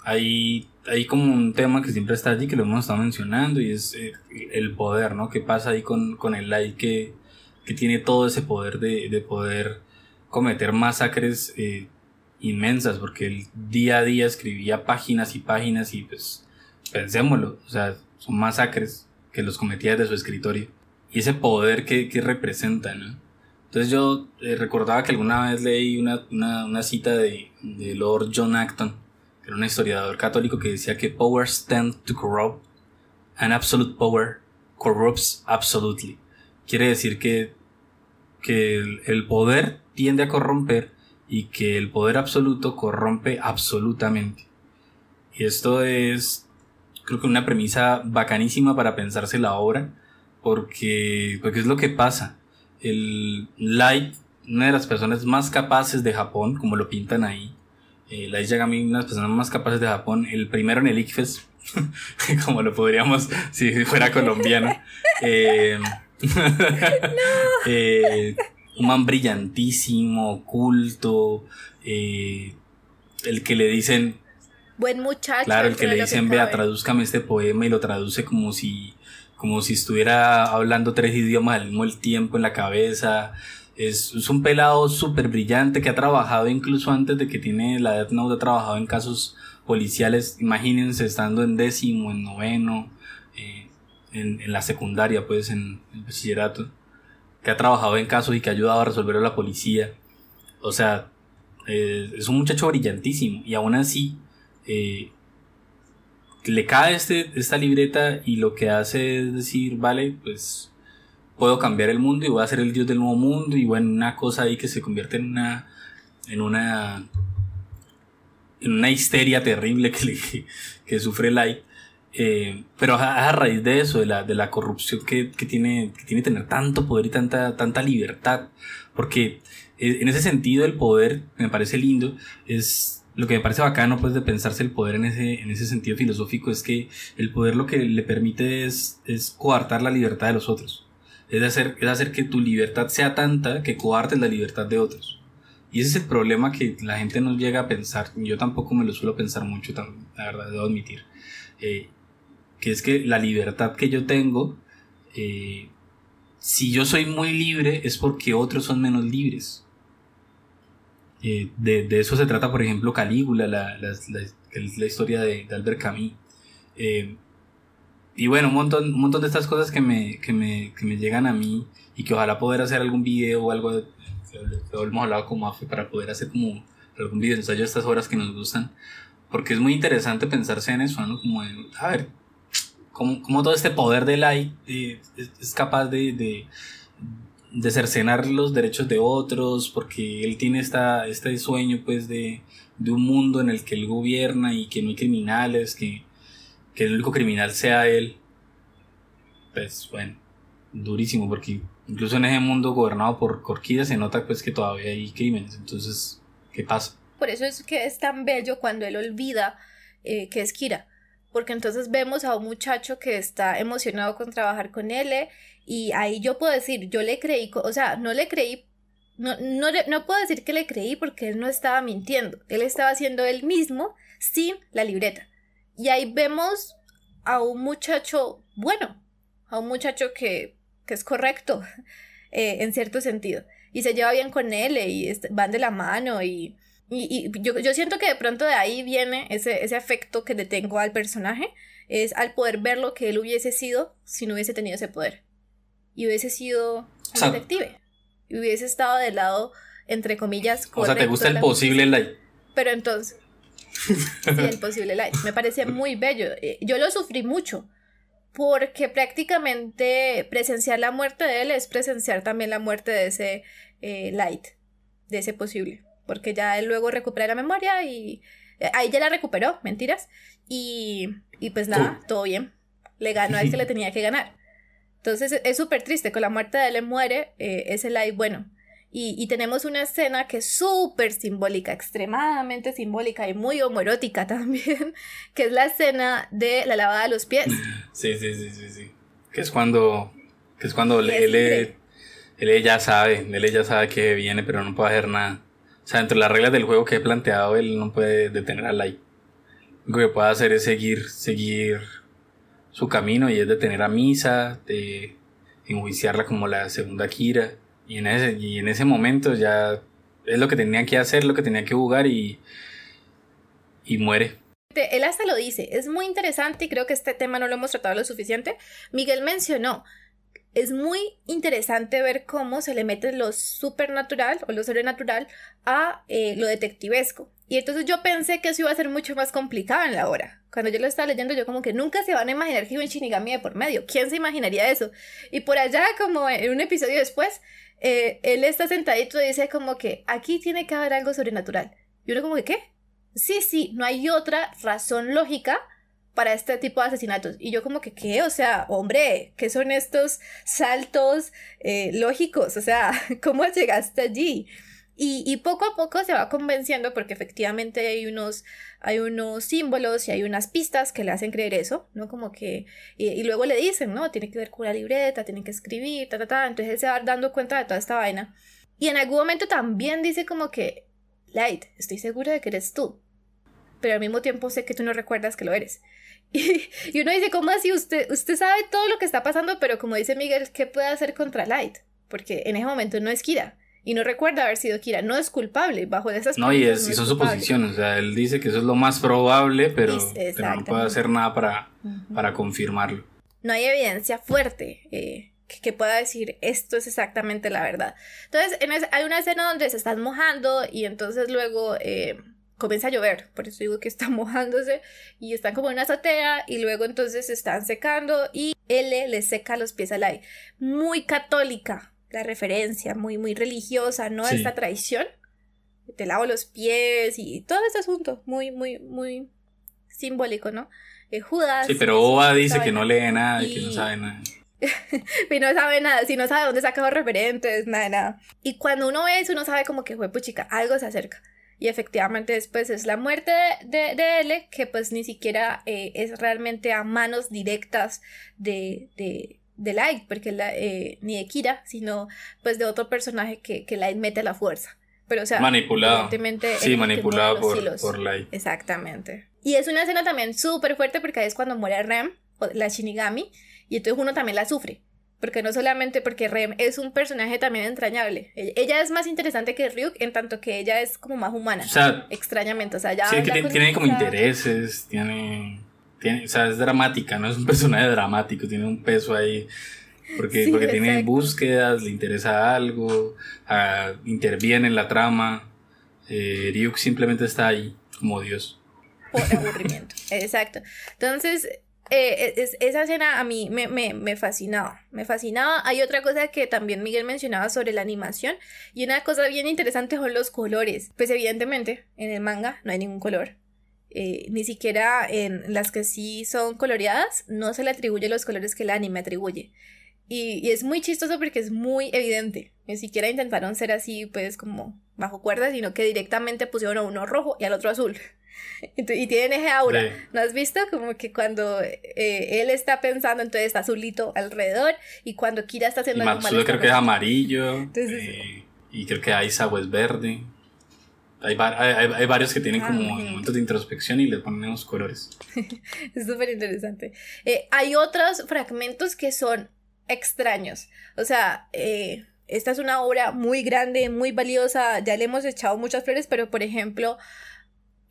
Speaker 2: hay, hay, como un tema que siempre está allí, que lo hemos estado mencionando, y es eh, el poder, ¿no? ¿Qué pasa ahí con, con el light que, que tiene todo ese poder de, de poder cometer masacres eh, inmensas, porque él día a día escribía páginas y páginas y pues pensémoslo, o sea, son masacres que los cometía desde su escritorio. Y ese poder que, que representa, ¿no? Entonces yo eh, recordaba que alguna vez leí una, una, una cita de, de, Lord John Acton, que era un historiador católico que decía que power stands to corrupt and absolute power corrupts absolutely. Quiere decir que, que el poder tiende a corromper y que el poder absoluto corrompe absolutamente. Y esto es, creo que una premisa bacanísima para pensarse la obra, porque, porque es lo que pasa. El Light, una de las personas más capaces de Japón, como lo pintan ahí, eh, Light Yagami, una de las personas más capaces de Japón, el primero en el ICFES, como lo podríamos si fuera colombiano. Eh, eh, un man brillantísimo, culto, eh, el que le dicen...
Speaker 1: Buen muchacho.
Speaker 2: Claro, el que le dicen, vea, tradúzcame este poema y lo traduce como si, como si estuviera hablando tres idiomas al mismo tiempo en la cabeza. Es, es un pelado súper brillante que ha trabajado incluso antes de que tiene la Death Note, ha trabajado en casos policiales. Imagínense estando en décimo, en noveno, eh, en, en, la secundaria, pues en el bachillerato, que ha trabajado en casos y que ha ayudado a resolver a la policía. O sea, eh, es un muchacho brillantísimo y aún así eh, le cae este, esta libreta y lo que hace es decir, vale, pues puedo cambiar el mundo y voy a ser el dios del nuevo mundo y bueno, una cosa ahí que se convierte en una en una en una histeria terrible que, le, que sufre Light. Eh, pero a, a, raíz de eso, de la, de la corrupción que, que, tiene, que tiene tener tanto poder y tanta, tanta libertad, porque en ese sentido el poder me parece lindo, es lo que me parece bacano pues de pensarse el poder en ese, en ese sentido filosófico es que el poder lo que le permite es, es coartar la libertad de los otros. Es hacer, es hacer que tu libertad sea tanta que coartes la libertad de otros. Y ese es el problema que la gente no llega a pensar. Yo tampoco me lo suelo pensar mucho, la verdad, debo admitir. Eh, que es que la libertad que yo tengo, eh, si yo soy muy libre, es porque otros son menos libres. Eh, de, de, eso se trata, por ejemplo, Calígula, la, la, la, la historia de, de, Albert Camus. Eh, y bueno, un montón, un montón de estas cosas que me, que, me, que me llegan a mí y que ojalá poder hacer algún video o algo, lo hemos hablado como AFE, para poder hacer como algún video ensayo de estas horas que nos gustan. Porque es muy interesante pensarse en eso, ¿no? Como, de, a ver, cómo, cómo todo este poder de light eh, es, capaz de, de de cercenar los derechos de otros, porque él tiene esta, este sueño pues de, de, un mundo en el que él gobierna y que no hay criminales, que, que el único criminal sea él. Pues bueno, durísimo, porque incluso en ese mundo gobernado por Corquilla se nota pues que todavía hay crímenes, entonces, ¿qué pasa?
Speaker 1: Por eso es que es tan bello cuando él olvida eh, que es Kira porque entonces vemos a un muchacho que está emocionado con trabajar con él y ahí yo puedo decir, yo le creí, o sea, no le creí, no, no, no puedo decir que le creí porque él no estaba mintiendo, él estaba haciendo él mismo sin la libreta. Y ahí vemos a un muchacho bueno, a un muchacho que, que es correcto eh, en cierto sentido y se lleva bien con él y van de la mano y y, y yo, yo, siento que de pronto de ahí viene ese, ese afecto que le tengo al personaje, es al poder ver lo que él hubiese sido si no hubiese tenido ese poder. Y hubiese sido un detective. Y hubiese estado del lado, entre comillas,
Speaker 2: O sea, ¿te gusta el posible light?
Speaker 1: Pero entonces... sí, el posible light. Me parece muy bello. Eh, yo lo sufrí mucho. Porque prácticamente presenciar la muerte de él es presenciar también la muerte de ese eh, light. De ese posible porque ya él luego recupera la memoria y eh, ahí ya la recuperó, mentiras, y, y pues nada, todo bien, le ganó al que le tenía que ganar. Entonces es súper triste, con la muerte de él muere eh, ese live bueno. Y, y, tenemos una escena que es súper simbólica, extremadamente simbólica y muy homoerótica también, que es la escena de la lavada de los pies.
Speaker 2: Sí, sí, sí, sí, sí. Que es cuando, que es cuando él, él, él, ya sabe, él ya sabe que viene, pero no puede hacer nada. Sea, entre las reglas del juego que he planteado, él no puede detener a Light. Lo que puede hacer es seguir, seguir su camino y es detener a Misa, de enjuiciarla como la segunda Kira. Y en ese, y en ese momento ya es lo que tenía que hacer, lo que tenía que jugar y, y muere.
Speaker 1: Él hasta lo dice, es muy interesante y creo que este tema no lo hemos tratado lo suficiente. Miguel mencionó, es muy interesante ver cómo se le mete lo supernatural o lo sobrenatural a eh, lo detectivesco. Y entonces yo pensé que eso iba a ser mucho más complicado en la hora. Cuando yo lo estaba leyendo, yo como que nunca se van a imaginar que hay un Shinigami de por medio. ¿Quién se imaginaría eso? Y por allá, como en un episodio después, eh, él está sentadito y dice como que aquí tiene que haber algo sobrenatural. Y uno como que, ¿qué? Sí, sí, no hay otra razón lógica para este tipo de asesinatos. Y yo como que, ¿qué? O sea, hombre, ¿qué son estos saltos eh, lógicos? O sea, ¿cómo llegaste allí? Y, poco a poco se va convenciendo porque efectivamente hay unos, hay unos símbolos y hay unas pistas que le hacen creer eso, ¿no? Como que, y, luego le dicen, ¿no? Tiene que ver con la libreta, tiene que escribir, ta, ta, ta. Entonces él se va dando cuenta de toda esta vaina. Y en algún momento también dice como que, Light, estoy segura de que eres tú, pero al mismo tiempo sé que tú no recuerdas que lo eres. Y, uno dice, ¿cómo así? Usted, usted sabe todo lo que está pasando, pero como dice Miguel, ¿qué puede hacer contra Light? Porque en ese momento no es Kira. Y no recuerda haber sido Kira. No es culpable bajo esas
Speaker 2: No, y, es, son suposiciones. O sea, él dice que eso es lo más probable, pero, no puede hacer nada para, para confirmarlo.
Speaker 1: No hay evidencia fuerte eh, que, pueda decir esto es exactamente la verdad. Entonces, en hay una escena donde se están mojando y entonces luego... Eh, comienza a llover, por eso digo que está mojándose y están como en una azotea y luego entonces se están secando y L le seca los pies al aire. Muy católica la referencia, muy, muy religiosa, ¿no? Esta traición. Te lavo los pies y todo ese asunto, muy, muy, muy simbólico, ¿no? Eh, Judas.
Speaker 2: Sí, pero Oba dice que no lee nada y que no sabe nada.
Speaker 1: y no sabe nada, si no sabe dónde saca los referentes, nada, nada. Y cuando uno ve eso, uno sabe como que fue puchica, algo se acerca. Y efectivamente después es la muerte de, de, L, que pues ni siquiera eh, es realmente a manos directas de, de, de Light, porque la, eh, ni de Kira, sino pues de otro personaje que, que Light mete a la fuerza. Pero, o sea,
Speaker 2: manipulado. Sí, manipulado por, por, Light.
Speaker 1: Exactamente. Y es una escena también súper fuerte porque es cuando muere Rem, la Shinigami, y entonces uno también la sufre. Porque no solamente porque Rem es un personaje también entrañable. Ella es más interesante que Ryuk en tanto que ella es como más humana. O sea, extrañamente. O sea, ya.
Speaker 2: Sí, que tiene, como intereses, tiene, tiene. O sea, es dramática, ¿no? Es un personaje dramático, tiene un peso ahí. Porque, porque tiene búsquedas, le interesa algo, uh, interviene en la trama. Eh, Ryuk simplemente está ahí como Dios.
Speaker 1: Por aburrimiento. Exacto. Entonces, eh, es, esa escena a mí me, me, me, fascinaba, me fascinaba. Hay otra cosa que también Miguel mencionaba sobre la animación y una cosa bien interesante son los colores. Pues evidentemente en el manga no hay ningún color. Eh, ni siquiera en las que sí son coloreadas no se le atribuye los colores que el anime atribuye. Y, y es muy chistoso porque es muy evidente. Ni siquiera intentaron ser así pues como bajo cuerda, sino que directamente pusieron a uno rojo y al otro azul. Y, tienen ese aura. ¿No has visto? Como que cuando eh, él está pensando, entonces está azulito alrededor. Y cuando Kira está haciendo
Speaker 2: algo malo. creo que es amarillo. Eh, y creo que Aizawa es verde. Hay, hay, varios que tienen como ah, momentos de introspección y le ponen los colores.
Speaker 1: es súper interesante. Eh, hay otros fragmentos que son extraños. O sea, esta es una obra muy grande, muy valiosa. Ya le hemos echado muchas flores, pero por ejemplo,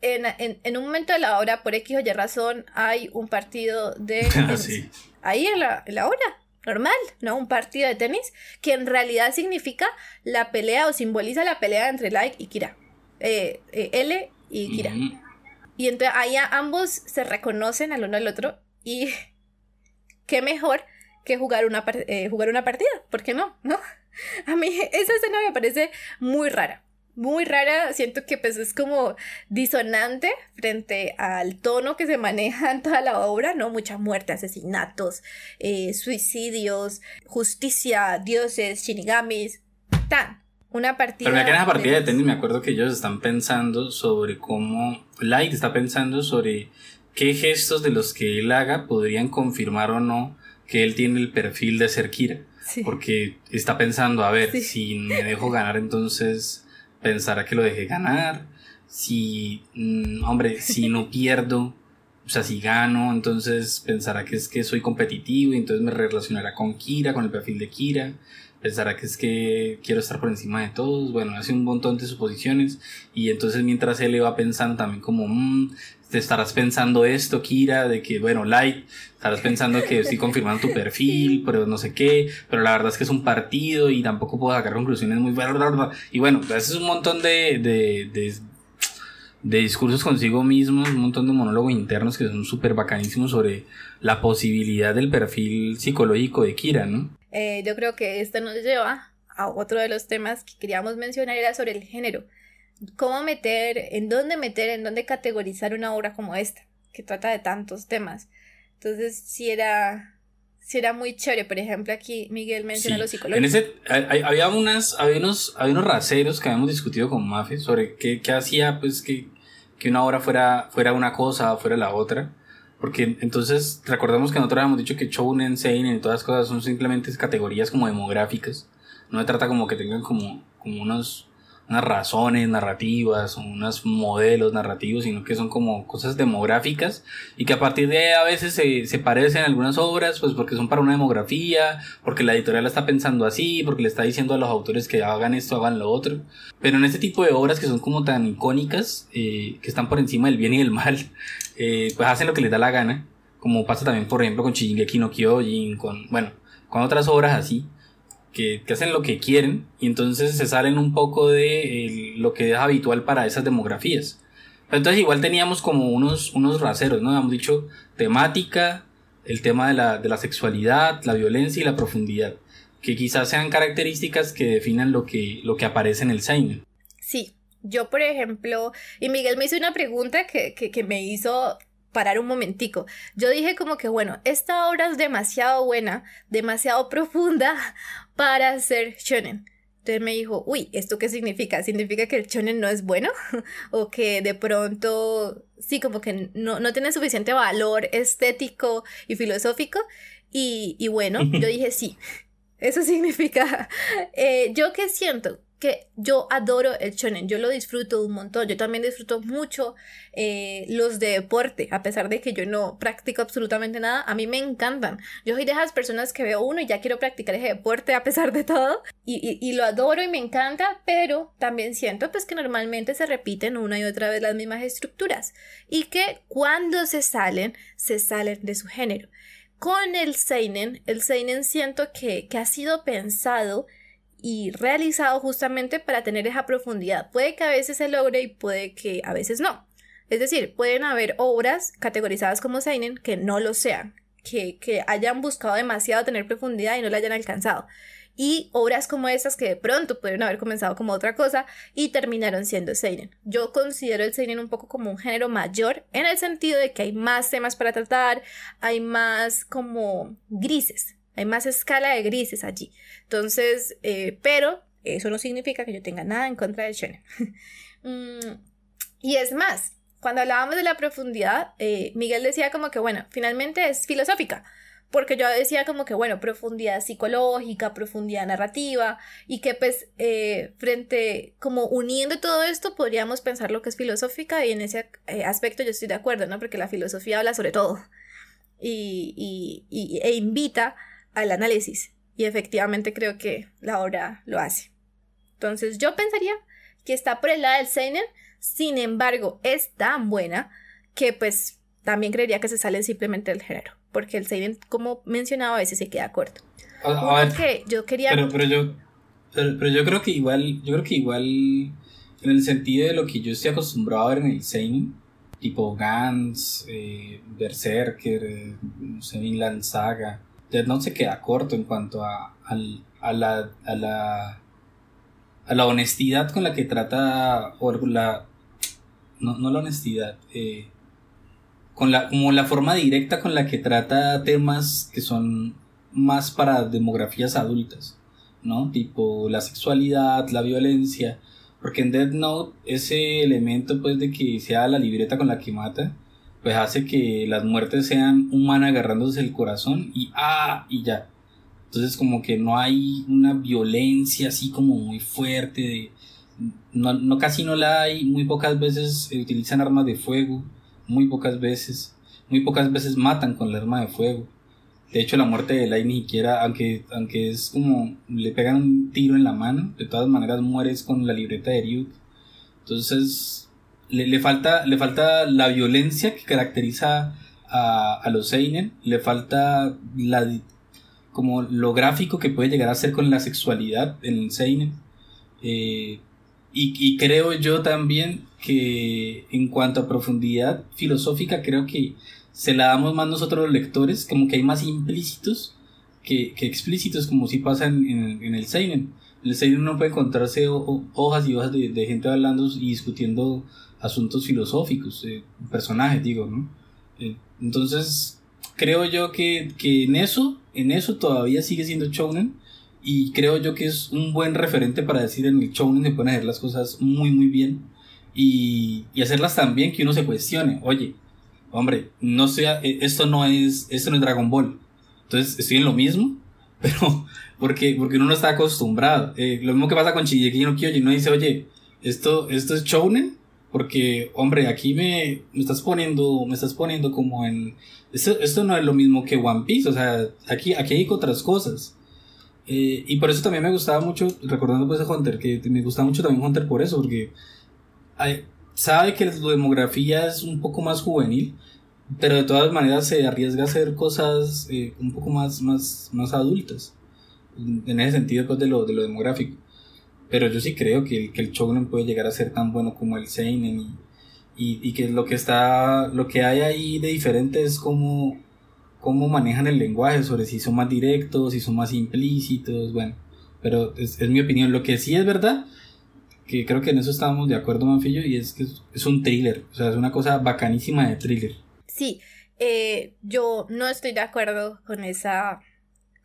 Speaker 1: en, un momento de la hora, por X o Y razón, hay un partido de
Speaker 2: ah,
Speaker 1: Ahí en la, hora, normal, ¿no? Un partido de tenis que en realidad significa la pelea o simboliza la pelea entre Like y Kira. Eh, eh, L y Kira. Y entonces ahí ambos se reconocen al uno al otro y qué mejor que jugar una, eh, jugar una partida, ¿por qué no? ¿No? A mí esa escena me parece muy rara muy rara, siento que pues es como disonante frente al tono que se maneja en toda la obra, ¿no? Mucha muerte, asesinatos, eh, suicidios, justicia, dioses, shinigamis, tan. Una partida.
Speaker 2: Pero me queda partida de tenis, me acuerdo que ellos están pensando sobre cómo. Light está pensando sobre qué gestos de los que él haga podrían confirmar o no que él tiene el perfil de ser Kira. Porque está pensando, a ver, si me dejo ganar, entonces pensará que lo dejé ganar. Si, mm, hombre, si no pierdo, o sea, si gano, entonces pensará que es que soy competitivo y entonces me relacionará con Kira, con el perfil de Kira. Pensará que es que quiero estar por encima de todos. Bueno, hace un montón de suposiciones. Y entonces mientras él le va pensando también como, mmm, te estarás pensando esto, Kira, de que, bueno, Light, estarás pensando que estoy confirmando tu perfil, pero no sé qué, pero la verdad es que es un partido y tampoco puedo sacar conclusiones muy... Y bueno, es un montón de, de, de, de discursos consigo mismos, un montón de monólogos internos que son súper bacanísimos sobre la posibilidad del perfil psicológico de Kira, ¿no?
Speaker 1: Eh, yo creo que esto nos lleva a otro de los temas que queríamos mencionar, era sobre el género cómo meter, en dónde meter, en dónde categorizar una obra como esta. que trata de tantos temas. Entonces, sí era, sí era muy chévere. Por ejemplo, aquí Miguel menciona
Speaker 2: Sí.
Speaker 1: los psicólogos.
Speaker 2: En ese, hay- había, unas, había, unos, había unos raseros que habíamos discutido con Mafe sobre qué, qué hacía pues que, que una obra fuera, fuera una cosa o fuera la otra. Porque entonces recordemos que nosotros habíamos dicho que Shounen, Seinen y todas las cosas son simplemente categorías como demográficas. No se trata como que tengan como, como unos, unas razones narrativas unos modelos narrativos, sino que son como cosas demográficas y que a partir de ahí a veces se, se parecen algunas obras, pues porque son para una demografía, porque la editorial la está pensando así, porque le está diciendo a los autores que hagan esto, hagan lo otro. Pero en este tipo de obras que son como tan icónicas, eh, que están por encima del bien y del mal, eh, pues hacen lo que les da la gana, como pasa también, por ejemplo, con Shingeki no Kyojin, con, bueno, con otras obras así. Que, hacen lo que quieren y entonces se salen un poco de eh, lo que es habitual para esas demografías. Pero entonces igual teníamos como unos, unos raseros, ¿no? Hemos dicho temática, el tema de la, de la sexualidad, la violencia y la profundidad, que quizás sean características que definan lo que, lo que aparece en el Seinen.
Speaker 1: Sí, yo por ejemplo, y Miguel me hizo una pregunta que, que, que me hizo parar un momentico. Yo dije como que, bueno, esta obra es demasiado buena, demasiado profunda para ser shonen. Entonces me dijo, uy, ¿esto qué significa? ¿Significa que el shonen no es bueno? ¿O que de pronto, sí, como que no, no tiene suficiente valor estético y filosófico? Y, y bueno, yo dije, sí, eso significa, eh, yo que siento que yo adoro el shonen, yo lo disfruto un montón, yo también disfruto mucho eh, los de deporte, a pesar de que yo no practico absolutamente nada, a mí me encantan. Yo soy de esas personas que veo uno y ya quiero practicar ese deporte a pesar de todo, y, y, y lo adoro y me encanta, pero también siento pues que normalmente se repiten una y otra vez las mismas estructuras, y que cuando se salen, se salen de su género. Con el Seinen, el Seinen siento que, que ha sido pensado y realizado justamente para tener esa profundidad. Puede que a veces se logre y puede que a veces no. Es decir, pueden haber obras categorizadas como Seinen que no lo sean, que, que hayan buscado demasiado tener profundidad y no la hayan alcanzado. Y obras como estas que de pronto pudieron haber comenzado como otra cosa y terminaron siendo Seinen. Yo considero el Seinen un poco como un género mayor en el sentido de que hay más temas para tratar, hay más como grises, hay más escala de grises allí. Entonces, eh, pero eso no significa que yo tenga nada en contra del shonen. mm, y es más, cuando hablábamos de la profundidad, eh, Miguel decía como que, bueno, finalmente es filosófica. Porque yo decía como que, bueno, profundidad psicológica, profundidad narrativa, y que pues eh, frente, como uniendo todo esto, podríamos pensar lo que es filosófica, y en ese eh, aspecto yo estoy de acuerdo, ¿no? Porque la filosofía habla sobre todo, y, y, y, e invita al análisis, y efectivamente creo que la obra lo hace. Entonces yo pensaría que está por el lado del Seinen, sin embargo es tan buena que pues también creería que se sale simplemente del género, porque el Seinen, como mencionaba, a veces se queda corto.
Speaker 2: A, a ver,
Speaker 1: que yo quería...
Speaker 2: pero, pero yo pero, pero yo creo que igual yo creo que igual en el sentido de lo que yo estoy acostumbrado a ver en el Seinen tipo Gans, eh, Berserker, eh, no sé, Vinland Saga, Death Note se queda corto en cuanto a, a, la, a, la, a la honestidad con la que trata, o la, no, no la honestidad, eh, con la, como la forma directa con la que trata temas que son más para demografías adultas, ¿no? Tipo la sexualidad, la violencia, porque en Death Note ese elemento pues de que sea la libreta con la que mata, pues hace que las muertes sean man agarrándose el corazón y ah, y ya. Entonces como que no hay una violencia así como muy fuerte de no, casi no la hay, muy pocas veces utilizan armas de fuego, muy pocas veces, muy pocas veces matan con la arma de fuego. De hecho la muerte de Light ni siquiera, aunque, aunque es como le pegan un tiro en la mano, de todas maneras mueres con la libreta de Ryuk. Entonces le, le falta, le falta la violencia que caracteriza a, a los Seinen, le falta la como lo gráfico que puede llegar a ser con la sexualidad en el Seinen. Eh, y, y creo yo también que en cuanto a profundidad filosófica, creo que se la damos más nosotros los lectores, como que hay más implícitos que, que explícitos, como si pasa en, en, el Seinen. En el Seinen uno puede encontrarse ho- ho- hojas y hojas de, de gente hablando y discutiendo asuntos filosóficos, eh, personajes, digo, ¿no? Eh, entonces, creo yo que, que en eso, en eso todavía sigue siendo shounen. Y creo yo que es un buen referente para decir en el shounen se pueden hacer las cosas muy muy bien. Y, y hacerlas tan bien que uno se cuestione, oye, hombre, no sea, eh, esto no es, esto no es Dragon Ball. Entonces estoy en lo mismo, pero porque, porque uno no está acostumbrado. Eh, lo mismo que pasa con Shingeki no Kyojin, uno dice, oye, esto, esto es shounen, porque, hombre, aquí me, me estás poniendo, me estás poniendo como en, esto, esto no es lo mismo que One Piece, o sea, aquí, aquí hay otras cosas. Eh, y por eso también me gustaba mucho, recordando pues a Hunter, que me gustaba mucho también Hunter por eso, porque hay, sabe que la demografía es un poco más juvenil, pero de todas maneras se arriesga a hacer cosas eh, un poco más, más, más adultas, en ese sentido pues de lo, de lo demográfico. Pero yo sí creo que, que el shonen puede llegar a ser tan bueno como el seinen y, y, y, que lo que está, lo que hay ahí de diferente es cómo, cómo manejan el lenguaje, sobre si son más directos, si son más implícitos, bueno, pero es, es mi opinión. Lo que sí es verdad, que creo que en eso estamos de acuerdo, Manfillo, y es que es, es un thriller, o sea, es una cosa bacanísima de thriller.
Speaker 1: Sí, eh, yo no estoy de acuerdo con esa,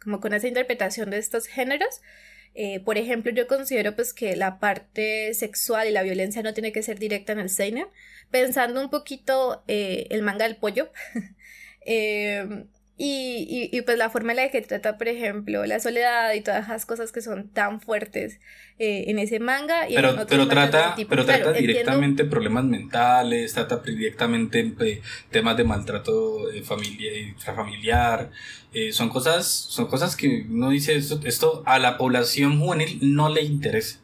Speaker 1: como con esa interpretación de estos géneros. Eh, por ejemplo, yo considero pues que la parte sexual y la violencia no tiene que ser directa en el seinen. Pensando un poquito eh, el manga del pollo, eh, y, y, y, pues la forma en la que trata, por ejemplo, la soledad y todas esas cosas que son tan fuertes eh, en ese manga. Y
Speaker 2: pero,
Speaker 1: en otros
Speaker 2: pero trata,
Speaker 1: tipo.
Speaker 2: pero
Speaker 1: Claro,
Speaker 2: trata
Speaker 1: entiendo-
Speaker 2: directamente problemas mentales, trata directamente eh, temas de maltrato eh, familia, intrafamiliar. eh, son cosas, son cosas que uno dice esto, esto a la población juvenil no le interesa.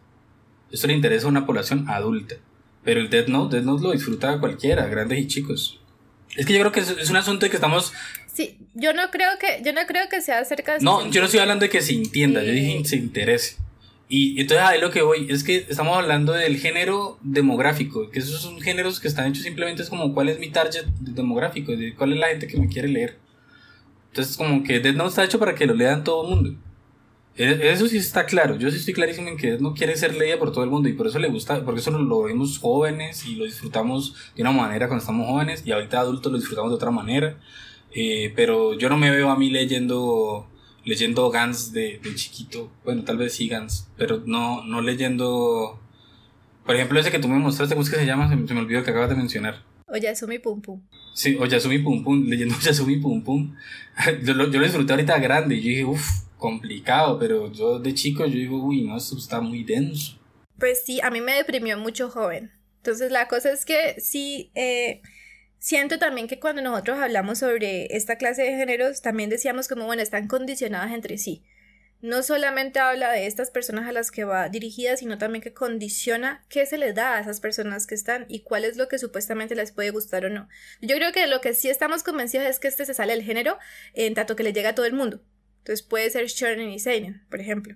Speaker 2: Esto le interesa a una población adulta. Pero el Death Note, Death Note lo disfruta cualquiera, grandes y chicos. Es que yo creo que es, un asunto de que estamos
Speaker 1: Sí, yo no creo que, yo no creo que sea acerca de
Speaker 2: No, yo no estoy hablando de que se entienda, yo
Speaker 1: Eh.
Speaker 2: dije se interese. Y, entonces ahí lo que voy es que estamos hablando del género demográfico, que esos son géneros que están hechos simplemente es como cuál es mi target demográfico, de cuál es la gente que me quiere leer. Entonces como que Death Note está hecho para que lo lean todo el mundo. E- Eso sí está claro, yo sí estoy clarísimo en que Note quiere ser leída por todo el mundo y por eso le gusta, porque eso lo, vemos jóvenes y lo disfrutamos de una manera cuando estamos jóvenes y ahorita adultos lo disfrutamos de otra manera. Eh, pero yo no me veo a mí leyendo leyendo Gans de, de chiquito. Bueno, tal vez sí Gans, pero no, no leyendo. Por ejemplo, ese que tú me mostraste, ¿cómo es que se llama? Se, me- se me olvidó que acabas de mencionar.
Speaker 1: Oyasumi Pum Pum.
Speaker 2: Sí, Oyasumi Pum Pum, leyendo Oyasumi Pum Pum. yo, lo, yo lo disfruté ahorita grande y yo dije, uff, complicado, pero yo de chico yo digo, uy, no, esto está muy denso.
Speaker 1: Pues sí, a mí me deprimió mucho joven. Entonces la cosa es que sí, eh, siento también que cuando nosotros hablamos sobre esta clase de géneros, también decíamos como, bueno, están condicionadas entre sí. No solamente habla de estas personas a las que va dirigida, sino también que condiciona qué se les da a esas personas que están y cuál es lo que supuestamente les puede gustar o no. Yo creo que lo que sí estamos convencidos es que este se sale del género en tanto que le llega a todo el mundo. Entonces puede ser shonen y seinen, por ejemplo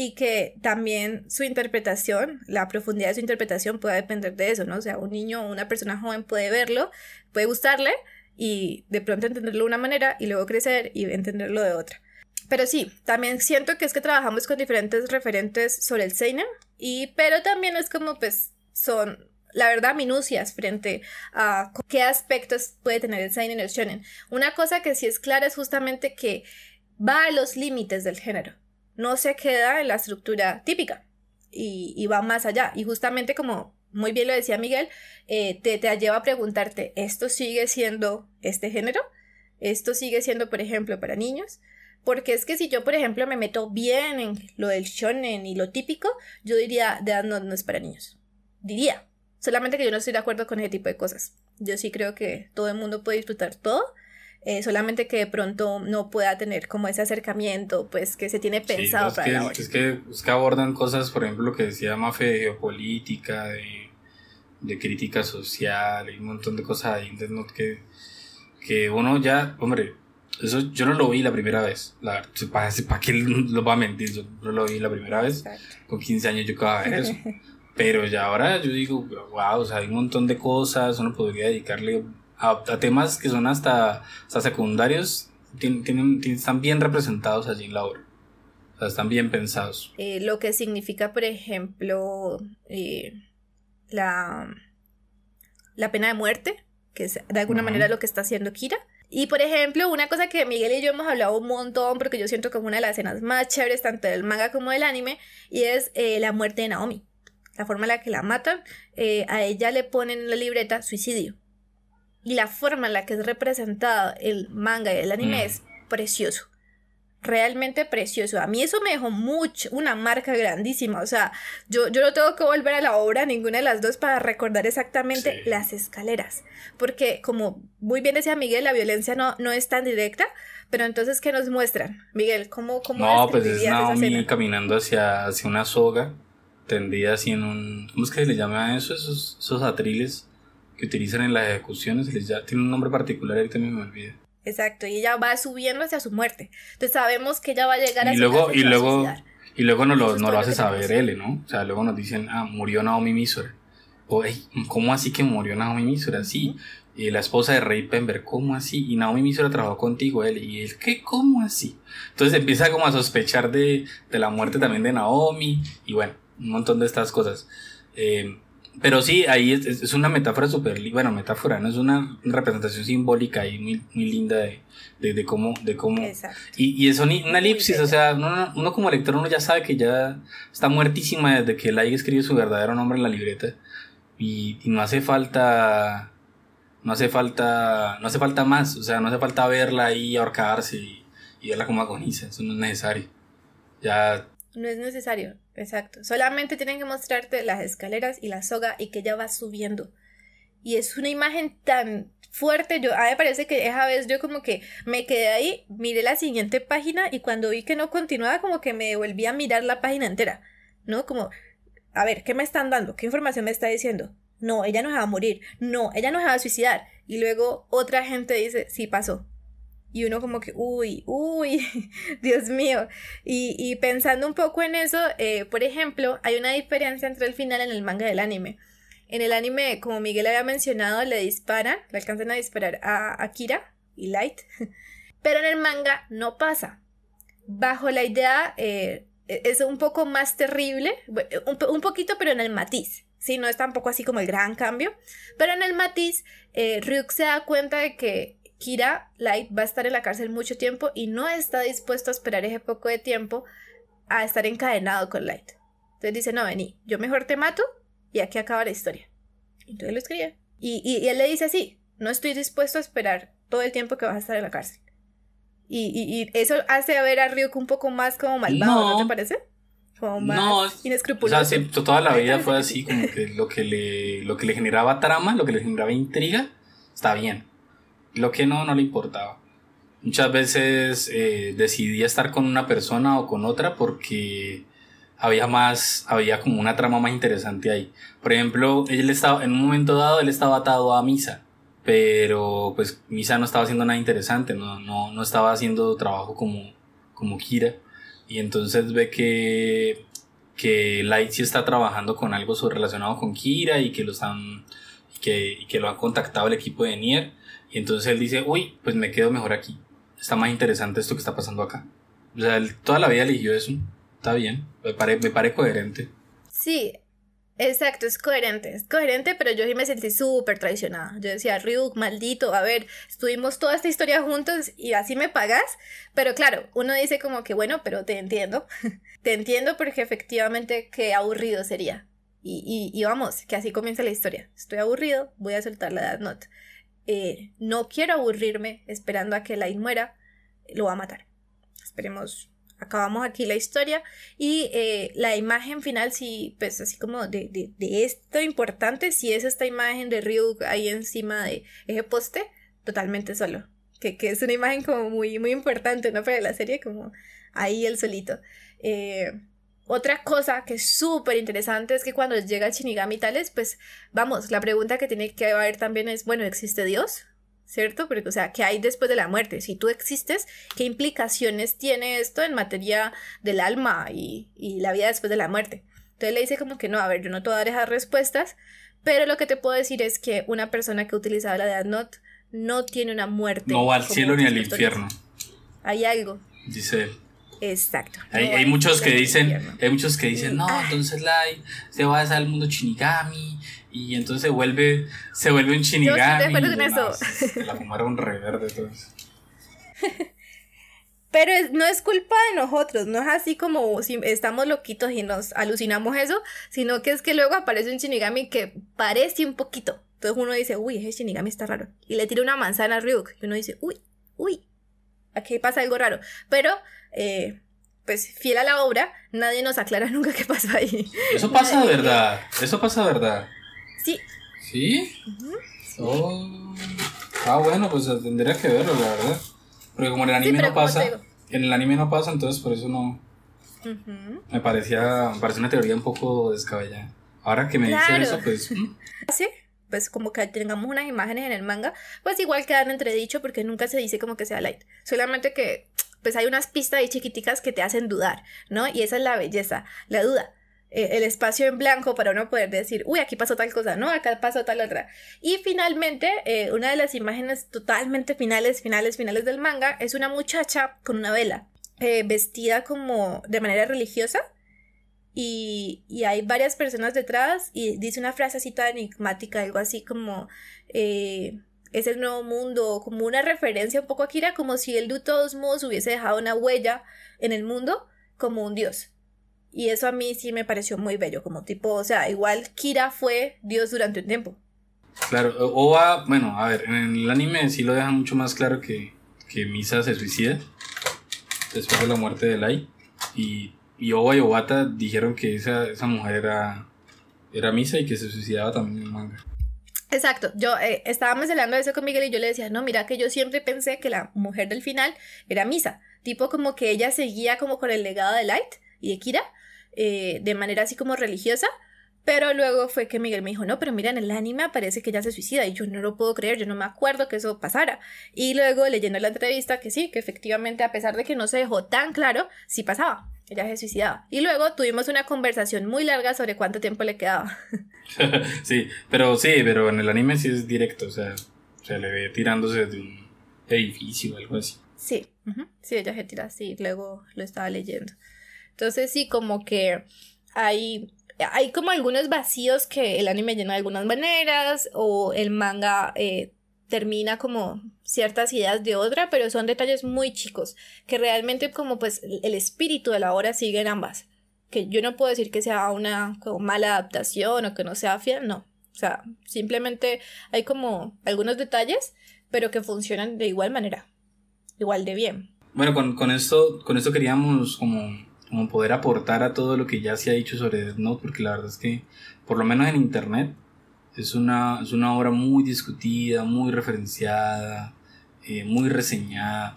Speaker 1: y que también su interpretación, la profundidad de su interpretación puede depender de eso, ¿no? O sea, un niño o una persona joven puede verlo, puede gustarle y de pronto entenderlo de una manera y luego crecer y entenderlo de otra. Pero sí, también siento que es que trabajamos con diferentes referentes sobre el seinen y pero también es como pues son la verdad minucias frente a qué aspectos puede tener el seinen y el shonen. Una cosa que sí es clara es justamente que va a los límites del género no se queda en la estructura típica y, va más allá. Y justamente como muy bien lo decía Miguel, eh, te, te lleva a preguntarte, ¿esto sigue siendo este género? ¿Esto sigue siendo, por ejemplo, para niños? Porque es que si yo, por ejemplo, me meto bien en lo del shonen y lo típico, yo diría, de no, no es para niños. Diría. Solamente que yo no estoy de acuerdo con ese tipo de cosas. Yo sí creo que todo el mundo puede disfrutar todo. Eh, solamente que de pronto no pueda tener como ese acercamiento, pues que se tiene pensado
Speaker 2: Sí,
Speaker 1: para
Speaker 2: es,
Speaker 1: la
Speaker 2: que,
Speaker 1: hora.
Speaker 2: es, que, es que abordan cosas, por ejemplo, lo que decía Mafe de geopolítica, de, de crítica social, y un montón de cosas ahí Note que, que uno ya, hombre, eso yo no lo vi la primera vez. La, ¿Para, para qué lo va a mentir? Yo no lo vi la primera vez.
Speaker 1: Exacto.
Speaker 2: Con 15 años yo acababa de ver eso. Pero ya ahora yo digo, wow, o sea, hay un montón de cosas, uno podría dedicarle a, a temas que son hasta, hasta secundarios, tienen, tienen, están bien representados allí en la obra. O sea, están bien pensados.
Speaker 1: Eh, lo que significa, por ejemplo, eh, la, la pena de muerte, que es de alguna manera lo que está haciendo Kira. Y por ejemplo, una cosa que Miguel y yo hemos hablado un montón, porque yo siento como una de las escenas más chéveres, tanto del manga como del anime, y es eh, la muerte de Naomi. La forma en la que la matan, eh, a ella le ponen en la libreta suicidio. Y la forma en la que es representado el manga y el anime es precioso realmente precioso. A mí eso me dejó mucho, una marca grandísima. O sea, yo, yo no tengo que volver a la obra, ninguna de las dos, para recordar exactamente las escaleras. Porque, como muy bien decía Miguel, la violencia no, no es tan directa. Pero entonces, ¿qué nos muestran? Miguel, ¿cómo, cómo
Speaker 2: No, pues es Naomi caminando hacia, hacia una soga, tendida así en un... ¿Cómo es que se le llama eso? Esos, esos atriles que utilizan en las ejecuciones. Les ya, tiene un nombre particular, ahorita me olvida.
Speaker 1: Exacto, y ella va subiendo hacia su muerte. Entonces sabemos que ella va a llegar a
Speaker 2: y luego y luego y luego nos lo, lo hace saber él, ¿no? O sea, luego nos dicen, ah, murió Naomi Misora. O, ¿cómo así que murió Naomi Misora? Sí. Y la esposa de Rey Pember, ¿cómo así? Y Naomi Misora trabajó contigo, él. Y él, ¿qué? ¿Cómo así? Entonces empieza como a sospechar de, de la muerte también de Naomi. Y bueno, un montón de estas cosas. Eh, pero sí, ahí es, una metáfora súper, bueno, metáfora, ¿no? Es una representación simbólica y muy, muy linda de, de, cómo, de cómo, y, y es una elipsis, o sea, uno, como lector uno ya sabe que ya está muertísima desde que Lai escribe su verdadero nombre en la libreta y, no hace falta, no hace falta, no hace falta más, o sea, no hace falta verla ahí ahorcarse y, y verla como agoniza, eso no es necesario. Ya
Speaker 1: no es necesario, exacto. Solamente tienen que mostrarte las escaleras y la soga y que ella va subiendo. Y es una imagen tan fuerte. Yo, a mí me parece que esa vez yo como que me quedé ahí, miré la siguiente página y cuando vi que no continuaba, como que me devolví a mirar la página entera. ¿No? Como, a ver, ¿qué me están dando? ¿Qué información me está diciendo? No, ella no se va a morir. No, ella no se va a suicidar. Y luego otra gente dice, sí pasó. Y uno como que, uy, uy, Dios mío. Y, pensando un poco en eso, eh, por ejemplo, hay una diferencia entre el final en el manga del anime. En el anime, como Miguel había mencionado, le disparan, le alcanzan a disparar a Akira y Light. Pero en el manga no pasa. Bajo la idea, eh, e, es un poco más terrible, un, poquito, pero en el matiz. Sí, no es tampoco así como el gran cambio. Pero en el matiz, eh, Ryuk se da cuenta de que Kira Light va a estar en la cárcel mucho tiempo y no está dispuesto a esperar ese poco de tiempo a estar encadenado con Light. Entonces dice, no, vení, yo mejor te mato y aquí acaba la historia. Entonces lo escribe. Y, y, él le dice así, no estoy dispuesto a esperar todo el tiempo que vas a estar en la cárcel. Y, y eso hace a ver a Ryuk un poco más como malvado, ¿no, te parece? Como más no, inescrupuloso.
Speaker 2: O sea, toda la vida fue así, como que lo que le, lo que le generaba trama, lo que le generaba intriga, está bien. Lo que no, no le importaba. Muchas veces eh, decidía estar con una persona o con otra porque había más, había como una trama más interesante ahí. Por ejemplo, él estaba, en un momento dado, él estaba atado a Misa, pero pues Misa no estaba haciendo nada interesante, no, no, no estaba haciendo trabajo como, como Kira. Y entonces ve que, que Light sí está trabajando con algo relacionado con Kira y que lo están, que, y que lo han contactado el equipo de Nier y entonces él dice, uy, pues me quedo mejor aquí. Está más interesante esto que está pasando acá. O sea, él toda la vida eligió eso. Está bien, me pare, me pare coherente.
Speaker 1: Sí, Exacto, es coherente, es coherente, pero yo sí me sentí súper traicionada. Yo decía, Ryuk, maldito, a ver, estuvimos toda esta historia juntos y así me pagas. Pero claro, uno dice como que, bueno, pero te entiendo. te entiendo porque efectivamente qué aburrido sería. Y, y, y, vamos, que así comienza la historia. Estoy aburrido, voy a soltar la Death Note. Eh, no quiero aburrirme esperando a que Light muera, lo va a matar. Esperemos, acabamos aquí la historia y eh, la imagen final, sí, pues así como de, de, esto importante, si es esta imagen de Ryuk ahí encima de ese poste, totalmente solo. Que, que, es una imagen como muy, muy importante, ¿no? Para la serie, como ahí el solito. Eh, otra cosa que es súper interesante es que cuando llega el Shinigami tales, pues vamos, la pregunta que tiene que haber también es, bueno, ¿existe Dios? ¿Cierto? Porque, o sea, ¿qué hay después de la muerte? Si tú existes, ¿qué implicaciones tiene esto en materia del alma y, la vida después de la muerte? Entonces le dice como que no, a ver, yo no te voy a dar esas respuestas, pero lo que te puedo decir es que una persona que utilizaba la Death Note no tiene una muerte.
Speaker 2: No va al cielo ni al infierno.
Speaker 1: Hay algo.
Speaker 2: Dice él.
Speaker 1: Exacto.
Speaker 2: Hay, muchos que dicen, hay muchos que dicen, no, ah. entonces Light se va a al mundo Shinigami y, entonces se vuelve, se vuelve un Shinigami.
Speaker 1: Yo estoy de acuerdo con eso.
Speaker 2: La fumaron reverde todos.
Speaker 1: Pero es- no es culpa de nosotros, no es así como si estamos loquitos y nos alucinamos eso, sino que es que luego aparece un Shinigami que parece un poquito. Entonces uno dice, uy, ese Shinigami está raro. Y le tira una manzana a Ryuk. Y uno dice, uy, uy, aquí pasa algo raro. Pero, eh, pues fiel a la obra, nadie nos aclara nunca qué pasó ahí.
Speaker 2: Eso pasa de verdad. Eso pasa de verdad.
Speaker 1: Sí.
Speaker 2: ¿Sí?
Speaker 1: Ujú.
Speaker 2: Oh. Ah, bueno, pues tendría que verlo, la verdad. Porque como en el anime
Speaker 1: pero
Speaker 2: no pasa, en el anime no pasa, entonces por eso no.
Speaker 1: Ujú.
Speaker 2: Me parecía, me parecía una teoría un poco descabellada. Ahora que me
Speaker 1: Claro.
Speaker 2: dice eso, pues. mm,
Speaker 1: Así, pues como que tengamos unas imágenes en el manga, pues igual quedan entredicho porque nunca se dice como que sea light. Solamente que pues hay unas pistas ahí chiquiticas que te hacen dudar, ¿no? Y esa es la belleza, la duda. eh, el espacio en blanco para uno poder decir, uy, aquí pasó tal cosa, no, acá pasó tal otra. Y finalmente, eh, una de las imágenes totalmente finales, finales, finales del manga es una muchacha con una vela, eh, vestida como de manera religiosa, y, y hay varias personas detrás y dice una frase así tan enigmática, algo así como es el nuevo mundo, como una referencia un poco a Kira, como si él de todos modos hubiese dejado una huella en el mundo como un dios. Y eso a mí sí me pareció muy bello, como tipo, o sea, igual Kira fue dios durante un tiempo.
Speaker 2: Claro, o va, bueno, a ver, en el anime sí lo deja mucho más claro que, que Misa se suicida después de la muerte de Lai. Y, y Oba y Obata dijeron que esa, esa mujer era, era Misa y que se suicidaba también en el manga.
Speaker 1: Exacto, yo eh, estábamos hablando de eso con Miguel y yo le decía, no, mira que yo siempre pensé que la mujer del final era Misa, tipo como que ella seguía como con el legado de Light y de Kira, eh, de manera así como religiosa, pero luego fue que Miguel me dijo, no, pero mira, en el anime parece que ella se suicida y yo no lo puedo creer, yo no me acuerdo que eso pasara. Y luego leyendo la entrevista que sí, que efectivamente a pesar de que no se dejó tan claro, sí pasaba, ella se suicidaba. Y luego tuvimos una conversación muy larga sobre cuánto tiempo le quedaba.
Speaker 2: sí, pero sí, pero en el anime sí es directo, o sea, se le ve tirándose de un edificio o algo así.
Speaker 1: Sí, sí, ella se tira así, luego lo estaba leyendo. Entonces sí, como que hay, hay como algunos vacíos que el anime llena de algunas maneras o el manga eh, termina como ciertas ideas de otra, pero son detalles muy chicos que realmente como pues el espíritu de la obra sigue en ambas. Que yo no puedo decir que sea una mala adaptación o que no sea fiel, no. O sea, simplemente hay como algunos detalles, pero que funcionan de igual manera, igual de bien.
Speaker 2: Bueno, con, con esto, con esto queríamos como, como poder aportar a todo lo que ya se ha dicho sobre Death Note, porque la verdad es que, por lo menos en internet, es una, es una obra muy discutida, muy referenciada, eh, muy reseñada.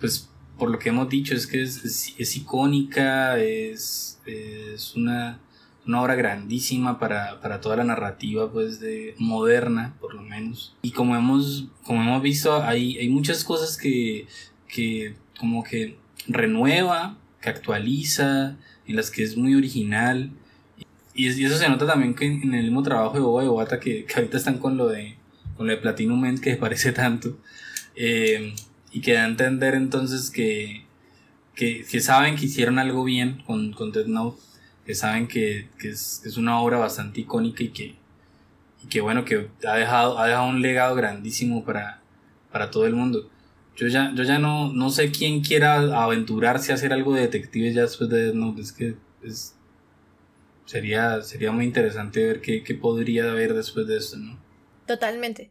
Speaker 2: Pues por lo que hemos dicho es que es, es, es icónica, es, es una, una obra grandísima para, para, toda la narrativa pues de moderna por lo menos y como hemos como hemos visto hay, hay muchas cosas que, que como que renueva que actualiza en las que es muy original y, eso se nota también que en el mismo trabajo de Boba y Obata que, ahorita están con lo de con lo de Platinum Men que parece tanto eh, y que da a entender entonces que, que, saben que hicieron algo bien con, con Death Note que saben que, es, es, una obra bastante icónica y que, que bueno, que ha dejado, ha dejado un legado grandísimo para, para todo el mundo. Yo ya, yo ya no, no sé quién quiera aventurarse a hacer algo de detectives ya después de Note, es que es, sería, sería muy interesante ver qué, qué podría haber después de esto, ¿no?
Speaker 1: Totalmente.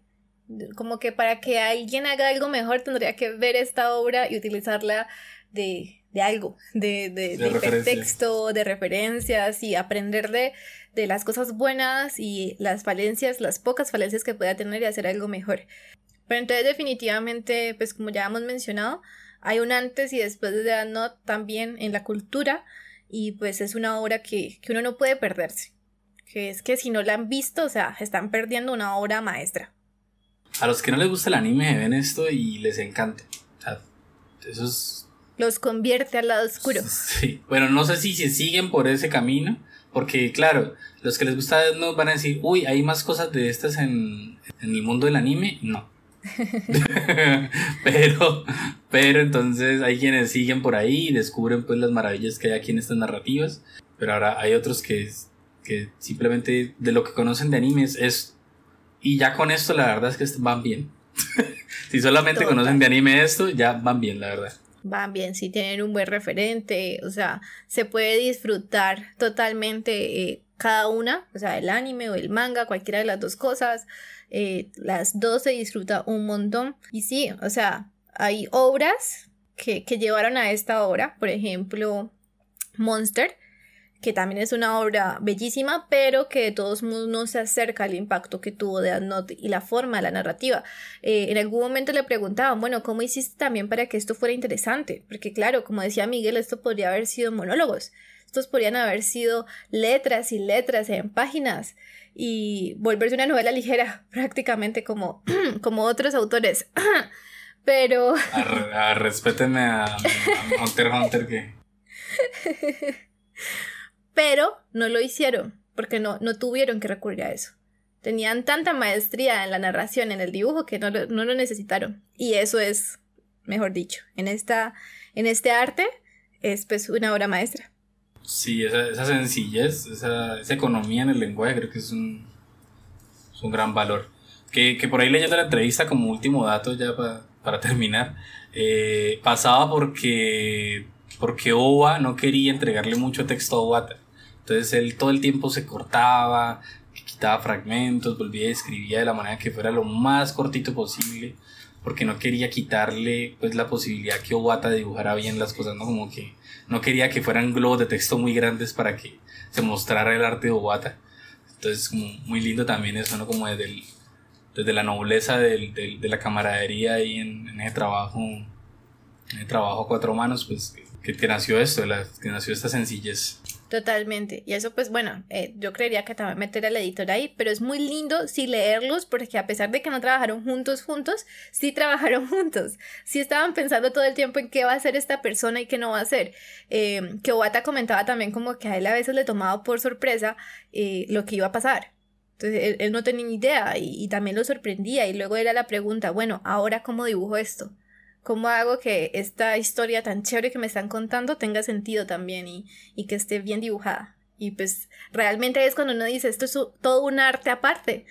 Speaker 1: Como que para que alguien haga algo mejor tendría que ver esta obra y utilizarla de, de algo, de, de, de, de texto, de referencias y aprender de, de las cosas buenas y las falencias, las pocas falencias que pueda tener y hacer algo mejor. Pero entonces definitivamente, pues como ya hemos mencionado, hay un antes y después de Death Note también en la cultura y pues es una obra que, que uno no puede perderse. Que es que si no la han visto, o sea, están perdiendo una obra maestra.
Speaker 2: A los que no les gusta el anime ven esto y les encanta. O sea, eso es
Speaker 1: los convierte al lado oscuro.
Speaker 2: Sí, bueno, no sé si se siguen por ese camino, porque claro, los que les gusta Note van a decir, uy, hay más cosas de estas en, en el mundo del anime. No. pero, pero entonces hay quienes siguen por ahí y descubren pues las maravillas que hay aquí en estas narrativas, pero ahora hay otros que que simplemente de lo que conocen de animes es... Y ya con esto la verdad es que van bien. si solamente conocen de anime esto, ya van bien, la verdad.
Speaker 1: Van bien, si tienen un buen referente, o sea, se puede disfrutar totalmente eh, cada una, o sea, el anime o el manga, cualquiera de las dos cosas. Eh, las dos se disfruta un montón. Y sí, o sea, hay obras que, que llevaron a esta obra, por ejemplo, Monster, que también es una obra bellísima, pero que de todos modos no se acerca al impacto que tuvo de Note y la forma de la narrativa. Eh, en algún momento le preguntaban, bueno, ¿cómo hiciste también para que esto fuera interesante? Porque claro, como decía Miguel, esto podría haber sido monólogos, estos podrían haber sido letras y letras en páginas y volverse una novela ligera, prácticamente como, como otros autores. Pero...
Speaker 2: A, respétenme a, Hunter Hunter que...
Speaker 1: Pero no lo hicieron, porque no, no tuvieron que recurrir a eso. Tenían tanta maestría en la narración, en el dibujo, que no lo, no lo necesitaron. Y eso es, mejor dicho, en, esta, en este arte es pues una obra maestra.
Speaker 2: Sí, esa, esa sencillez, esa, esa, economía en el lenguaje creo que es un, es un gran valor. Que, que, por ahí leyendo la entrevista como último dato ya para, para terminar, eh, pasaba porque, porque Oba no quería entregarle mucho texto a Obata. Entonces él todo el tiempo se cortaba, quitaba fragmentos, volvía y escribía de la manera que fuera lo más cortito posible, porque no quería quitarle pues la posibilidad que Obata dibujara bien las cosas, ¿no? Como que no quería que fueran globos de texto muy grandes para que se mostrara el arte de Obata. Entonces muy lindo también eso, ¿no? Como desde, desde la nobleza del, de la camaradería ahí en, ese trabajo, en ese trabajo a cuatro manos, pues que, nació esto, que nació esta sencillez.
Speaker 1: Totalmente. Y eso, pues bueno, eh, yo creería que también meter al editor ahí, pero es muy lindo sí leerlos porque a pesar de que no trabajaron juntos, juntos, sí trabajaron juntos. Sí estaban pensando todo el tiempo en qué va a hacer esta persona y qué no va a hacer. Eh, que Obata comentaba también como que a él a veces le tomaba por sorpresa eh, lo que iba a pasar. Entonces él, no tenía ni idea y, y también lo sorprendía. Y luego era la pregunta, bueno, ahora cómo dibujo esto. ¿Cómo hago que esta historia tan chévere que me están contando tenga sentido también y, y que esté bien dibujada? Y pues realmente es cuando uno dice, esto es todo un arte aparte.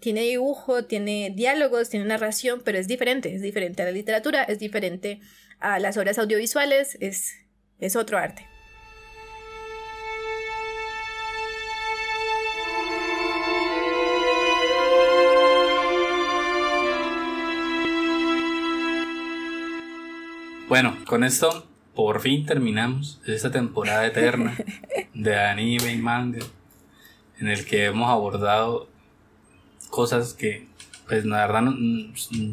Speaker 1: Tiene dibujo, tiene diálogos, tiene narración, pero es diferente, es diferente a la literatura, es diferente a las obras audiovisuales, es, es otro arte.
Speaker 2: Bueno, con esto por fin terminamos esta temporada eterna de anime y manga en el que hemos abordado cosas que pues la verdad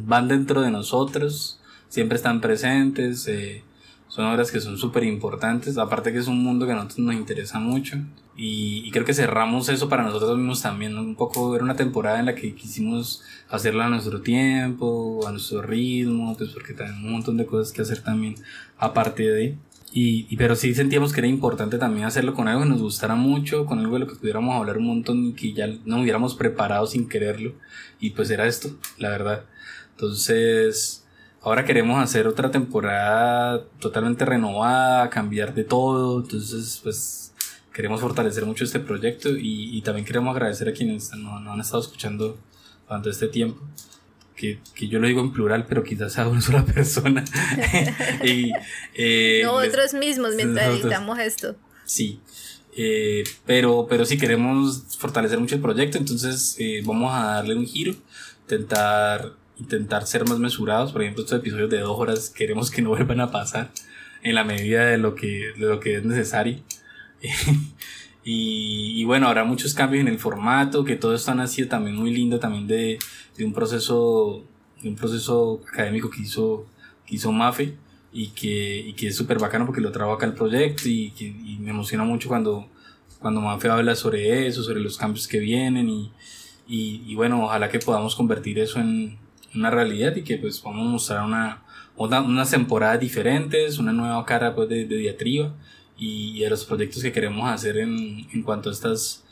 Speaker 2: van dentro de nosotros, siempre están presentes, eh, son obras que son súper importantes, aparte que es un mundo que a nosotros nos interesa mucho y, creo que cerramos eso para nosotros mismos también, un poco era una temporada en la que quisimos hacerlo a nuestro tiempo, a nuestro ritmo, pues porque tenemos un montón de cosas que hacer también aparte de... Y, y, pero sí sentíamos que era importante también hacerlo con algo que nos gustara mucho, con algo de lo que pudiéramos hablar un montón y que ya nos hubiéramos preparado sin quererlo. Y pues era esto, la verdad. Entonces, ahora queremos hacer otra temporada totalmente renovada, cambiar de todo, entonces pues queremos fortalecer mucho este proyecto y, también queremos agradecer a quienes nos, han estado escuchando durante este tiempo. Que, que, yo lo digo en plural, pero quizás sea una sola persona.
Speaker 1: y, eh, nosotros mismos mientras editamos esto.
Speaker 2: Sí, eh, pero, pero sí queremos fortalecer mucho el proyecto, entonces eh, vamos a darle un giro, intentar intentar ser más mesurados. Por ejemplo, estos episodios de dos horas queremos que no vuelvan a pasar en la medida de lo que, de lo que es necesario. y, bueno, habrá muchos cambios en el formato, que todo esto ha nacido también muy lindo, también de, de un proceso de un proceso académico que hizo, que hizo Mafe y que, y que es súper bacano porque lo trabaja acá el proyecto y, que, y me emociona mucho cuando, cuando Mafe habla sobre eso, sobre los cambios que vienen y, y, y bueno, ojalá que podamos convertir eso en, una realidad y que pues a mostrar una, una unas temporadas diferentes, una nueva cara pues de, de diatriba y, de los proyectos que queremos hacer en, en cuanto a estas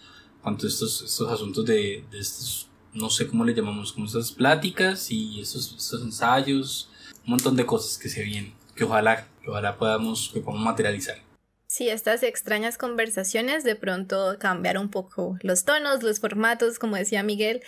Speaker 2: cuanto a estos, estos asuntos de, de estos, no sé cómo le llamamos, como estas pláticas y estos, estos ensayos, un montón de cosas que se vienen, que ojalá, que ojalá podamos, que podamos materializar.
Speaker 1: Sí, estas extrañas conversaciones de pronto cambiaron un poco los tonos, los formatos, como decía Miguel.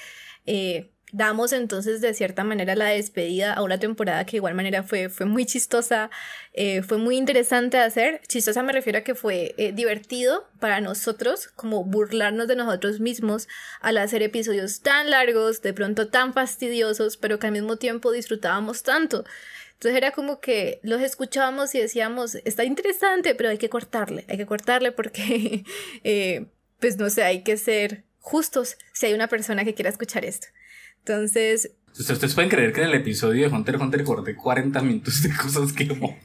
Speaker 1: Eh, damos entonces de cierta manera la despedida a una temporada que de igual manera fue, fue muy chistosa, eh, fue muy interesante de hacer. Chistosa me refiero a que fue eh, divertido para nosotros, como burlarnos de nosotros mismos al hacer episodios tan largos, de pronto tan fastidiosos, pero que al mismo tiempo disfrutábamos tanto. Entonces era como que los escuchábamos y decíamos, está interesante, pero hay que cortarle, hay que cortarle porque, eh, pues no sé, hay que ser justos si hay una persona que quiera escuchar esto. Entonces...
Speaker 2: Ustedes pueden creer que en el episodio de Hunter x Hunter corté 40 minutos de cosas que...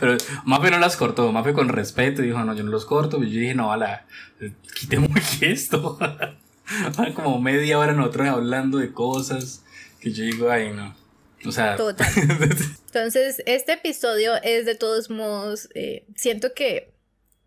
Speaker 2: Pero Mafe no las cortó, Mafe con respeto dijo, no, yo no los corto. Y yo dije, no, ala, quitemos esto. Como media hora nosotros hablando de cosas que yo digo, ay, no. O sea...
Speaker 1: Total. Entonces, este episodio es de todos modos, eh, siento que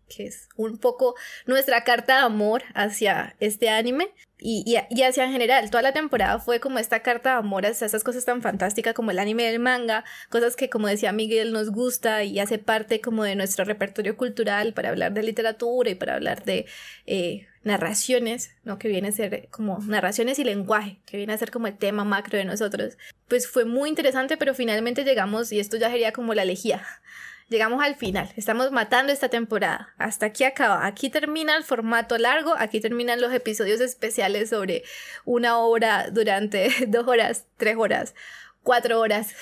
Speaker 1: que es un poco nuestra carta de amor hacia este anime y, y, hacia en general. Toda la temporada fue como esta carta de amor hacia esas cosas tan fantásticas como el anime del manga, cosas que como decía Miguel nos gusta y hace parte como de nuestro repertorio cultural para hablar de literatura y para hablar de eh, narraciones, ¿no? Que viene a ser como narraciones y lenguaje, que viene a ser como el tema macro de nosotros. Pues fue muy interesante, pero finalmente llegamos, y esto ya sería como la lejía, llegamos al final, estamos matando esta temporada. Hasta aquí acaba, aquí termina el formato largo, aquí terminan los episodios especiales sobre una hora durante dos horas, tres horas, cuatro horas,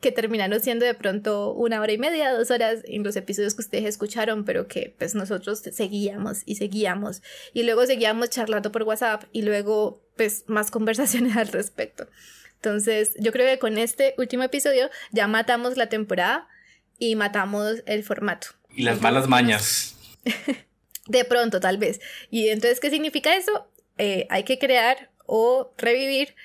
Speaker 1: que terminaron siendo de pronto una hora y media, dos horas en los episodios que ustedes escucharon, pero que pues nosotros seguíamos y seguíamos. Y luego seguíamos charlando por WhatsApp y luego pues más conversaciones al respecto. Entonces, yo creo que con este último episodio ya matamos la temporada y matamos el formato.
Speaker 2: Y las malas mañas.
Speaker 1: de pronto, tal vez. Y entonces, ¿qué significa eso? Eh, hay que crear o revivir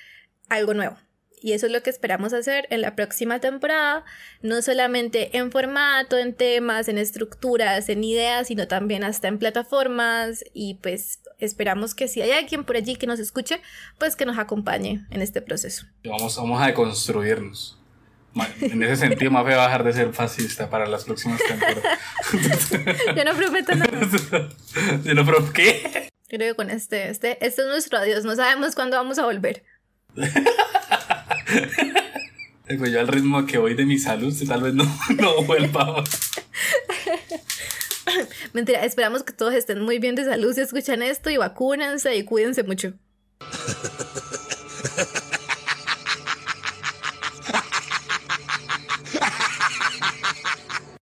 Speaker 1: algo nuevo. Y eso es lo que esperamos hacer en la próxima temporada, no solamente en formato, en temas, en estructuras, en ideas, sino también hasta en plataformas. Y pues esperamos que si hay alguien por allí que nos escuche, pues que nos acompañe en este proceso.
Speaker 2: Vamos, vamos a deconstruirnos. En ese sentido, Mafe va a dejar de ser fascista para las próximas temporadas.
Speaker 1: Yo no prometo nada.
Speaker 2: Yo no prometo qué.
Speaker 1: Creo que con este, este, este es nuestro adiós. No sabemos cuándo vamos a volver.
Speaker 2: pues yo al ritmo que voy de mi salud, tal vez no, no vuelvamos.
Speaker 1: Mentira, esperamos que todos estén muy bien de salud si escuchan esto y vacúnense y cuídense mucho.